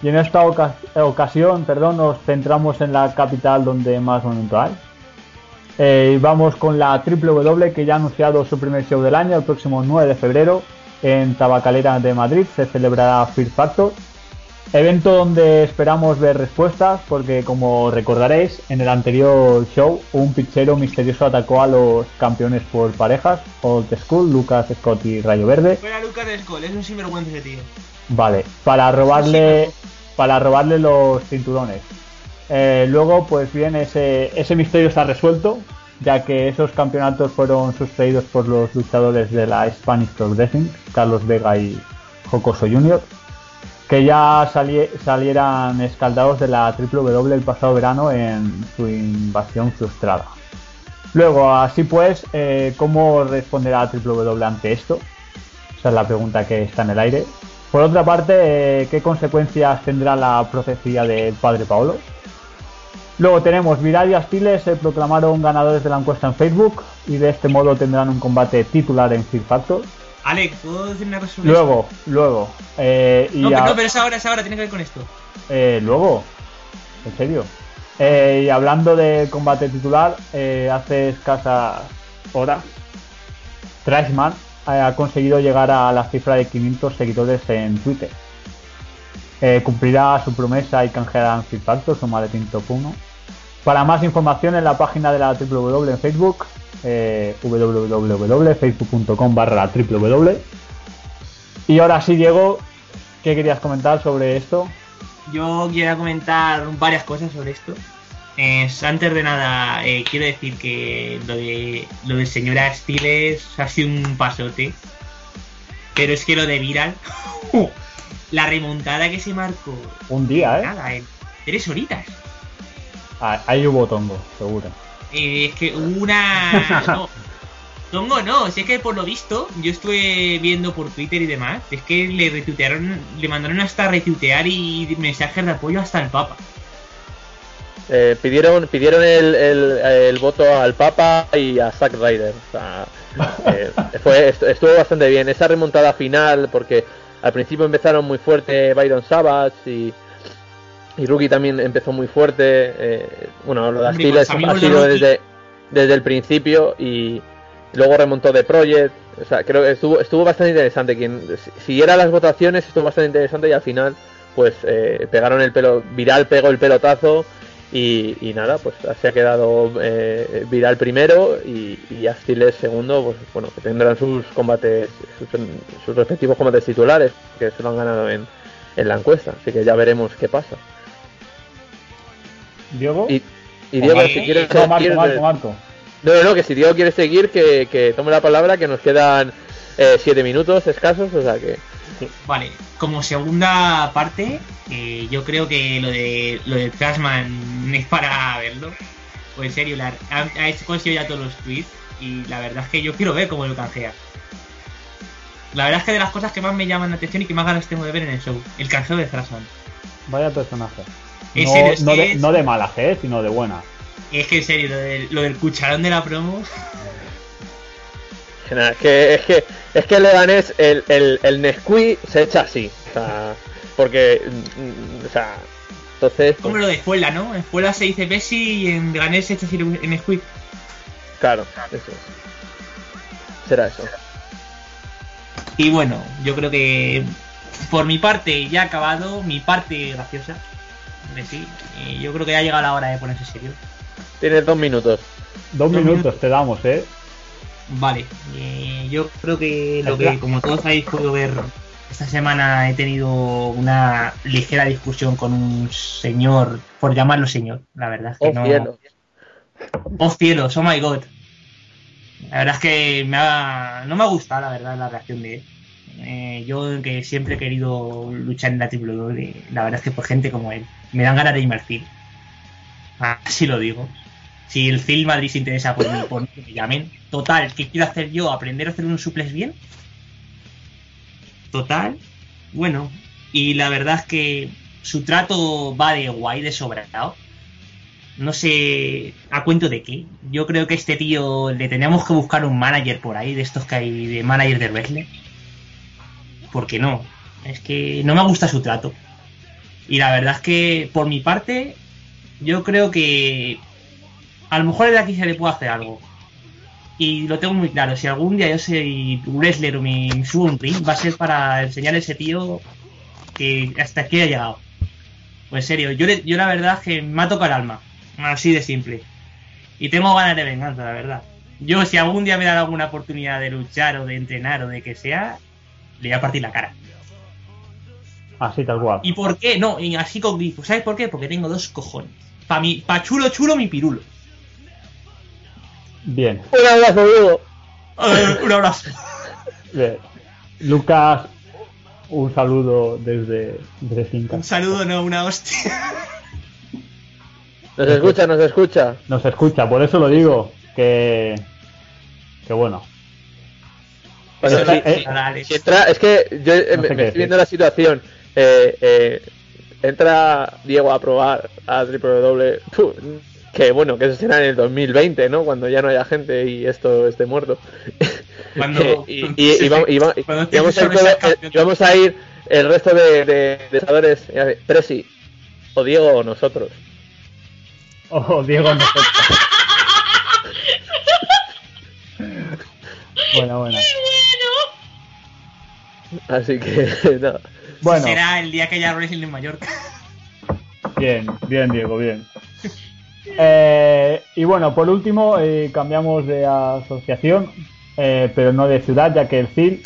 Y en esta oca- ocasión, perdón, nos centramos en la capital donde más momento hay. Eh, vamos con la WWE que ya ha anunciado su primer show del año el próximo 9 de febrero en Tabacalera de Madrid. Se celebrará Fear Factor. Evento donde esperamos ver respuestas porque como recordaréis en el anterior show un pichero misterioso atacó a los campeones por parejas, Old School, Lucas Scott y Rayo Verde. Fuera Lucas de Skull, es un sinvergüenza ese tío. Vale, para robarle para robarle los cinturones. Eh, luego, pues bien, ese, ese misterio está resuelto, ya que esos campeonatos fueron sustraídos por los luchadores de la Spanish Pro Wrestling, Carlos Vega y Jocoso Jr., que ya sali- salieran escaldados de la WWE el pasado verano en su invasión frustrada. Luego, así pues, eh, ¿cómo responderá WWE ante esto? Esa es la pregunta que está en el aire. Por otra parte, eh, ¿qué consecuencias tendrá la profecía del padre Paolo? Luego tenemos Viral y Astiles se proclamaron ganadores de la encuesta en Facebook y de este modo tendrán un combate titular en Fear Factor. Alex, ¿puedo decir una cosa sobre Luego, luego, eh, y? No, pero, a- no, pero es ahora, es ahora, tiene que ver con esto. eh, luego, en serio. Eh, y hablando de combate titular, eh, hace escasas horas, Trashman ha conseguido llegar a la cifra de 500 seguidores en Twitter. Cumplirá su promesa y canjeará en Fear Factor su maletín top 1. Para más información en la página de la www en Facebook, eh, www.facebook.com barra www. Y ahora sí, Diego, ¿qué querías comentar sobre esto? Yo quiero comentar varias cosas sobre esto. Es, antes de nada, eh, quiero decir que lo de lo del señor Astiles ha sido un pasote. Pero es que lo de Viral, la remontada que se marcó, Un día, ¿eh? nada, en tres horitas. Ah, Ahí hubo tongo, seguro. Eh, es que hubo una. No, Tongo no, si es que por lo visto, yo estuve viendo por Twitter y demás, es que le retuitearon, le mandaron hasta retuitear y mensajes de apoyo hasta el Papa. Eh, pidieron pidieron el, el, el voto al Papa y a Zack Ryder. O sea, eh, fue, est- estuvo bastante bien. Esa remontada final, porque al principio empezaron muy fuerte Byron Savage y, y Rookie también empezó muy fuerte. eh, bueno, lo de los amigos ha sido desde, desde el principio y luego remontó de Project. O sea, creo que estuvo, estuvo bastante interesante. Quien si- siguiera las votaciones estuvo bastante interesante y al final pues eh, pegaron el pelo, Viral pegó el pelotazo y, y nada, pues se ha quedado eh, Viral primero y, y Astiles segundo, pues bueno, que tendrán sus combates, sus, sus respectivos combates titulares, que se lo han ganado en, en la encuesta, así que ya veremos qué pasa. ¿Diego? Y, y Diego, Oye, si quieres, No, Marco, quieres- Marco, Marco. no, no, no, que si Diego quiere seguir, que, que tome la palabra, que nos quedan eh, siete minutos escasos, o sea que Vale, como segunda parte, eh, yo creo que lo de lo de Trashman es para verlo. Pues en serio, la, ha, ha conseguido ya todos los tweets y la verdad es que yo quiero ver cómo lo canjea. La verdad es que de las cosas que más me llaman la atención y que más ganas tengo de ver en el show, el canjeo de Trashman. Vaya personaje. En No, serio, de, es- no de mala ¿eh? sino de buena. Es que en serio, lo del, lo del cucharón de la promo, es que, es que, es que el Leganés, el, el, el Nesquik se echa así. O sea, porque, mm, o sea, entonces, como lo de Espuela, ¿no? En Espuela se dice Bessi y en Ganes se echa así en Squid. claro, eso es. Será eso. Y bueno, yo creo que por mi parte ya ha acabado, mi parte graciosa. Y yo creo que ya ha llegado la hora de ponerse serio. Tienes dos minutos. Dos Dos minutos te damos, ¿eh? Vale, eh, yo creo que lo que como todos habéis podido ver, esta semana he tenido una ligera discusión con un señor, por llamarlo señor, la verdad es que Oh, no... cielo. Oh cielos, oh my god. La verdad es que me ha- no me ha gustado, la verdad, la reacción de él. Eh, yo que siempre he querido luchar en la WWE, la verdad es que por gente como él, me dan ganas de irme al CIL. Así lo digo. Si el CIL Madrid se interesa por mí, por mí, que me llamen. Total, ¿qué quiero hacer yo? ¿Aprender a hacer unos suples bien? Total. Bueno, y la verdad es que su trato va de guay, de sobrado. no sé a cuento de qué. Yo creo que este tío le tenemos que buscar un manager por ahí, de estos que hay de manager de wrestling. Porque no, es que no me gusta su trato. Y la verdad es que por mi parte, yo creo que a lo mejor de aquí se le puede hacer algo. Y lo tengo muy claro, si algún día yo soy wrestler o me subo un ring, va a ser para enseñar a ese tío que hasta aquí ha llegado. Pues en serio, yo, le- yo la verdad es que me ha tocado el alma. Así de simple. Y tengo ganas de venganza, la verdad. Yo, si algún día me dan alguna oportunidad de luchar o de entrenar o de que sea, le voy a partir la cara. Así tal cual. ¿Y por qué? No, y así con grifo. ¿Sabes por qué? Porque tengo dos cojones. Pa, mi, pa chulo chulo mi pirulo. Bien. Un abrazo, Diego. Eh, un abrazo. Bien. Lucas, un saludo desde, desde Finca. Un saludo, no una hostia. Nos escucha, nos escucha. Nos escucha, por eso lo digo. Que. Que bueno. Bueno, sí, si entra- es que yo eh, No me, sé me estoy viendo la situación. Eh, eh, entra Diego a probar a WWE. Puh, Que bueno, que eso será en el 2020, ¿no? Cuando ya no haya gente y esto esté muerto. Cuando- y, y- y vamos- y va- y Cuando y vamos a ir vamos a el resto de, de, de sabores, eh, Presi, o Diego o nosotros. Oh, Diego nosotros. Bueno, bueno. Así que nada. Bueno, Será el día que haya wrestling en Mallorca. bien, bien, Diego, bien. Eh, y bueno, por último, eh, cambiamos de asociación, eh, pero no de ciudad, ya que el CIL,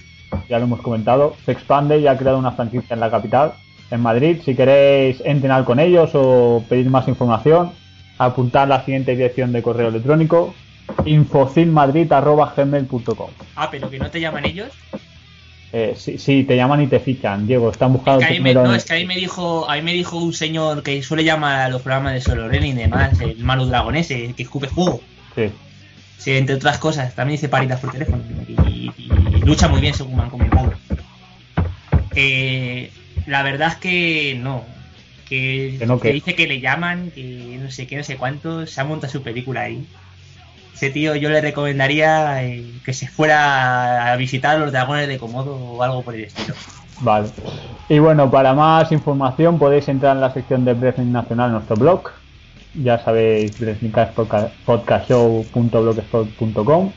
ya lo hemos comentado, se expande y ha creado una franquicia en la capital, en Madrid. Si queréis entrenar con ellos o pedir más información, apuntad la siguiente dirección de correo electrónico infocilmadrid.gmail.com Ah, pero que no te llaman ellos. Eh, sí, sí, te llaman y te fichan, Diego, están buscando Que me- número no, es que a mí me dijo, a mí me dijo un señor que suele llamar a los programas de Solo Ren y demás, el Manu Dragon ese, el que escupe fuego. Sí. Sí, entre otras cosas, también dice paritas por teléfono y, y lucha muy bien según me han comentado. Eh, la verdad es que no. Que, Que no, que que- dice que le llaman, que no sé qué, no sé cuánto, se ha montado su película ahí. Ese tío yo le recomendaría eh, que se fuera a visitar los dragones de Komodo o algo por el estilo. Vale. Y bueno, para más información podéis entrar en la sección de Wrestling Nacional nuestro blog. Ya sabéis, wrestlingcastpodcastshow.blogspot.com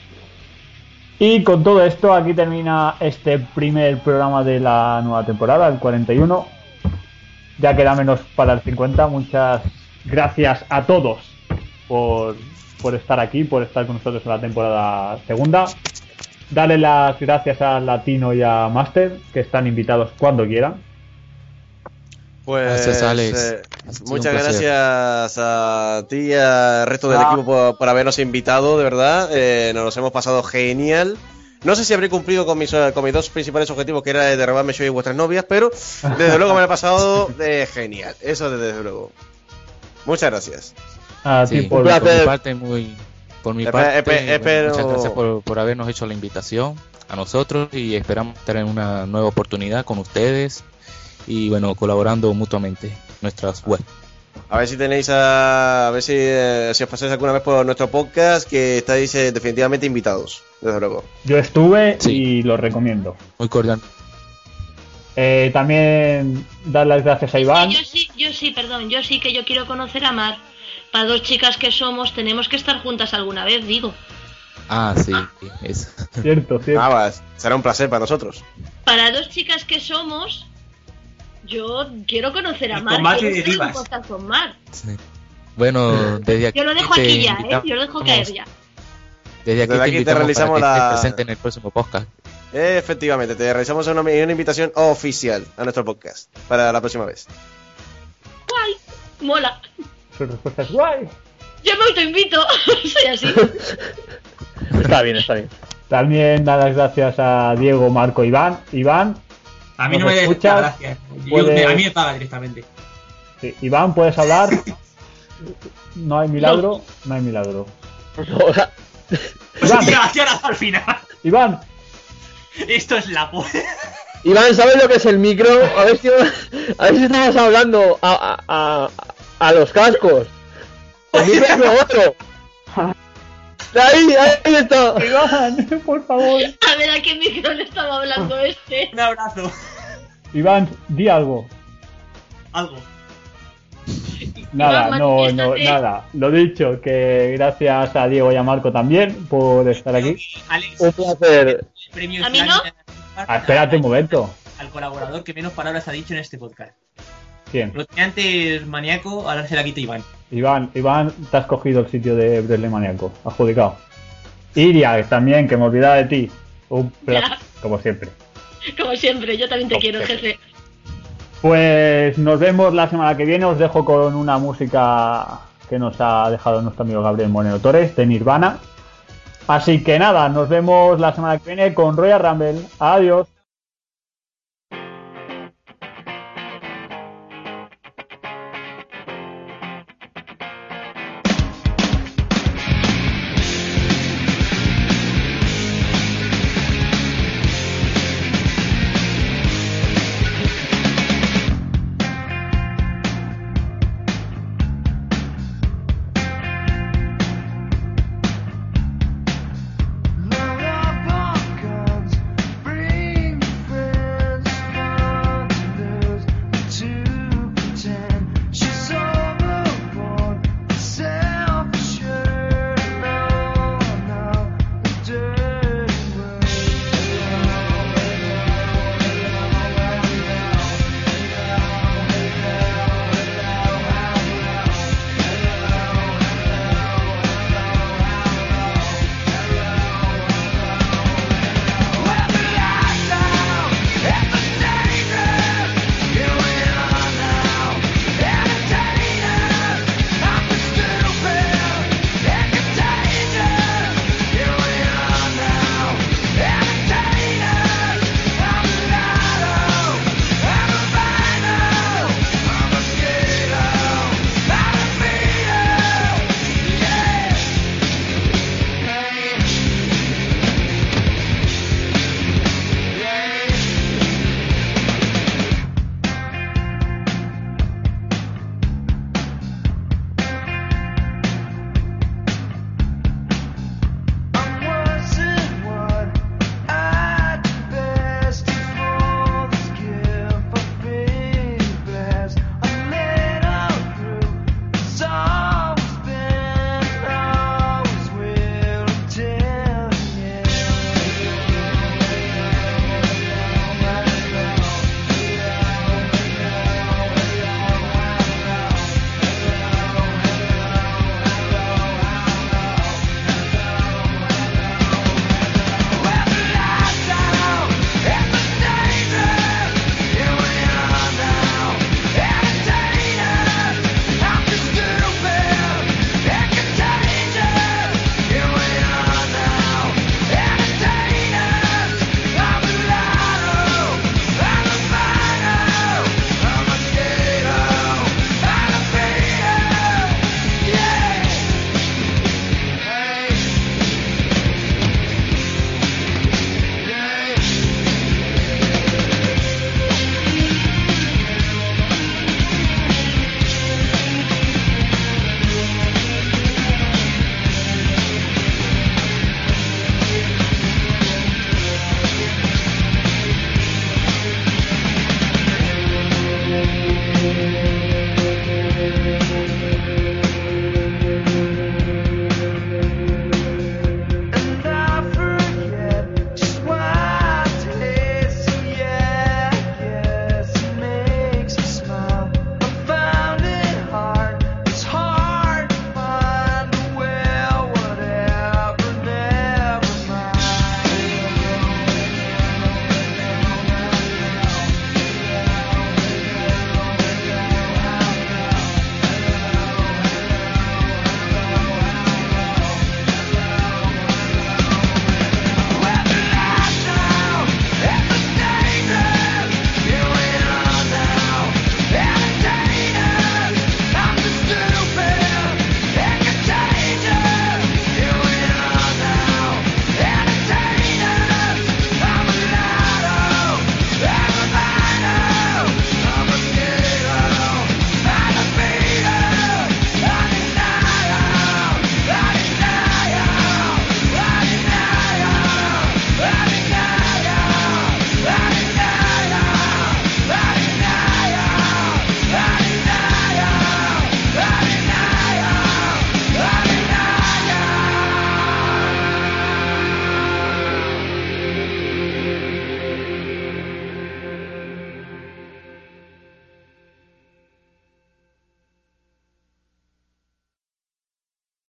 Y con todo esto, aquí termina este primer programa de la nueva temporada, el 41. Ya queda menos para el 50. Muchas gracias a todos por, por estar aquí, por estar con nosotros en la temporada segunda. Dale las gracias a Latino y a Master, que están invitados cuando quieran. Pues Gracias, Alex. eh, muchas gracias a ti y al resto del Ah. equipo por, por habernos invitado, de verdad. Eh, nos los hemos pasado genial. No sé si habré cumplido con mis, con mis dos principales objetivos, que era el de robarme yo y vuestras novias, pero desde luego me lo he pasado eh, genial. Eso desde luego. Muchas gracias. A Sí, ti por, por, por mi parte, muy. Por mi Espe- parte, bueno, espero- muchas gracias por, por habernos hecho la invitación a nosotros y esperamos tener una nueva oportunidad con ustedes y bueno, colaborando mutuamente nuestras web. A ver si tenéis a, a ver si, eh, si os pasáis alguna vez por nuestro podcast, que estáis eh, definitivamente invitados, desde luego. Yo estuve Sí. y lo recomiendo. Muy cordial. Eh, también dar las gracias a Iván. Yo sí, yo sí, perdón, yo sí que yo quiero conocer a Mar. Para dos chicas que somos, tenemos que estar juntas alguna vez, digo. Ah, sí, es. Cierto, cierto. Nada más, será un placer para nosotros. Para dos chicas que somos, yo quiero conocer a Mar. combate quiero de hacer un divas. podcast con Mar. sí. Bueno, desde aquí. Yo lo dejo te aquí ya, ¿eh? Yo lo dejo caer ya. Desde aquí Desde te aquí te realizamos para que la- estés presente en el próximo podcast. Efectivamente, te realizamos una, una invitación oficial a nuestro podcast para la próxima vez. Guay, mola. Su respuesta es guay. Yo me autoinvito, soy así. Está bien, está bien. También dar las gracias a Diego, Marco, Iván. Iván, A mí no ¿Nos me escuchas? gracias. Yo- A mí me paga directamente. sí, Iván, ¿puedes hablar? No hay milagro, no, hay milagro. Iván, al final. Iván, Esto es la Iván, ¿sabes lo que es el micro? A ver si, a ver si estamos hablando a, a, a, los cascos. Otro. Ahí, ahí está. Iván, por favor. A ver a qué micro le estaba hablando este. Un abrazo. Iván, di algo. Algo. Nada, no, no, nada. Lo dicho, que gracias a Diego y a Marco también por estar aquí. Alex, Un placer. premio ¿A mí no? Ah, espérate un momento. Al colaborador que menos palabras ha dicho en este podcast. ¿Quién? Lo tenía antes maníaco, ahora se la quita Iván. Iván, Iván, te has cogido el sitio de Bresley Maniaco, adjudicado. Iria, también, que me olvidaba de ti. Un placer, como siempre. Como siempre, yo también te Como quiero, siempre. jefe. Pues nos vemos la semana que viene. Os dejo con una música que nos ha dejado nuestro amigo Gabriel Moreno Torres de Nirvana. Así que nada, nos vemos la semana que viene con Royal Rumble. Adiós.